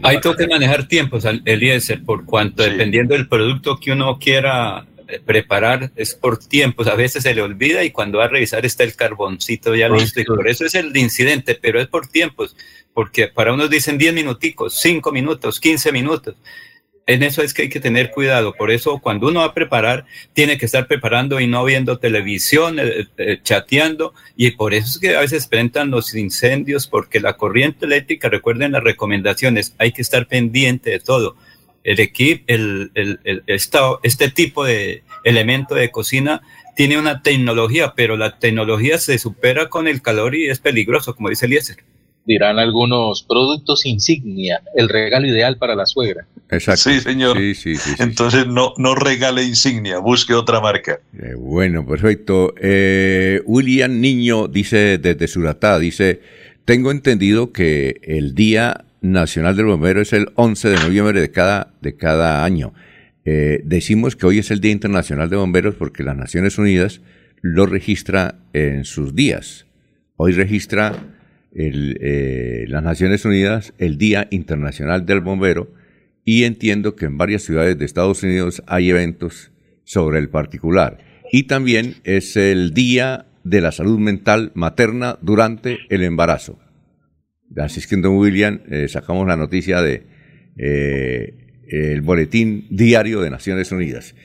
Hay que manejar tiempos, al- Eliezer, por cuanto dependiendo del producto que uno quiera eh, preparar, es por tiempos. A veces se le olvida y cuando va a revisar está el carboncito ya listo. Y por eso es el incidente, pero es por tiempos. Porque para unos dicen 10 minuticos, 5 minutos, 15 minutos. En eso es que hay que tener cuidado. Por eso cuando uno va a preparar, tiene que estar preparando y no viendo televisión, eh, eh, chateando. Y por eso es que a veces presentan los incendios, porque la corriente eléctrica, recuerden las recomendaciones, hay que estar pendiente de todo. El equipo, el, este tipo de elemento de cocina tiene una tecnología, pero la tecnología se supera con el calor y es peligroso, como dice Eliezer. Dirán algunos productos insignia, el regalo ideal para la suegra. Exacto. Sí, señor. Sí, sí, sí, sí. Entonces no, no regale insignia, busque otra marca. Eh, bueno, perfecto. Eh, William Niño dice desde Suratá, dice, tengo entendido que el Día Nacional del Bombero es el 11 de noviembre de cada, de cada año. Eh, decimos que hoy es el Día Internacional de Bomberos porque las Naciones Unidas lo registra en sus días. Hoy registra el, eh, las Naciones Unidas el Día Internacional del Bombero y entiendo que en varias ciudades de Estados Unidos hay eventos sobre el particular. Y también es el Día de la Salud Mental Materna durante el embarazo. Así es que, don William, eh, sacamos la noticia de eh, el boletín diario de Naciones Unidas.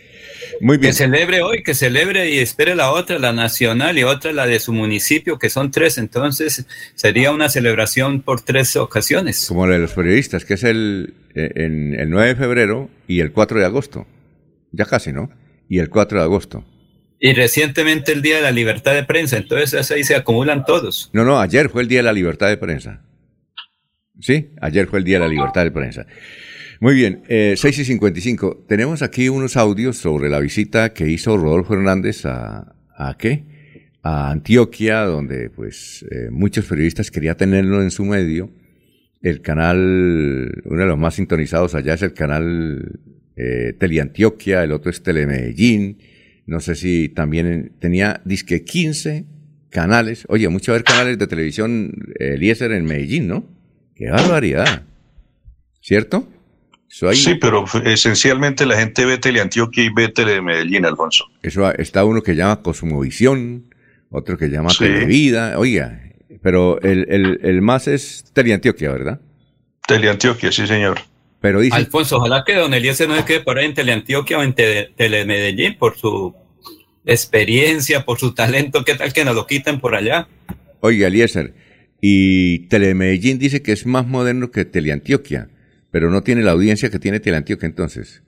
Muy bien. Que celebre hoy, que celebre y espere la otra, la nacional y otra la de su municipio, que son tres. Entonces sería una celebración por tres ocasiones. Como la de los periodistas, que es el, eh, en el 9 de febrero y el 4 de agosto. Ya casi, ¿no? Y el 4 de agosto. Y recientemente el Día de la Libertad de Prensa. Entonces ahí se acumulan todos. No, no, ayer fue el Día de la Libertad de Prensa. Sí, ayer fue el Día de la Libertad de Prensa. Muy bien, eh, 6 y 55. Tenemos aquí unos audios sobre la visita que hizo Rodolfo Hernández a, ¿a qué? A Antioquia, donde pues eh, muchos periodistas querían tenerlo en su medio. El canal, uno de los más sintonizados allá es el canal eh, Teleantioquia, el otro es Telemedellín. No sé si también tenía, disque 15 canales. Oye, mucho ver canales de televisión eh, Eliezer en Medellín, ¿no? Qué barbaridad. ¿Cierto? Eso hay- Sí, pero esencialmente la gente ve Teleantioquia y ve Telemedellín, Alfonso. Eso ha- está uno que llama Cosmovisión, otro que llama Sí. Televida. Oiga, pero el, el, el más es Teleantioquia, ¿verdad? Teleantioquia, sí, señor. Pero dice, Alfonso, ojalá que don Eliezer no se quede por ahí en Teleantioquia o en Tele- Telemedellín por su experiencia, por su talento. ¿Qué tal que nos lo quiten por allá? oiga, Eliezer, y Telemedellín dice que es más moderno que Teleantioquia, pero no tiene la audiencia que tiene Teleantioquia entonces.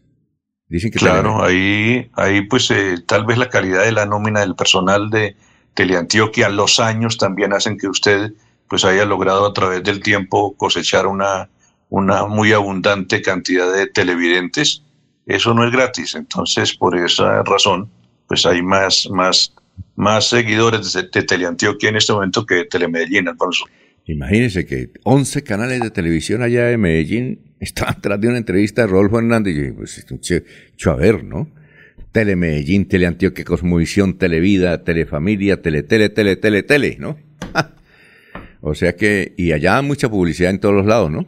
Dicen que Claro, ahí, ahí pues eh, tal vez la calidad de la nómina del personal de Teleantioquia, los años también hacen que usted pues haya logrado a través del tiempo cosechar una, una muy abundante cantidad de televidentes. Eso no es gratis, entonces por esa razón pues hay más, más, más seguidores de, de Teleantioquia en este momento que de Telemedellín, Alfonso. Imagínense que 11 canales de televisión allá de Medellín estaban tras de una entrevista de Rodolfo Hernández. Y yo dije, pues esto es un hecho a ver, ¿no? Telemedellín, Teleantioquia, Cosmovisión, Televida, Telefamilia, Tele, Tele, Tele, Tele, ¿no? *laughs* o sea que, y allá mucha publicidad en todos los lados, ¿no?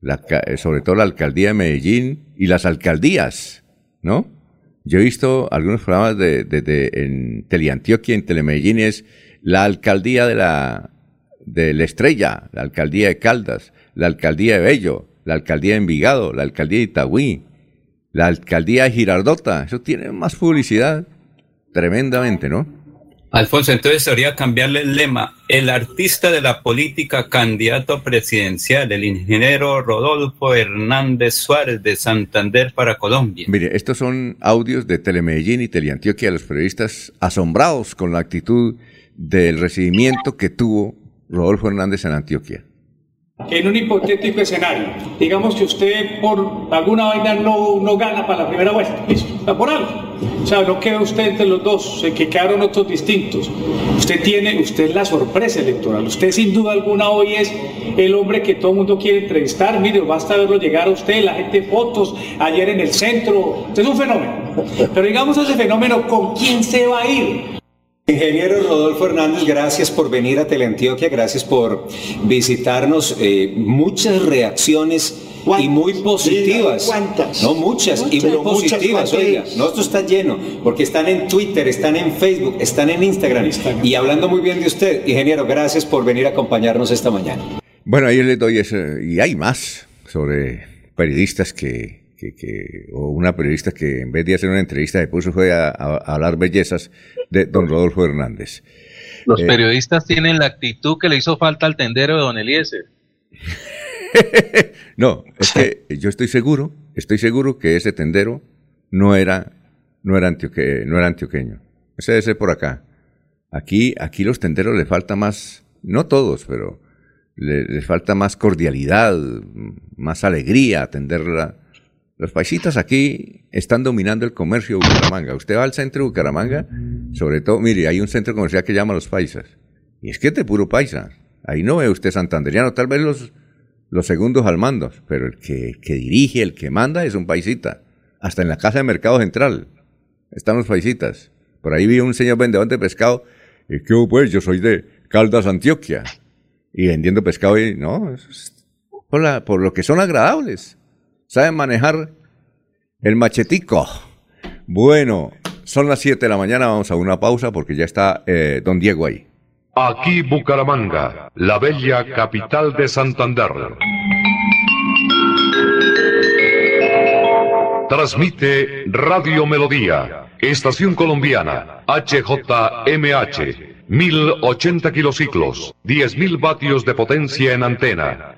La eh, sobre todo la alcaldía de Medellín y las alcaldías, ¿no? Yo he visto algunos programas de, de- de- en Teleantioquia, en Telemedellín, es la alcaldía de la, de la Estrella, la alcaldía de Caldas, la alcaldía de Bello, la alcaldía de Envigado, la alcaldía de Itagüí, la alcaldía de Girardota. Eso tiene más publicidad tremendamente, ¿no? Alfonso, entonces debería cambiarle el lema. El artista de la política candidato presidencial, el ingeniero Rodolfo Hernández Suárez de Santander para Colombia. Mire, estos son audios de Telemedellín y Teleantioquia, los periodistas asombrados con la actitud del recibimiento que tuvo Rodolfo Hernández en Antioquia. En un hipotético escenario, digamos que usted por alguna vaina no, no gana para la primera vuelta, listo, por algo. O sea, no queda usted entre los dos, que quedaron otros distintos. Usted tiene, usted es la sorpresa electoral. Usted sin duda alguna hoy es el hombre que todo el mundo quiere entrevistar. Mire, basta verlo llegar a usted, la gente fotos, ayer en el centro. Usted es un fenómeno. Pero digamos ese fenómeno, ¿con quién se va a ir? Ingeniero Rodolfo Hernández, gracias por venir a Teleantioquia, gracias por visitarnos. Eh, muchas reacciones y muy positivas. ¿Cuántas? No, muchas, y Muchas, muy muchas, positivas, oiga. No, esto está lleno, porque están en Twitter, están en Facebook, están en Instagram. Y hablando muy bien de usted, ingeniero, gracias por venir a acompañarnos esta mañana. Bueno, ahí les doy ese, y hay más sobre periodistas que, que, que- o una periodista que en vez de hacer una entrevista se puso fue a, a- a hablar bellezas de don Rodolfo Hernández. Los Eh, periodistas tienen la actitud que le hizo falta al tendero de don Eliezer. *laughs* No, es que yo estoy seguro, estoy seguro que ese tendero no era, no era, antioque- no era antioqueño. Ese debe ser por acá. Aquí, aquí los tenderos le falta más, no todos, pero le- les falta más cordialidad, más alegría atender la- Los paisitas aquí están dominando el comercio de Bucaramanga. Usted va al centro de Bucaramanga, sobre todo, mire, hay un centro comercial que llama Los Paisas. Y es que es de puro paisa. Ahí no ve usted santanderiano, tal vez los, los segundos al mando, pero el que, que dirige, el que manda es un paisita. Hasta en la casa de Mercado Central están los paisitas. Por ahí vi un señor vendedor de pescado. Y que pues yo soy de Caldas, Antioquia. Y vendiendo pescado y no, por, la- por lo que son agradables. Saben manejar el machetico. Bueno, son las 7 de la mañana, vamos a una pausa porque ya está eh, don Diego ahí. Aquí Bucaramanga, la bella capital de Santander. Transmite Radio Melodía, Estación Colombiana, HJMH, 1080 kilociclos, 10.000 vatios de potencia en antena,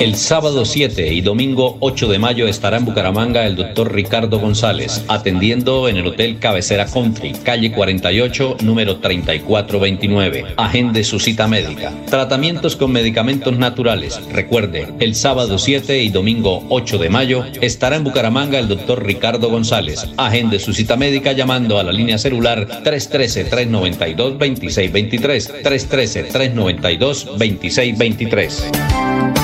El sábado 7 y domingo 8 de mayo estará en Bucaramanga el doctor Ricardo González, atendiendo en el Hotel Cabecera Country, calle 48, número 3429. Agende su cita médica. Tratamientos con medicamentos naturales. Recuerde, el sábado 7 y domingo 8 de mayo estará en Bucaramanga el doctor Ricardo González. Agende su cita médica llamando a la línea celular 313-392-2623. 313-392-2623.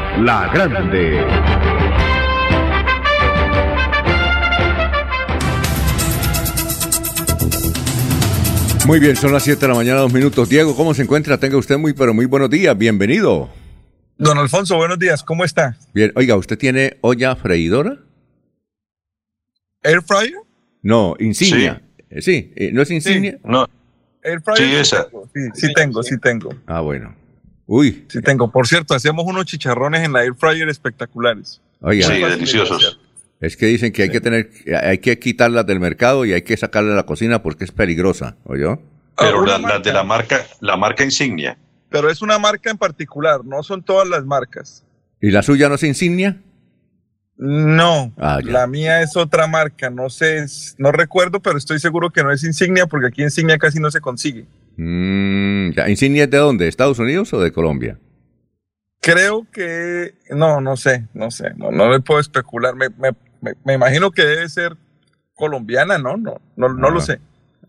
La Grande. Muy bien, son las 7 de la mañana, dos minutos. Diego, ¿cómo se encuentra? Tenga usted muy, pero muy buenos días. Bienvenido. Don Alfonso, buenos días. ¿Cómo está? Bien, oiga, ¿usted tiene olla freidora? ¿Air fryer? No, insignia. Sí, eh, ¿no es insignia? No. Air fryer. Sí, esa. sí tengo, sí tengo. Ah, bueno. Uy. Sí tengo. Por cierto, hacemos unos chicharrones en la air fryer espectaculares. Oiga. Muy fáciles de hacer. Es que dicen que hay que tener, hay que quitarlas del mercado y hay que sacarla de la cocina porque es peligrosa, ¿oyó? Pero la- las de la marca, la marca insignia. Pero es una marca en particular, no son todas las marcas. ¿Y la suya no es insignia? No, Ah, la mía es otra marca, no sé, es- no recuerdo, pero estoy seguro que no es insignia porque aquí insignia casi no se consigue. Mm. ¿Insignia es de dónde? ¿De Estados Unidos o de Colombia? Creo que, no, no sé, no sé, no, no le puedo especular. Me, me- me- me imagino que debe ser colombiana, ¿no? No, no, no lo Ah. sé,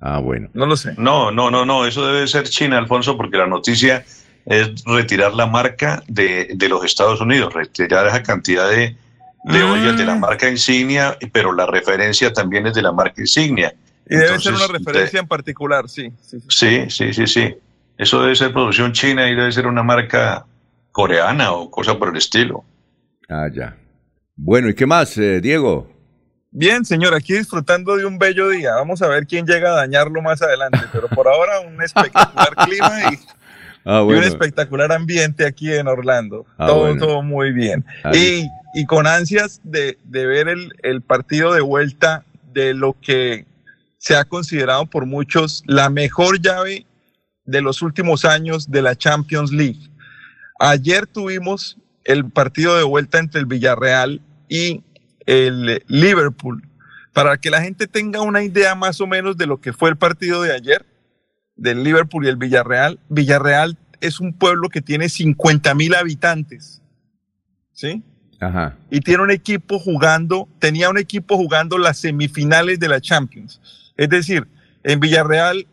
Ah, bueno. no lo sé. No, no, no, no, eso debe ser China, Alfonso, porque la noticia es retirar la marca de, de los Estados Unidos, retirar esa cantidad de, de ollas de la marca insignia, pero la referencia también es de la marca insignia. Y debe Entonces, ser una de- referencia en particular, sí. sí, sí. Sí, sí. Eso debe ser producción china y debe ser una marca coreana o cosa por el estilo. Ah, ya. Bueno, ¿y qué más, eh, Diego? Bien, señor, aquí disfrutando de un bello día. Vamos a ver quién llega a dañarlo más adelante, pero por ahora un espectacular *laughs* clima y, Ah, y un espectacular ambiente aquí en Orlando. Ah, todo, bueno. todo muy bien. Y, y con ansias de, de ver el, el partido de vuelta de lo que se ha considerado por muchos la mejor llave de los últimos años de la Champions League. Ayer tuvimos el partido de vuelta entre el Villarreal y el Liverpool. Para que la gente tenga una idea más o menos de lo que fue el partido de ayer, del Liverpool y el Villarreal, Villarreal es un pueblo que tiene 50 mil habitantes. ¿Sí? Ajá. y tiene un equipo jugando, tenía un equipo jugando las semifinales de la Champions. Es decir, en Villarreal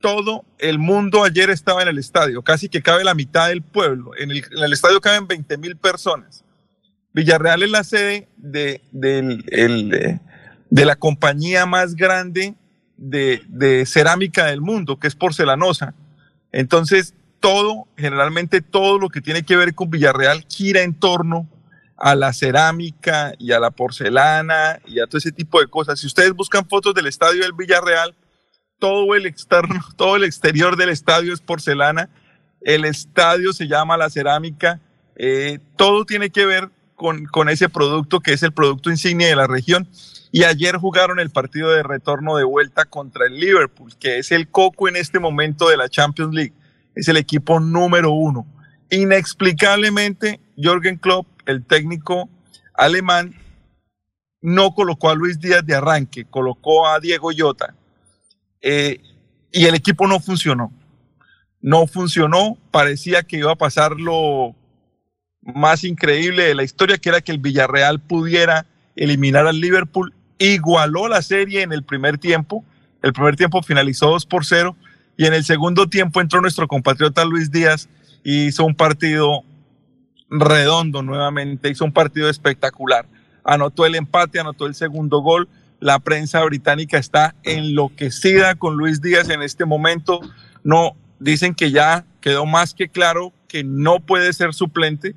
todo el mundo ayer estaba en el estadio, casi que cabe la mitad del pueblo. En el, estadio caben 20 mil personas. Villarreal es la sede de, eh, de la compañía más grande de, de cerámica del mundo, que es porcelanosa. Entonces, todo, generalmente todo lo que tiene que ver con Villarreal gira en torno a la cerámica y a la porcelana y a todo ese tipo de cosas. Si ustedes buscan fotos del estadio del Villarreal, todo el externo, *laughs* todo el exterior del estadio es porcelana. El estadio se llama la cerámica. eh, todo tiene que ver con, con ese producto que es el producto insignia de la región. Y ayer jugaron el partido de retorno de vuelta contra el Liverpool, que es el coco en este momento de la Champions League. Es el equipo número uno. Inexplicablemente, Jürgen Klopp, el técnico alemán, no colocó a Luis Díaz de arranque, colocó a Diego Llota. Eh, y el equipo no funcionó. No funcionó, parecía que iba a pasar lo más increíble de la historia, que era que el Villarreal pudiera eliminar al Liverpool. Igualó la serie en el primer tiempo. El primer tiempo finalizó 2 por 0 y en el segundo tiempo entró nuestro compatriota Luis Díaz y hizo un partido redondo nuevamente, hizo un partido espectacular. Anotó el empate, anotó el segundo gol. La prensa británica está enloquecida con Luis Díaz en este momento. No, dicen que ya quedó más que claro que no puede ser suplente,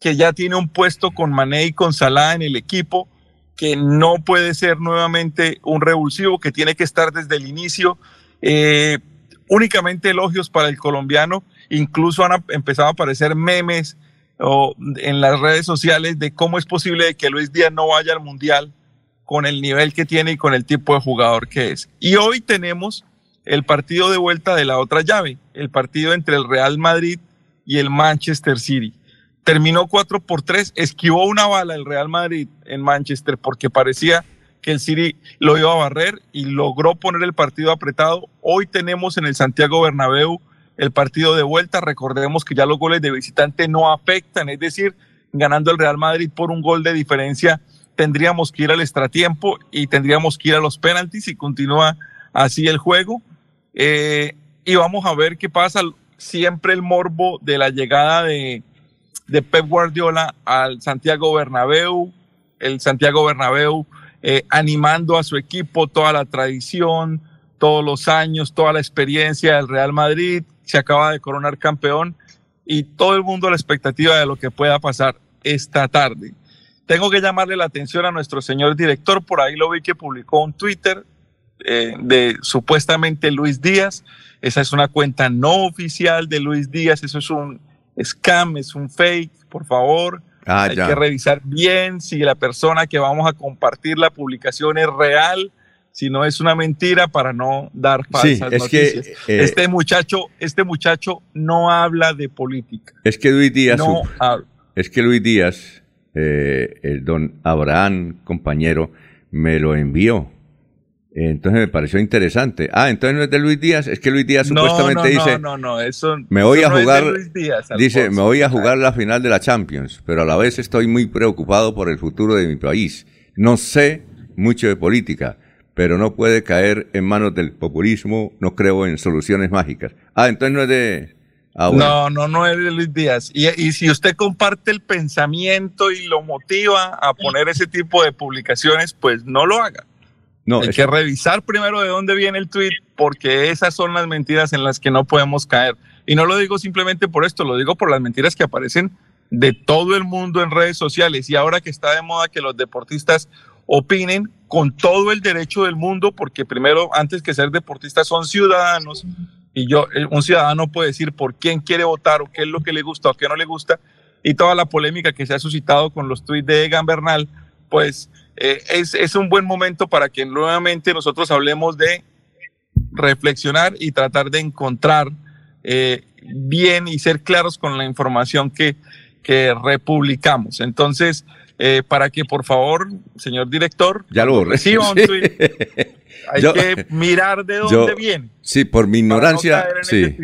que ya tiene un puesto con Mané y con Salah en el equipo, que no puede ser nuevamente un revulsivo, que tiene que estar desde el inicio. Eh, únicamente elogios para el colombiano, incluso han empezado a aparecer memes o en las redes sociales de cómo es posible que Luis Díaz no vaya al Mundial con el nivel que tiene y con el tipo de jugador que es. Y hoy tenemos el partido de vuelta de la otra llave, el partido entre el Real Madrid y el Manchester City. Terminó 4 por 3, esquivó una bala el Real Madrid en Manchester porque parecía que el City lo iba a barrer y logró poner el partido apretado. Hoy tenemos en el Santiago Bernabéu el partido de vuelta. Recordemos que ya los goles de visitante no afectan, es decir, ganando el Real Madrid por un gol de diferencia, tendríamos que ir al extratiempo y tendríamos que ir a los penaltis y continúa así el juego. Eh, y vamos a ver qué pasa. Siempre el morbo de la llegada de, Pep Guardiola al Santiago Bernabéu, el Santiago Bernabéu eh, animando a su equipo, toda la tradición, todos los años, toda la experiencia del Real Madrid, se acaba de coronar campeón y todo el mundo a la expectativa de lo que pueda pasar esta tarde. Tengo que llamarle la atención a nuestro señor director, por ahí lo vi que publicó un Twitter eh, de supuestamente Luis Díaz, esa es una cuenta no oficial de Luis Díaz, eso es un scam, es un fake, por favor. Ah, Hay ya. que revisar bien si la persona que vamos a compartir la publicación es real, si no es una mentira para no dar Sí, falsas es que, noticias. eh, este muchacho, este muchacho no habla de política. Es que Luis Díaz, No su- es que Luis Díaz, eh, el don Abraham, compañero, me lo envió. Entonces me pareció interesante. Ah, entonces no es de Luis Díaz, es que Luis Díaz No, supuestamente no, dice, no, no, no, eso, me voy eso a no es de jugar, Luis Díaz, dice, me voy a jugar la final de la Champions, pero a la vez estoy muy preocupado por el futuro de mi país. No sé mucho de política, pero no puede caer en manos del populismo, no creo en soluciones mágicas. Ah, entonces no es de... Ah, bueno. No, no, no es de Luis Díaz. Y, y si usted comparte el pensamiento y lo motiva a poner ese tipo de publicaciones, pues no lo haga. No, Hay es- que revisar primero de dónde viene el tweet, porque esas son las mentiras en las que no podemos caer. Y no lo digo simplemente por esto, lo digo por las mentiras que aparecen de todo el mundo en redes sociales. Y ahora que está de moda que los deportistas opinen con todo el derecho del mundo, porque primero, antes que ser deportistas, son ciudadanos. Y yo, eh, un ciudadano puede decir por quién quiere votar o qué es lo que le gusta o qué no le gusta. Y toda la polémica que se ha suscitado con los tweets de Egan Bernal, pues eh, es, es un buen momento para que nuevamente nosotros hablemos de reflexionar y tratar de encontrar eh, bien y ser claros con la información que, que republicamos. Entonces, eh, para que por favor, señor director, Ya lo reciba un *laughs* Sí. tweet, hay Yo- que mirar de dónde yo- viene. Sí, por mi ignorancia, sí,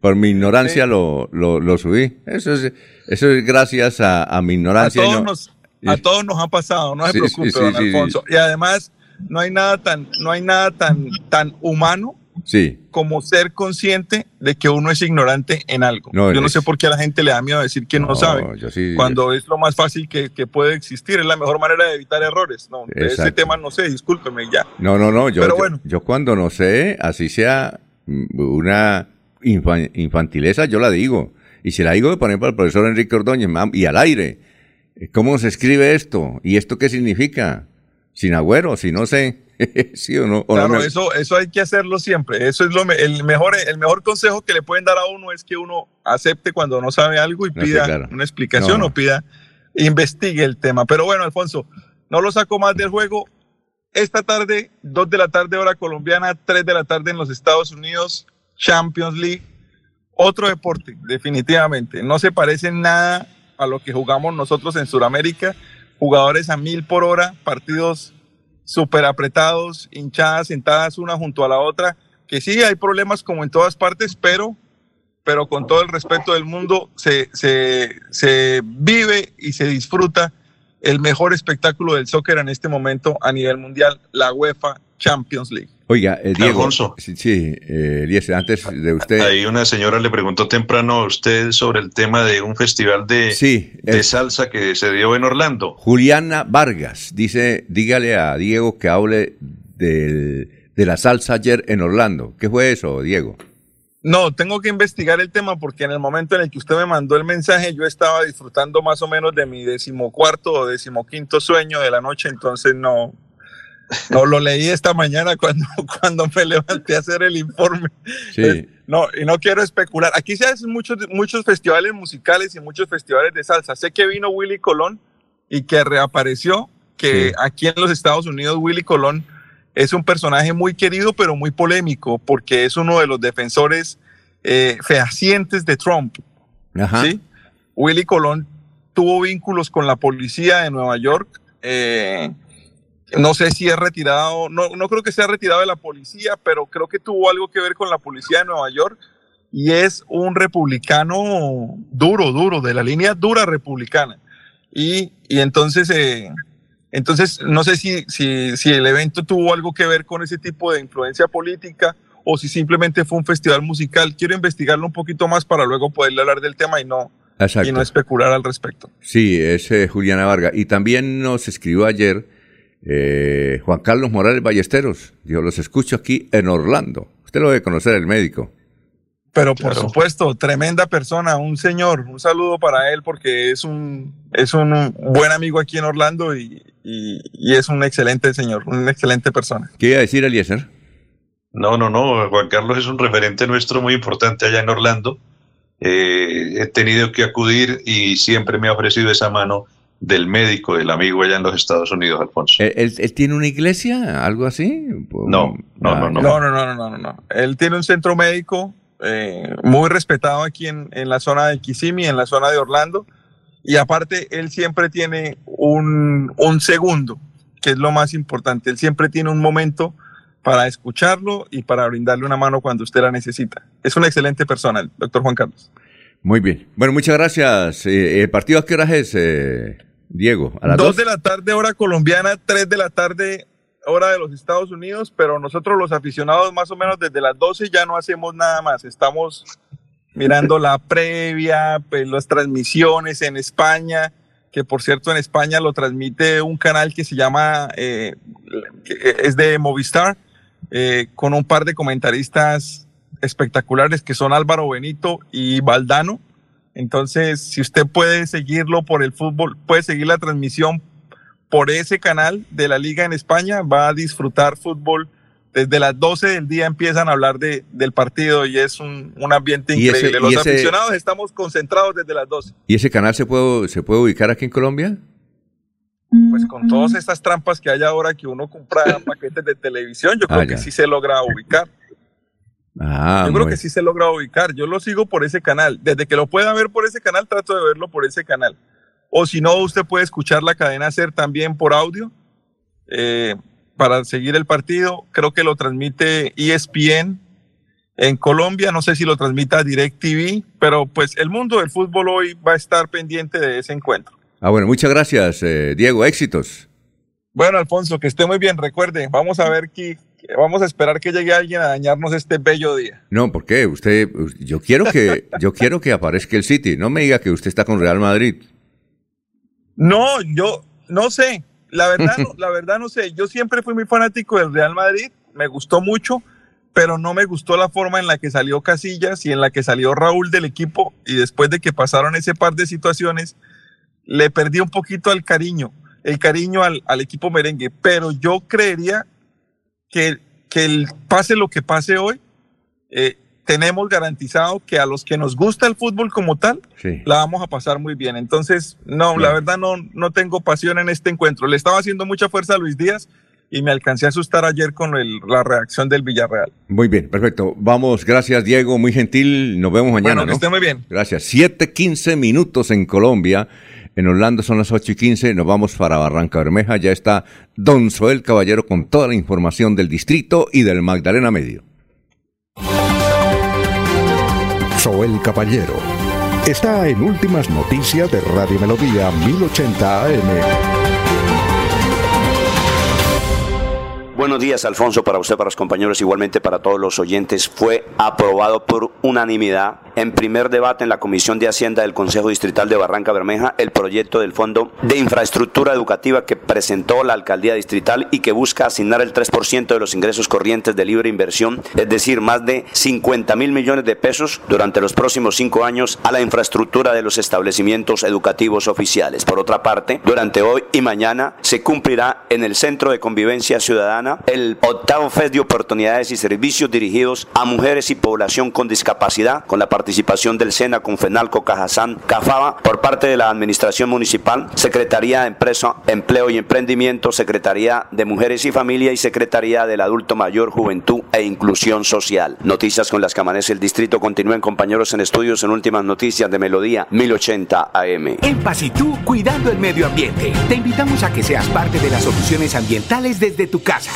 por mi ignorancia Sí. lo, lo, lo subí. Eso es, eso es gracias a, a mi A ignorancia. y todos, no- nos, a todos nos ha pasado, no se preocupe, don. Alfonso. Y además, no hay nada tan, no hay nada tan, tan humano sí, como ser consciente de que uno es ignorante en algo. No, yo no es- sé por qué a la gente le da miedo decir que no, No, sabe, sí- cuando es lo más fácil que, que puede existir, es la mejor manera de evitar errores. No, de ese tema no sé, discúlpeme ya. no, no, no. Yo, Pero bueno. yo cuando no sé, así sea mm, una infa- infantileza, yo la digo. Y si la digo, por ejemplo, al profesor Enrique Ordóñez, y al aire, ¿cómo se escribe esto? ¿Y esto qué significa? Sin agüero, si no sé, *laughs* ¿sí o no? o no Claro, me- eso, eso hay que hacerlo siempre. Eso es lo me- el mejor, el mejor consejo que le pueden dar a uno es que uno acepte cuando no sabe algo y No, pida claro. una explicación No, no. o pida, investigue el tema. Pero bueno, Alfonso, no lo saco más del juego. Esta tarde, 2 de la tarde hora colombiana, 3 de la tarde en los Estados Unidos, Champions League. Otro deporte, definitivamente. No se parece nada a lo que jugamos nosotros en Sudamérica. Jugadores a mil por hora, partidos súper apretados, hinchadas sentadas una junto a la otra, que sí hay problemas como en todas partes, pero, pero con todo el respeto del mundo se, se, se vive y se disfruta el mejor espectáculo del soccer en este momento a nivel mundial, la UEFA Champions League. Oiga, eh, Diego. Alfonso. Sí, sí eh, Eliezer, antes de usted. Ahí una señora le preguntó temprano a usted sobre el tema de un festival de, Sí, de salsa que se dio en Orlando. Juliana Vargas dice, dígale a Diego que hable del- de la salsa ayer en Orlando. ¿Qué fue eso, Diego? No, tengo que investigar el tema porque en el momento en el que usted me mandó el mensaje yo estaba disfrutando más o menos de mi decimocuarto o decimoquinto sueño de la noche, entonces no, no lo leí esta mañana cuando, *laughs* cuando me levanté a hacer el informe. Sí. No, y no quiero especular. Aquí se hacen muchos, muchos festivales musicales y muchos festivales de salsa. Sé que vino Willy Colón y que reapareció, que aquí en los Estados Unidos Willy Colón es un personaje muy querido pero muy polémico porque es uno de los defensores eh, fehacientes de Trump. Ajá. ¿sí? Willy Colón tuvo vínculos con la policía de Nueva York. eh, no sé si es retirado, no, no creo que sea retirado de la policía, pero creo que tuvo algo que ver con la policía de Nueva York y es un republicano duro, duro, de la línea dura republicana. Y, y entonces, eh, entonces, no sé si, si, si el evento tuvo algo que ver con ese tipo de influencia política o si simplemente fue un festival musical. Quiero investigarlo un poquito más para luego poderle hablar del tema y no, Exacto. y no especular al respecto. Sí, es eh, Juliana Vargas. Y también nos escribió ayer eh, Juan Carlos Morales Ballesteros. Yo los escucho aquí en Orlando. Usted lo debe conocer, el médico. Pero por supuesto, tremenda persona, un señor, un saludo para él porque es un, es un buen amigo aquí en Orlando y, y- y es un excelente señor, una excelente persona. ¿Qué iba a decir, Eliezer? No, no, no. Juan Carlos es un referente nuestro muy importante allá en Orlando. Eh, he tenido que acudir y siempre me ha ofrecido esa mano del médico, del amigo allá en los Estados Unidos, Alfonso. ¿Él, tiene una iglesia? ¿Algo así? No, no, no, no. No, no, no, no, no, no. Él tiene un centro médico eh, muy respetado aquí en, en la zona de Kissimmee, en la zona de Orlando. Y aparte, él siempre tiene un, un segundo, que es lo más importante. Él siempre tiene un momento para escucharlo y para brindarle una mano cuando usted la necesita. Es una excelente persona, el doctor Juan Carlos. Muy bien. Bueno, muchas gracias. Eh, ¿El partido a qué hora es, eh, Diego? ¿A las Dos dos? de la tarde, hora colombiana, tres de la tarde, hora de los Estados Unidos, pero nosotros los aficionados más o menos desde las 12 ya no hacemos nada más. Estamos mirando *laughs* la previa, pues, las transmisiones en España, que por cierto en España lo transmite un canal que se llama, eh, que es de Movistar, eh, con un par de comentaristas espectaculares que son Álvaro Benito y Valdano. Entonces, si usted puede seguirlo por el fútbol, puede seguir la transmisión por ese canal de la liga en España, va a disfrutar fútbol. Desde las 12 del día empiezan a hablar de, del partido y es un, un ambiente ese- increíble. Los ese- aficionados estamos concentrados desde las 12. ¿Y ese canal se puede, se puede ubicar aquí en Colombia? Pues con todas estas trampas que hay ahora que uno compra *laughs* paquetes de televisión, yo creo Ah, que ya. sí se logra ubicar. Ah, Yo creo muy- que sí se logra ubicar. Yo lo sigo por ese canal. Desde que lo pueda ver por ese canal, trato de verlo por ese canal. O si no, usted puede escuchar la cadena SER también por audio eh, para seguir el partido. Creo que lo transmite ESPN en Colombia. No sé si lo transmita DirecTV, pero pues el mundo del fútbol hoy va a estar pendiente de ese encuentro. Ah, bueno, muchas gracias, eh, Diego. Éxitos. Bueno, Alfonso, que esté muy bien. Recuerde, vamos a ver que- vamos a esperar que llegue alguien a dañarnos este bello día. No, ¿por qué? Usted, yo quiero que, yo quiero que aparezca el City. No me diga que usted está con Real Madrid. No, yo no sé. La verdad, no, la verdad no sé. Yo siempre fui muy fanático del Real Madrid. Me gustó mucho, pero no me gustó la forma en la que salió Casillas y en la que salió Raúl del equipo. Y después de que pasaron ese par de situaciones, le perdí un poquito al cariño, el cariño al, al equipo merengue. Pero yo creería que, que el, pase lo que pase hoy, eh, tenemos garantizado que a los que nos gusta el fútbol como tal, Sí. la vamos a pasar muy bien. Entonces, no, la verdad no, no tengo pasión en este encuentro. Le estaba haciendo mucha fuerza a Luis Díaz y me alcancé a asustar ayer con el- la reacción del Villarreal. Muy bien, perfecto. Vamos, gracias, Diego. Muy gentil. Nos vemos mañana, Bueno, que ¿no? esté muy bien. Gracias. 7, 15 minutos en Colombia. En Orlando son las 8 y 15. Nos vamos para Barranca Bermeja. Ya está Don Soel Caballero con toda la información del distrito y del Magdalena Medio. Soel Caballero está en Últimas Noticias de Radio Melodía 1080 AM. Buenos días, Alfonso, para usted, para los compañeros, igualmente para todos los oyentes. Fue aprobado por unanimidad en primer debate en la Comisión de Hacienda del Consejo Distrital de Barranca Bermeja el proyecto del Fondo de Infraestructura Educativa que presentó la Alcaldía Distrital y que busca asignar el 3% de los ingresos corrientes de libre inversión, es decir, más de 50 mil millones de pesos durante los próximos cinco años a la infraestructura de los establecimientos educativos oficiales. Por otra parte, durante hoy y mañana se cumplirá en el Centro de Convivencia Ciudadana el octavo Fest de Oportunidades y Servicios dirigidos a mujeres y población con discapacidad, con la participación del SENA, Confenalco, Cajazán, CAFABA, por parte de la Administración Municipal, Secretaría de Empresa, Empleo y Emprendimiento, Secretaría de Mujeres y Familia y Secretaría del Adulto Mayor, Juventud e Inclusión Social. Noticias con las que amanece el distrito. Continúen compañeros en estudios en últimas noticias de Melodía 1080 AM. En Paz y tú, cuidando el medio ambiente. Te invitamos a que seas parte de las soluciones ambientales desde tu casa.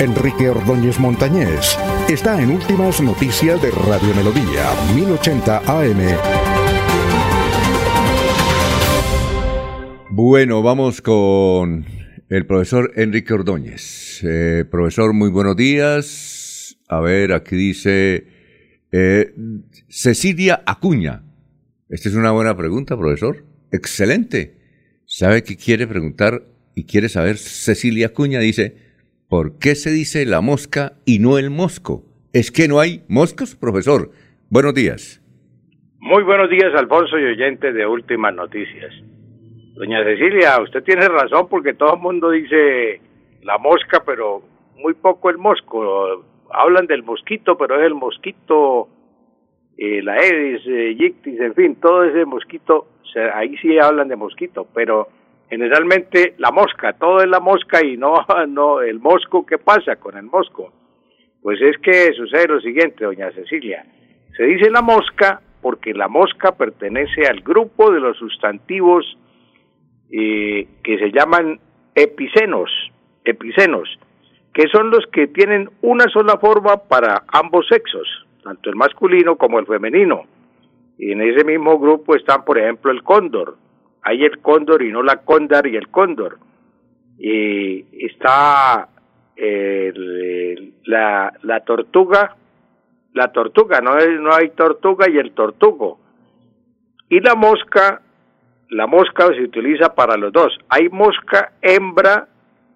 Enrique Ordóñez Montañés está en Últimas Noticias de Radio Melodía, 1080 AM. Bueno, vamos con el profesor Enrique Ordóñez. Eh, profesor, muy buenos días. A ver, aquí dice eh, Cecilia Acuña. Esta es una buena pregunta, profesor. Excelente. ¿Sabe qué quiere preguntar y quiere saber Cecilia Acuña? Dice, ¿por qué se dice la mosca y no el mosco? ¿Es que no hay moscos, profesor? Buenos días. Muy buenos días, Alfonso y oyente de Últimas Noticias. Doña Cecilia, usted tiene razón porque todo el mundo dice la mosca, pero muy poco el mosco. Hablan del mosquito, pero es el mosquito, eh, la Aedes eh, aegypti, en fin, todo ese mosquito, ahí sí hablan de mosquito, pero generalmente la mosca, todo es la mosca y no, *laughs* no el mosco, ¿qué pasa con el mosco? Pues es que sucede lo siguiente, doña Cecilia. Se dice la mosca porque la mosca pertenece al grupo de los sustantivos eh, que se llaman epicenos, epicenos, que son los que tienen una sola forma para ambos sexos, tanto el masculino como el femenino. Y en ese mismo grupo están, por ejemplo, el cóndor. Hay el cóndor y no la cóndar y el cóndor. Y está el- la, la tortuga, la tortuga, no, es- no hay tortuga y el tortugo. Y la mosca, la mosca se utiliza para los dos. Hay mosca hembra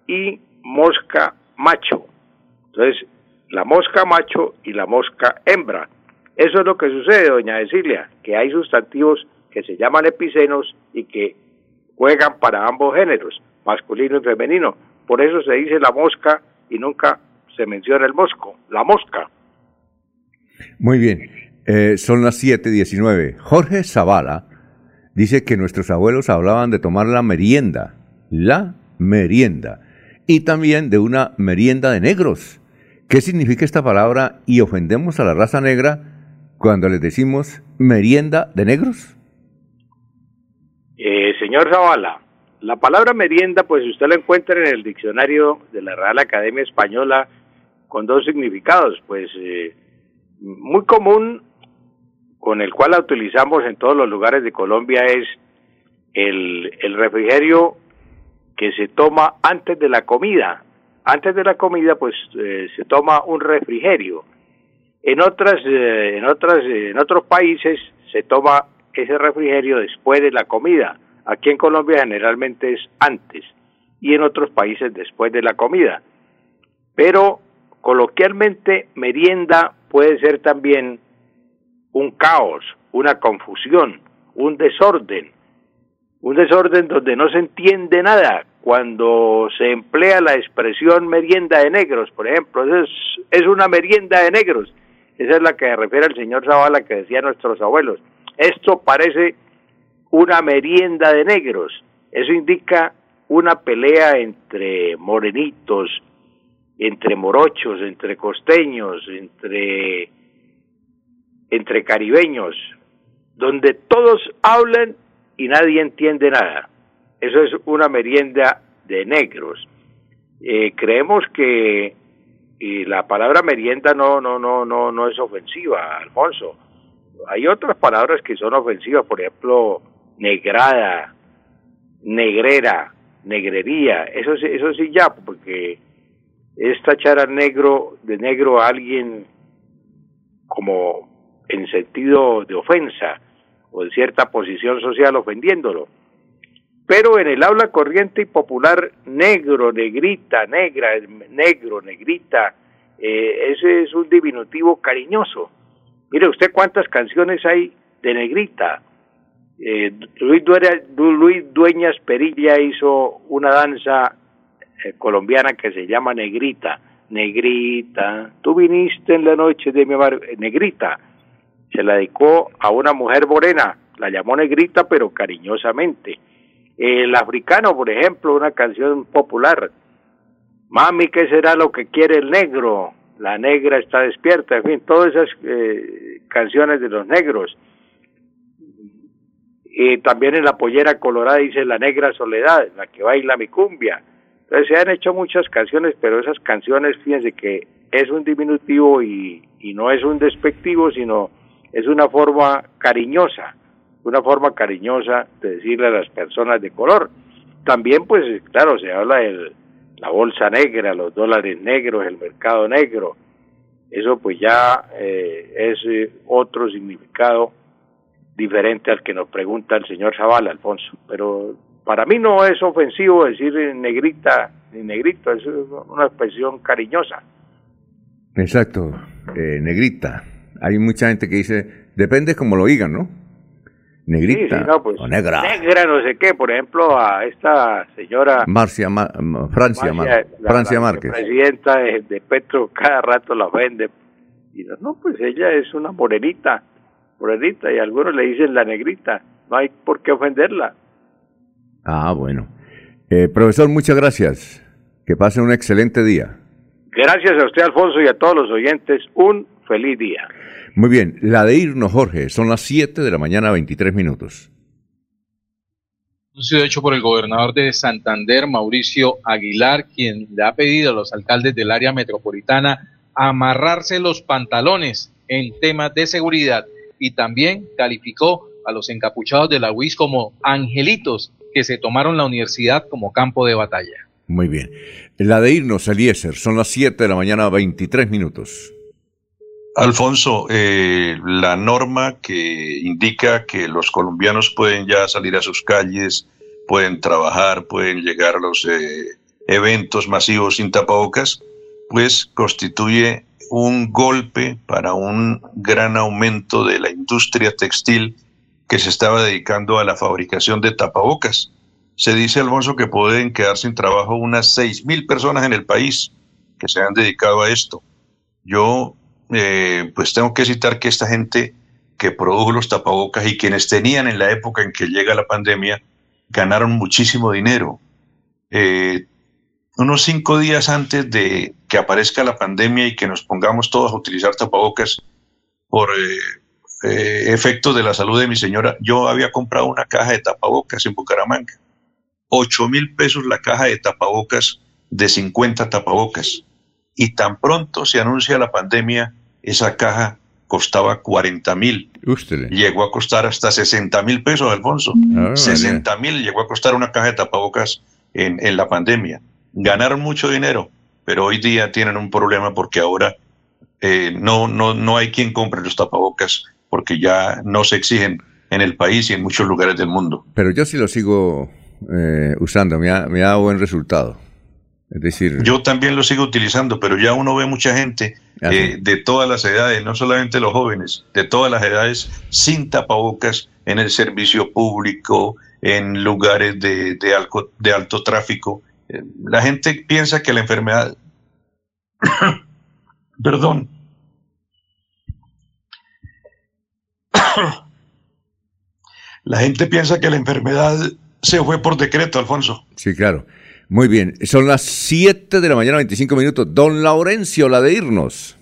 y mosca macho. Entonces, la mosca macho y la mosca hembra. Eso es lo que sucede, doña Cecilia, que hay sustantivos que se llaman epicenos y que juegan para ambos géneros, masculino y femenino. Por eso se dice la mosca y nunca se menciona el mosco, la mosca. Muy bien. Eh, son las 7:19. Jorge Zavala dice que nuestros abuelos hablaban de tomar la merienda. La merienda. Y también de una merienda de negros. ¿Qué significa esta palabra y ofendemos a la raza negra cuando les decimos merienda de negros? Eh, señor Zavala, la palabra merienda, pues usted la encuentra en el diccionario de la Real Academia Española con dos significados, pues eh, muy común, con el cual la utilizamos en todos los lugares de Colombia, es el, refrigerio que se toma antes de la comida. Antes de la comida, pues eh, se toma un refrigerio. En otras, en otras, en otros países se toma ese refrigerio después de la comida. Aquí en Colombia generalmente es antes y en otros países después de la comida. Pero coloquialmente merienda puede ser también un caos, una confusión, un desorden, un desorden donde no se entiende nada. Cuando se emplea la expresión merienda de negros, por ejemplo, es, es una merienda de negros. Esa es la que refiere el señor Zavala que decía nuestros abuelos. Esto parece una merienda de negros. Eso indica una pelea entre morenitos, entre morochos, entre costeños, entre, entre caribeños, donde todos hablan y nadie entiende nada. Eso es una merienda de negros. Eh, creemos que y la palabra merienda no no no no no es ofensiva, Alfonso. Hay otras palabras que son ofensivas, por ejemplo, negrada, negrera, negrería, eso sí, eso sí ya, porque es tachar al negro de negro a alguien como en sentido de ofensa o de cierta posición social ofendiéndolo. Pero en el habla corriente y popular, negro, negrita, negra, negro, negrita, eh, ese es un diminutivo cariñoso. Mire usted cuántas canciones hay de negrita. Eh, Luis, Dueñas, Perilla hizo una danza eh, colombiana que se llama Negrita. Negrita, tú viniste en la noche de mi amor, eh, Negrita. Se la dedicó a una mujer morena, la llamó Negrita, pero cariñosamente. El africano, por ejemplo, una canción popular. Mami, ¿qué será lo que quiere el negro? La negra está despierta, en fin, todas esas eh, canciones de los negros. Y también en la pollera colorada dice La negra soledad, la que baila mi cumbia. Entonces se han hecho muchas canciones, pero esas canciones, fíjense que es un diminutivo y, y no es un despectivo, sino es una forma cariñosa una forma cariñosa de decirle a las personas de color. También, pues, claro, se habla de la bolsa negra, los dólares negros, el mercado negro. Eso pues ya eh, es eh, otro significado diferente al que nos pregunta el señor Zavala, Alfonso. Pero para mí no es ofensivo decir negrita ni negrito, es una expresión cariñosa. Exacto, eh, negrita. Hay mucha gente que dice, depende como lo digan, ¿no? Negrita Sí, sí, no, pues, o negra. Negra, no sé qué. Por ejemplo, a esta señora Marcia, Ma- Ma- Francia, Ma- Marcia, la- Francia la Márquez. presidenta de, de Petro, *laughs* cada rato la ofende. Y no, no, pues ella es una morenita, morenita, y algunos le dicen la negrita. No hay por qué ofenderla. Ah, bueno. Eh, profesor, muchas gracias. Que pasen un excelente día. Gracias a usted, Alfonso, y a todos los oyentes. Un feliz día. Muy bien, la de irnos, Jorge, son las 7 de la mañana, 23 minutos. anuncio hecho por el gobernador de Santander, Mauricio Aguilar, quien le ha pedido a los alcaldes del área metropolitana amarrarse los pantalones en temas de seguridad y también calificó a los encapuchados de la UIS como angelitos que se tomaron la universidad como campo de batalla. Muy bien. La de irnos, Eliezer, son las 7 de la mañana, 23 minutos. Alfonso, eh, la norma que indica que los colombianos pueden ya salir a sus calles, pueden trabajar, pueden llegar a los eh, eventos masivos sin tapabocas, pues constituye un golpe para un gran aumento de la industria textil que se estaba dedicando a la fabricación de tapabocas. Se dice, Alfonso, que pueden quedar sin trabajo unas 6.000 personas en el país que se han dedicado a esto. Yo eh, pues tengo que citar que esta gente que produjo los tapabocas y quienes tenían en la época en que llega la pandemia ganaron muchísimo dinero. Eh, unos cinco días antes de que aparezca la pandemia y que nos pongamos todos a utilizar tapabocas por eh, eh, efecto de la salud de mi señora, yo había comprado una caja de tapabocas en Bucaramanga. Ocho mil pesos la caja de tapabocas de 50 tapabocas y tan pronto se anuncia la pandemia, esa caja costaba 40 mil. Llegó a costar hasta 60 mil pesos, Alfonso. Ah, 60 mil llegó a costar una caja de tapabocas en, en la pandemia. Ganaron mucho dinero, pero hoy día tienen un problema porque ahora eh, no, no, no hay quien compre los tapabocas porque ya no se exigen en el país y en muchos lugares del mundo. Pero yo sí lo sigo eh, usando, me ha, me ha dado buen resultado. Es decir, Yo también lo sigo utilizando, pero ya uno ve mucha gente Ah, eh, de todas las edades, no solamente los jóvenes, de todas las edades, sin tapabocas en el servicio público, en lugares de, de alco- de alto tráfico. Eh, La gente piensa que la enfermedad, *coughs* perdón, *coughs* la gente piensa que la enfermedad se fue por decreto, Alfonso. Sí, claro. Muy bien, son las 7 de la mañana, 25 minutos. Don Laurencio, la de irnos.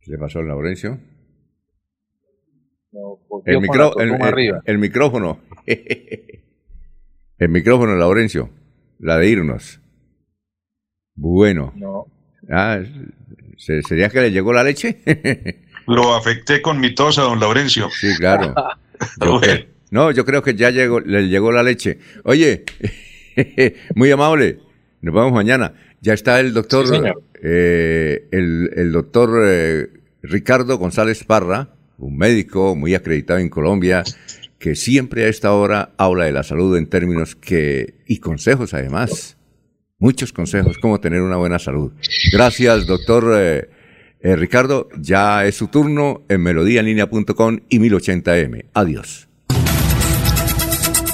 ¿Qué le pasó a Laurencio? El, micro- el- el- el micrófono. *laughs* el micrófono, Laurencio. La de irnos. Bueno. No. Ah, ¿se- ¿Sería que le llegó la leche? *laughs* Lo afecté con mi tos a don Laurencio. Sí, claro. *laughs* Yo no, yo creo que ya llegó, le llegó la leche. Oye, *laughs* muy amable. Nos vemos mañana. Ya está el doctor, Sí, eh, el, el doctor eh, Ricardo González Parra, un médico muy acreditado en Colombia, que siempre a esta hora habla de la salud en términos que y consejos además, muchos consejos cómo tener una buena salud. Gracias, doctor eh, eh, Ricardo. Ya es su turno en melodíaenlínea.com y 1080m. Adiós.